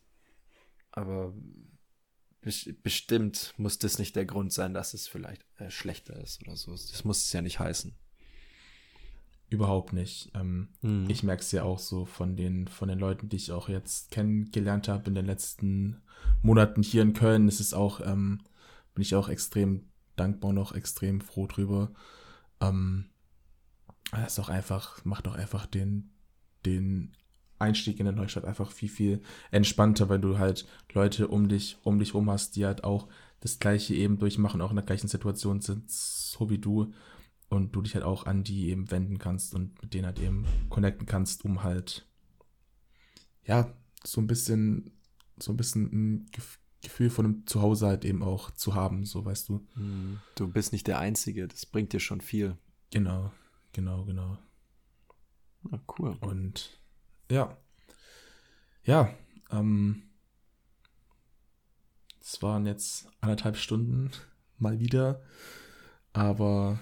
Aber bestimmt muss das nicht der Grund sein, dass es vielleicht äh, schlechter ist oder so. Das muss es ja nicht heißen. Überhaupt nicht. Ähm, mhm. Ich merke es ja auch so von den, von den Leuten, die ich auch jetzt kennengelernt habe in den letzten Monaten hier in Köln. Es ist auch, ähm, bin ich auch extrem dankbar und auch extrem froh drüber. Ähm, es ist auch einfach, macht auch einfach den, den Einstieg in der Neustadt einfach viel, viel entspannter, weil du halt Leute um dich, um dich rum hast, die halt auch das Gleiche eben durchmachen, auch in der gleichen Situation sind, so wie du. Und du dich halt auch an die eben wenden kannst und mit denen halt eben connecten kannst, um halt, ja, so ein bisschen, so ein bisschen ein Gefühl von einem Zuhause halt eben auch zu haben, so weißt du. Hm, du bist nicht der Einzige, das bringt dir schon viel. Genau, genau, genau. Na, cool. Und ja. Ja, ähm, es waren jetzt anderthalb Stunden mal wieder, aber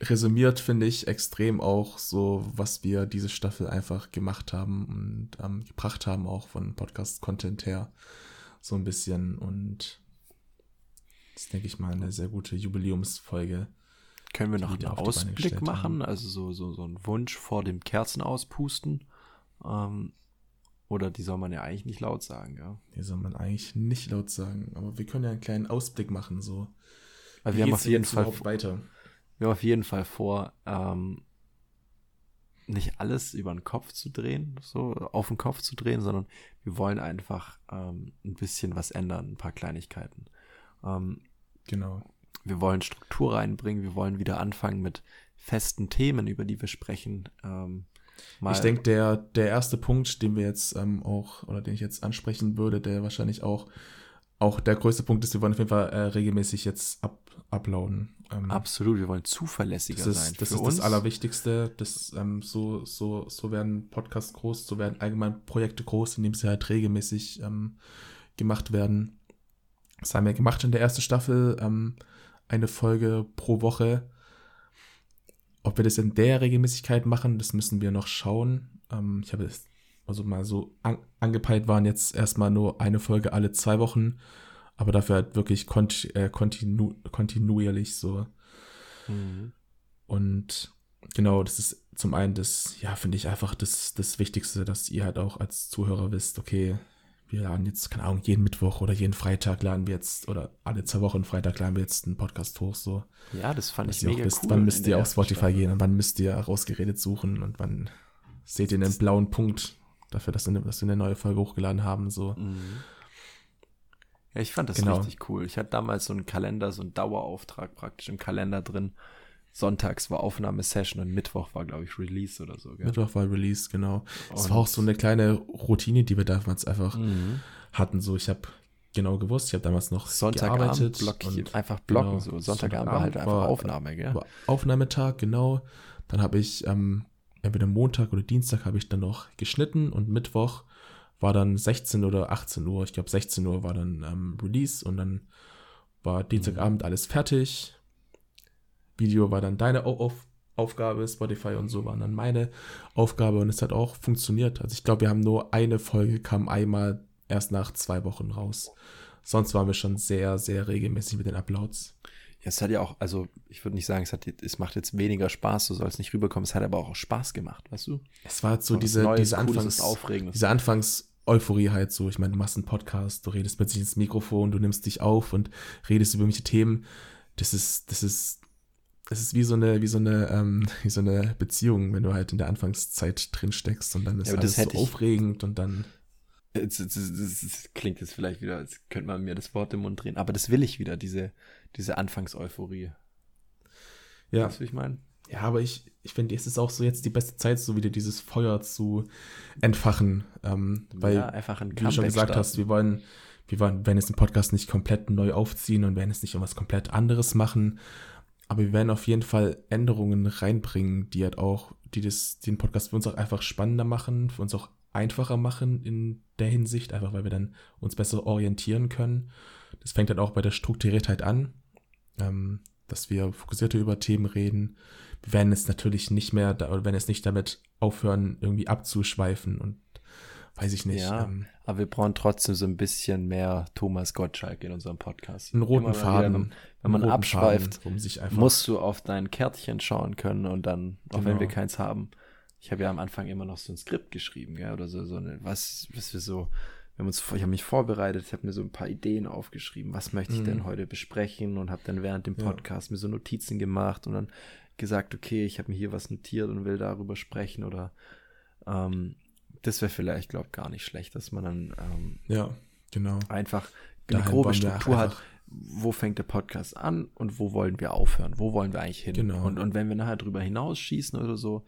resümiert finde ich extrem auch so, was wir diese Staffel einfach gemacht haben und ähm, gebracht haben, auch von Podcast-Content her. So ein bisschen und das denke ich mal eine sehr gute Jubiläumsfolge. Können wir noch einen Ausblick machen? Haben. Also so, so, so ein Wunsch vor dem Kerzen auspusten? Ähm, oder die soll man ja eigentlich nicht laut sagen, ja. Die soll man eigentlich nicht laut sagen, aber wir können ja einen kleinen Ausblick machen, so. Also wir haben auf jeden Fall weiter. Wir haben auf jeden Fall vor, ähm, nicht alles über den Kopf zu drehen, so auf den Kopf zu drehen, sondern wir wollen einfach ähm, ein bisschen was ändern, ein paar Kleinigkeiten. Ähm, genau. Wir wollen Struktur reinbringen, wir wollen wieder anfangen mit festen Themen, über die wir sprechen. Ähm, ich denke, der, der erste Punkt, den wir jetzt ähm, auch, oder den ich jetzt ansprechen würde, der wahrscheinlich auch, auch der größte Punkt ist, wir wollen auf jeden Fall äh, regelmäßig jetzt up, uploaden. Ähm, Absolut, wir wollen zuverlässiger das ist, sein. Das ist uns. das Allerwichtigste. Das, ähm, so, so, so werden Podcasts groß, so werden allgemein Projekte groß, indem sie halt regelmäßig ähm, gemacht werden. Das haben wir gemacht in der ersten Staffel, ähm, eine Folge pro Woche. Ob wir das in der Regelmäßigkeit machen, das müssen wir noch schauen. Ähm, ich habe es also mal so an, angepeilt waren jetzt erstmal nur eine Folge alle zwei Wochen, aber dafür halt wirklich kont äh, kontinu kontinuierlich so. Mhm. Und genau, das ist zum einen das, ja, finde ich einfach das, das Wichtigste, dass ihr halt auch als Zuhörer wisst, okay, wir laden jetzt, keine Ahnung, jeden Mittwoch oder jeden Freitag laden wir jetzt, oder alle zwei Wochen Freitag laden wir jetzt einen Podcast hoch, so. Ja, das fand ich mega wisst, cool. Wann müsst ihr auf Spotify Staffel. gehen und wann müsst ihr rausgeredet suchen und wann seht ihr einen blauen Punkt dafür, dass wir, dass wir eine neue Folge hochgeladen haben, so. Mhm. Ja, ich fand das genau. richtig cool. Ich hatte damals so einen Kalender, so einen Dauerauftrag praktisch im Kalender drin. Sonntags war Aufnahmesession und Mittwoch war, glaube ich, Release oder so. Gell? Mittwoch war Release, genau. Es war auch so eine kleine Routine, die wir damals einfach mhm. hatten. So, ich habe genau gewusst, ich habe damals noch Sonntagabend und einfach blocken. Genau, so. Sonntagabend war halt einfach war, Aufnahme, gell? Aufnahmetag, genau. Dann habe ich ähm, entweder Montag oder Dienstag habe ich dann noch geschnitten und Mittwoch war dann 16 oder 18 Uhr. Ich glaube 16 Uhr war dann ähm, Release und dann war Dienstagabend mhm. alles fertig. Video war dann deine Auf Aufgabe, Spotify und so waren dann meine Aufgabe und es hat auch funktioniert. Also ich glaube, wir haben nur eine Folge, kam einmal erst nach zwei Wochen raus. Sonst waren wir schon sehr, sehr regelmäßig mit den Uploads. Ja, es hat ja auch, also ich würde nicht sagen, es, hat, es macht jetzt weniger Spaß, so soll es nicht rüberkommen. Es hat aber auch Spaß gemacht, weißt du? Es war so diese, Neues, diese Anfangs, diese Anfangs Euphorie halt so. Ich meine, du machst einen Podcast, du redest plötzlich ins Mikrofon, du nimmst dich auf und redest über irgendwelche Themen. Das ist, das ist es ist wie so eine, wie so eine, ähm, <laughs> wie so eine Beziehung, wenn du halt in der Anfangszeit drin steckst und dann ist ja, alles so aufregend und dann. Das, das, das, klingt jetzt vielleicht wieder, als könnte man mir das Wort im Mund drehen, aber das will ich wieder, diese, diese Anfangseuphorie. Ja. Weißt du, wie ich meine? Ja, aber ich, ich finde, es ist auch so jetzt die beste Zeit, so wieder dieses Feuer zu entfachen. Ähm, weil, ja, einfach ein wie du schon gesagt starten. hast, wir wollen, wir werden jetzt den Podcast nicht komplett neu aufziehen und werden jetzt nicht irgendwas komplett anderes machen. Aber wir werden auf jeden Fall Änderungen reinbringen, die halt auch, die das, den Podcast für uns auch einfach spannender machen, für uns auch einfacher machen in der Hinsicht, einfach weil wir dann uns besser orientieren können. Das fängt halt auch bei der Strukturiertheit an, ähm, dass wir fokussierter über Themen reden. Wir werden jetzt natürlich nicht mehr, da, werden jetzt nicht damit aufhören, irgendwie abzuschweifen und weiß ich nicht. Ja, ähm, aber wir brauchen trotzdem so ein bisschen mehr Thomas Gottschalk in unserem Podcast. Einen roten Faden. Wieder, wenn man abschweift, Faden, musst du auf dein Kärtchen schauen können und dann, auch genau. wenn wir keins haben. Ich habe ja am Anfang immer noch so ein Skript geschrieben, ja, oder so, so eine, was, was wir so, wir haben uns, ich habe mich vorbereitet, ich habe mir so ein paar Ideen aufgeschrieben, was möchte ich mhm. denn heute besprechen und habe dann während dem Podcast ja. mir so Notizen gemacht und dann gesagt, okay, ich habe mir hier was notiert und will darüber sprechen oder ähm, das wäre vielleicht, glaube ich, gar nicht schlecht, dass man dann ähm, ja, genau. einfach eine Daheim grobe Struktur hat, wo fängt der Podcast an und wo wollen wir aufhören, wo wollen wir eigentlich hin. Genau. Und, und wenn wir nachher drüber hinausschießen oder so,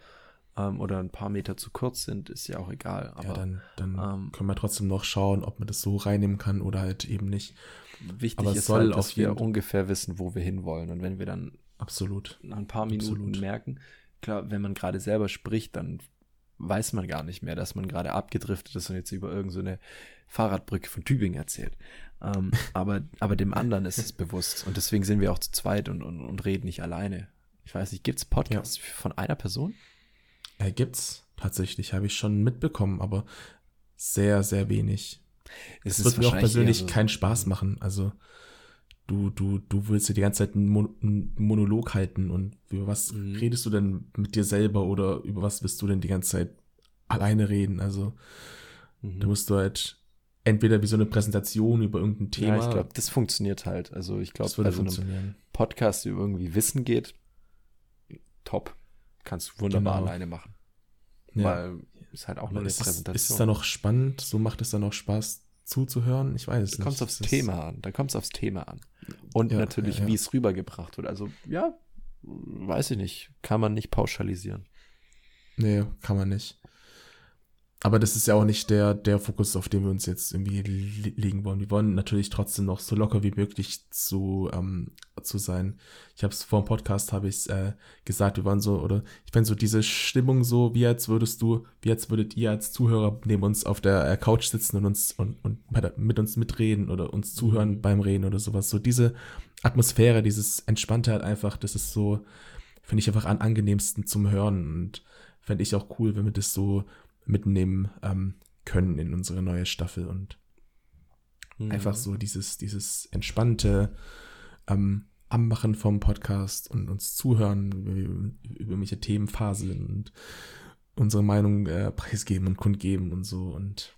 ähm, oder ein paar Meter zu kurz sind, ist ja auch egal. Aber, ja, dann, dann ähm, können wir trotzdem noch schauen, ob man das so reinnehmen kann oder halt eben nicht. Wichtig Aber ist halt, dass wir ungefähr wissen, wo wir hinwollen. Und wenn wir dann absolut nach ein paar Minuten absolut. merken, klar, wenn man gerade selber spricht, dann weiß man gar nicht mehr, dass man gerade abgedriftet ist und jetzt über irgendeine so Fahrradbrücke von Tübingen erzählt. Ähm, <laughs> aber, aber dem anderen ist es bewusst. Und deswegen sind wir auch zu zweit und, und, und reden nicht alleine. Ich weiß nicht, gibt es Podcasts ja. von einer Person? Ja, gibt's tatsächlich, habe ich schon mitbekommen, aber sehr, sehr wenig. Es, es wird mir auch persönlich so keinen Spaß machen. Also du, du, du willst dir die ganze Zeit einen, Mon einen Monolog halten und über was mhm. redest du denn mit dir selber oder über was willst du denn die ganze Zeit alleine reden? Also mhm. da musst du halt entweder wie so eine Präsentation über irgendein Thema. Ja, ich glaube, das funktioniert halt. Also ich glaube, bei so einem Podcast über irgendwie Wissen geht, top. Kannst du wunderbar genau. alleine machen. Ja. Weil es halt auch nur eine ist Präsentation. Ist es dann noch spannend? So macht es dann auch Spaß zuzuhören? Ich weiß es da nicht. Kommt's aufs Thema an. Da kommt es aufs Thema an. Und ja, natürlich, ja, wie es rübergebracht wird. Also, ja, weiß ich nicht. Kann man nicht pauschalisieren. Nee, kann man nicht. Aber das ist ja auch nicht der, der Fokus, auf den wir uns jetzt irgendwie legen wollen. Wir wollen natürlich trotzdem noch so locker wie möglich zu, ähm, zu sein. Ich habe es vor dem Podcast habe ich äh, gesagt, wir wollen so, oder ich fände so diese Stimmung so, wie als würdest du, wie als würdet ihr als Zuhörer neben uns auf der äh, Couch sitzen und uns und, und mit uns mitreden oder uns zuhören beim Reden oder sowas. So diese Atmosphäre, dieses Entspannte halt einfach, das ist so, finde ich einfach am angenehmsten zum Hören und fände ich auch cool, wenn wir das so mitnehmen ähm, können in unsere neue Staffel und mhm. einfach so dieses, dieses entspannte ähm, Anmachen vom Podcast und uns zuhören, über, über welche Themen phasen und unsere Meinung äh, preisgeben und kundgeben und so und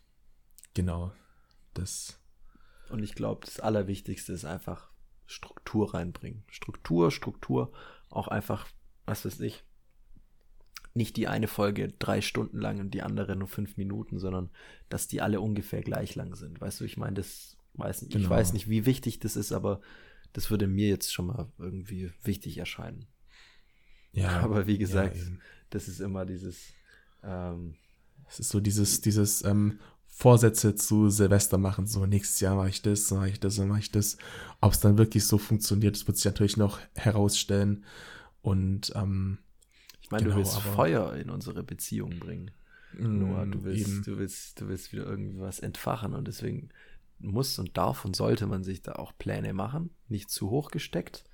genau das. Und ich glaube, das Allerwichtigste ist einfach Struktur reinbringen. Struktur, Struktur, auch einfach, was weiß ich, nicht die eine Folge drei Stunden lang und die andere nur fünf Minuten, sondern dass die alle ungefähr gleich lang sind. Weißt du, ich meine, das weiß nicht, genau. ich weiß nicht, wie wichtig das ist, aber das würde mir jetzt schon mal irgendwie wichtig erscheinen. Ja. <laughs> Aber wie gesagt, ja, das ist immer dieses. Ähm, es ist so dieses, dieses ähm, Vorsätze zu Silvester machen, so nächstes Jahr mache ich das, mache ich das, mache ich das. Ob es dann wirklich so funktioniert, das wird sich natürlich noch herausstellen. Und ähm, ich meine, genau, du willst Feuer in unsere Beziehung bringen. Mm, Noah, du willst, du willst, du willst wieder irgendwas entfachen und deswegen muss und darf und sollte man sich da auch Pläne machen, nicht zu hoch gesteckt.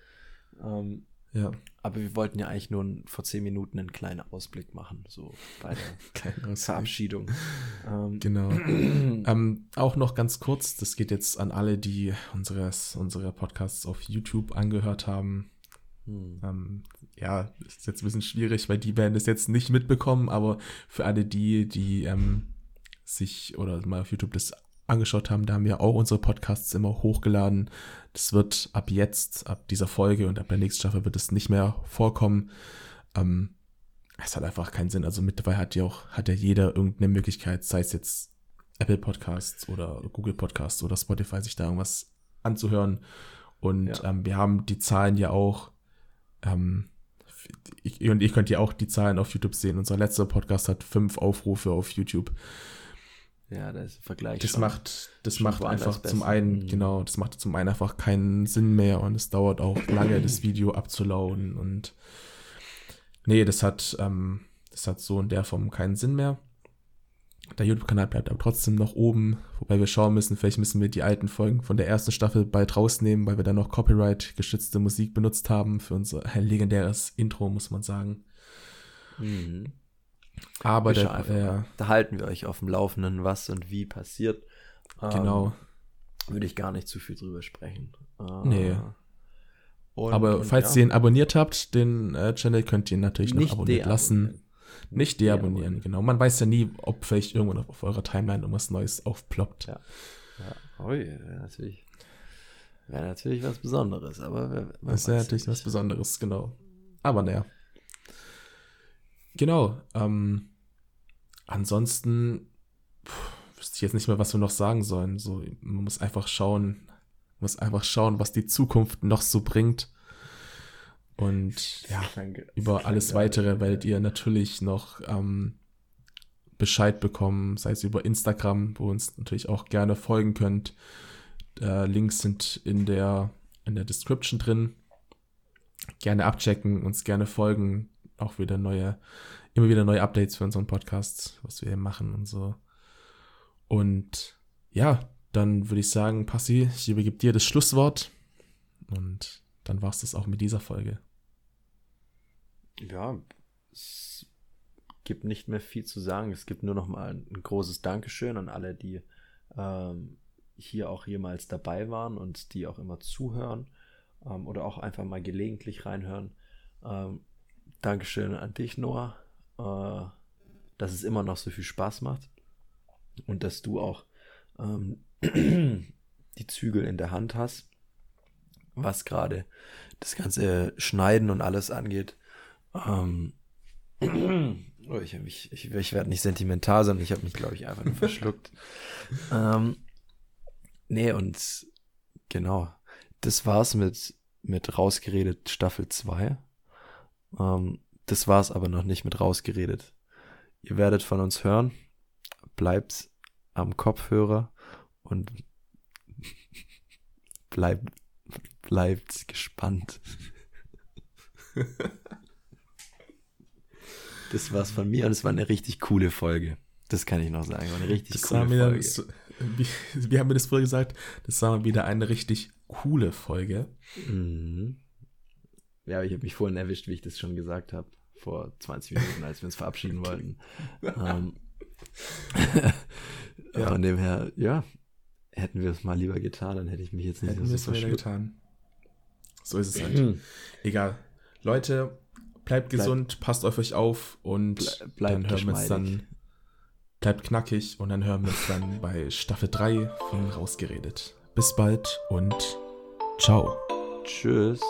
Ähm, ja. Aber wir wollten ja eigentlich nur vor zehn Minuten einen kleinen Ausblick machen, so bei der <laughs> Verabschiedung. Ähm, genau. <clears throat> ähm, auch noch ganz kurz, das geht jetzt an alle, die unseres, unsere Podcasts auf YouTube angehört haben. Hm. Ähm, ja, ist jetzt ein bisschen schwierig, weil die werden das jetzt nicht mitbekommen, aber für alle die, die ähm, sich oder mal auf YouTube das angeschaut haben, da haben wir auch unsere Podcasts immer hochgeladen. Das wird ab jetzt, ab dieser Folge und ab der nächsten Staffel wird es nicht mehr vorkommen. Ähm, es hat einfach keinen Sinn. Also mittlerweile hat ja auch, hat ja jeder irgendeine Möglichkeit, sei es jetzt Apple Podcasts oder Google Podcasts oder Spotify, sich da irgendwas anzuhören. Und ja. ähm, wir haben die Zahlen ja auch ähm, ich, und ihr könnt ja auch die Zahlen auf YouTube sehen. Unser letzter Podcast hat fünf Aufrufe auf YouTube. Ja, da ist Vergleich. Das schon. macht, das macht einfach zum besser. einen, Mhm. genau, das macht zum einen einfach keinen Sinn mehr und es dauert auch lange, das Video abzuladen und nee, das hat, ähm, das hat so in der Form keinen Sinn mehr. Der YouTube-Kanal bleibt aber trotzdem noch oben, wobei wir schauen müssen, vielleicht müssen wir die alten Folgen von der ersten Staffel bald rausnehmen, weil wir da noch Copyright-geschützte Musik benutzt haben für unser <laughs> legendäres Intro, muss man sagen. Mhm. Aber der, einfach äh. Da halten wir euch auf dem Laufenden, was und wie passiert. Ähm, genau. Würde ich gar nicht zu viel drüber sprechen. Äh, Nee. Und, Aber und falls ja, ihr ihn abonniert habt, den äh, Channel, könnt ihr ihn natürlich noch abonniert lassen. Nicht deabonnieren, genau. Man weiß ja nie, ob vielleicht irgendwann auf, auf eurer Timeline irgendwas Neues aufploppt. Ja. Ja. Ui, wäre natürlich, wäre natürlich was Besonderes, aber wer, wer Das ist ja weiß natürlich nicht. was Besonderes, genau. Aber naja. Genau. Ähm, ansonsten pff, wüsste ich jetzt nicht mehr, was wir noch sagen sollen. So, man muss einfach schauen, muss einfach schauen, was die Zukunft noch so bringt. Und ja, Danke. über alles weitere werdet ihr natürlich noch ähm, Bescheid bekommen, sei es über Instagram, wo ihr uns natürlich auch gerne folgen könnt. Äh, Links sind in der, in der Description drin. Gerne abchecken, uns gerne folgen. Auch wieder neue, immer wieder neue Updates für unseren Podcast, was wir hier machen und so. Und ja, dann würde ich sagen, Passi, ich übergebe dir das Schlusswort. Und dann war es das auch mit dieser Folge. Ja, es gibt nicht mehr viel zu sagen. Es gibt nur noch mal ein, großes Dankeschön an alle, die ähm, hier auch jemals dabei waren und die auch immer zuhören ähm, oder auch einfach mal gelegentlich reinhören. Ähm, Dankeschön an dich, Noah, äh, dass es immer noch so viel Spaß macht und dass du auch ähm, <clears throat> die Zügel in der Hand hast, was gerade das ganze Schneiden und alles angeht. Ähm, <clears throat> oh, ich, mich, ich, ich werde nicht sentimental, sondern ich habe mich, glaube ich, einfach nur verschluckt. <laughs> ähm, nee, und genau, das war's mit, mit Rausgeredet Staffel 2. Ähm, das war's aber noch nicht mit Rausgeredet. Ihr werdet von uns hören. Bleibt am Kopfhörer und <laughs> bleibt, bleibt gespannt. <laughs> Das war's von mir und es war eine richtig coole Folge. Das kann ich noch sagen. War eine richtig Das coole wieder, Folge. so, wie, wie haben wir das vorher gesagt? Das war mal wieder eine richtig coole Folge. Mhm. Ja, ich habe mich vorhin erwischt, wie ich das schon gesagt habe. Vor 20 Minuten, als wir uns verabschieden wollten. <laughs> ähm, Ja. Von dem her, ja, hätten wir es mal lieber getan, dann hätte ich mich jetzt nicht Hätten so verschluckt. getan. So ist es halt. Mhm. Egal. Leute, bleibt gesund, passt auf euch auf und Ble- bleibt dann hören wir uns dann. Bleibt knackig und dann hören wir uns dann <laughs> bei Staffel 3 von Rausgeredet. Bis bald und ciao. Tschüss.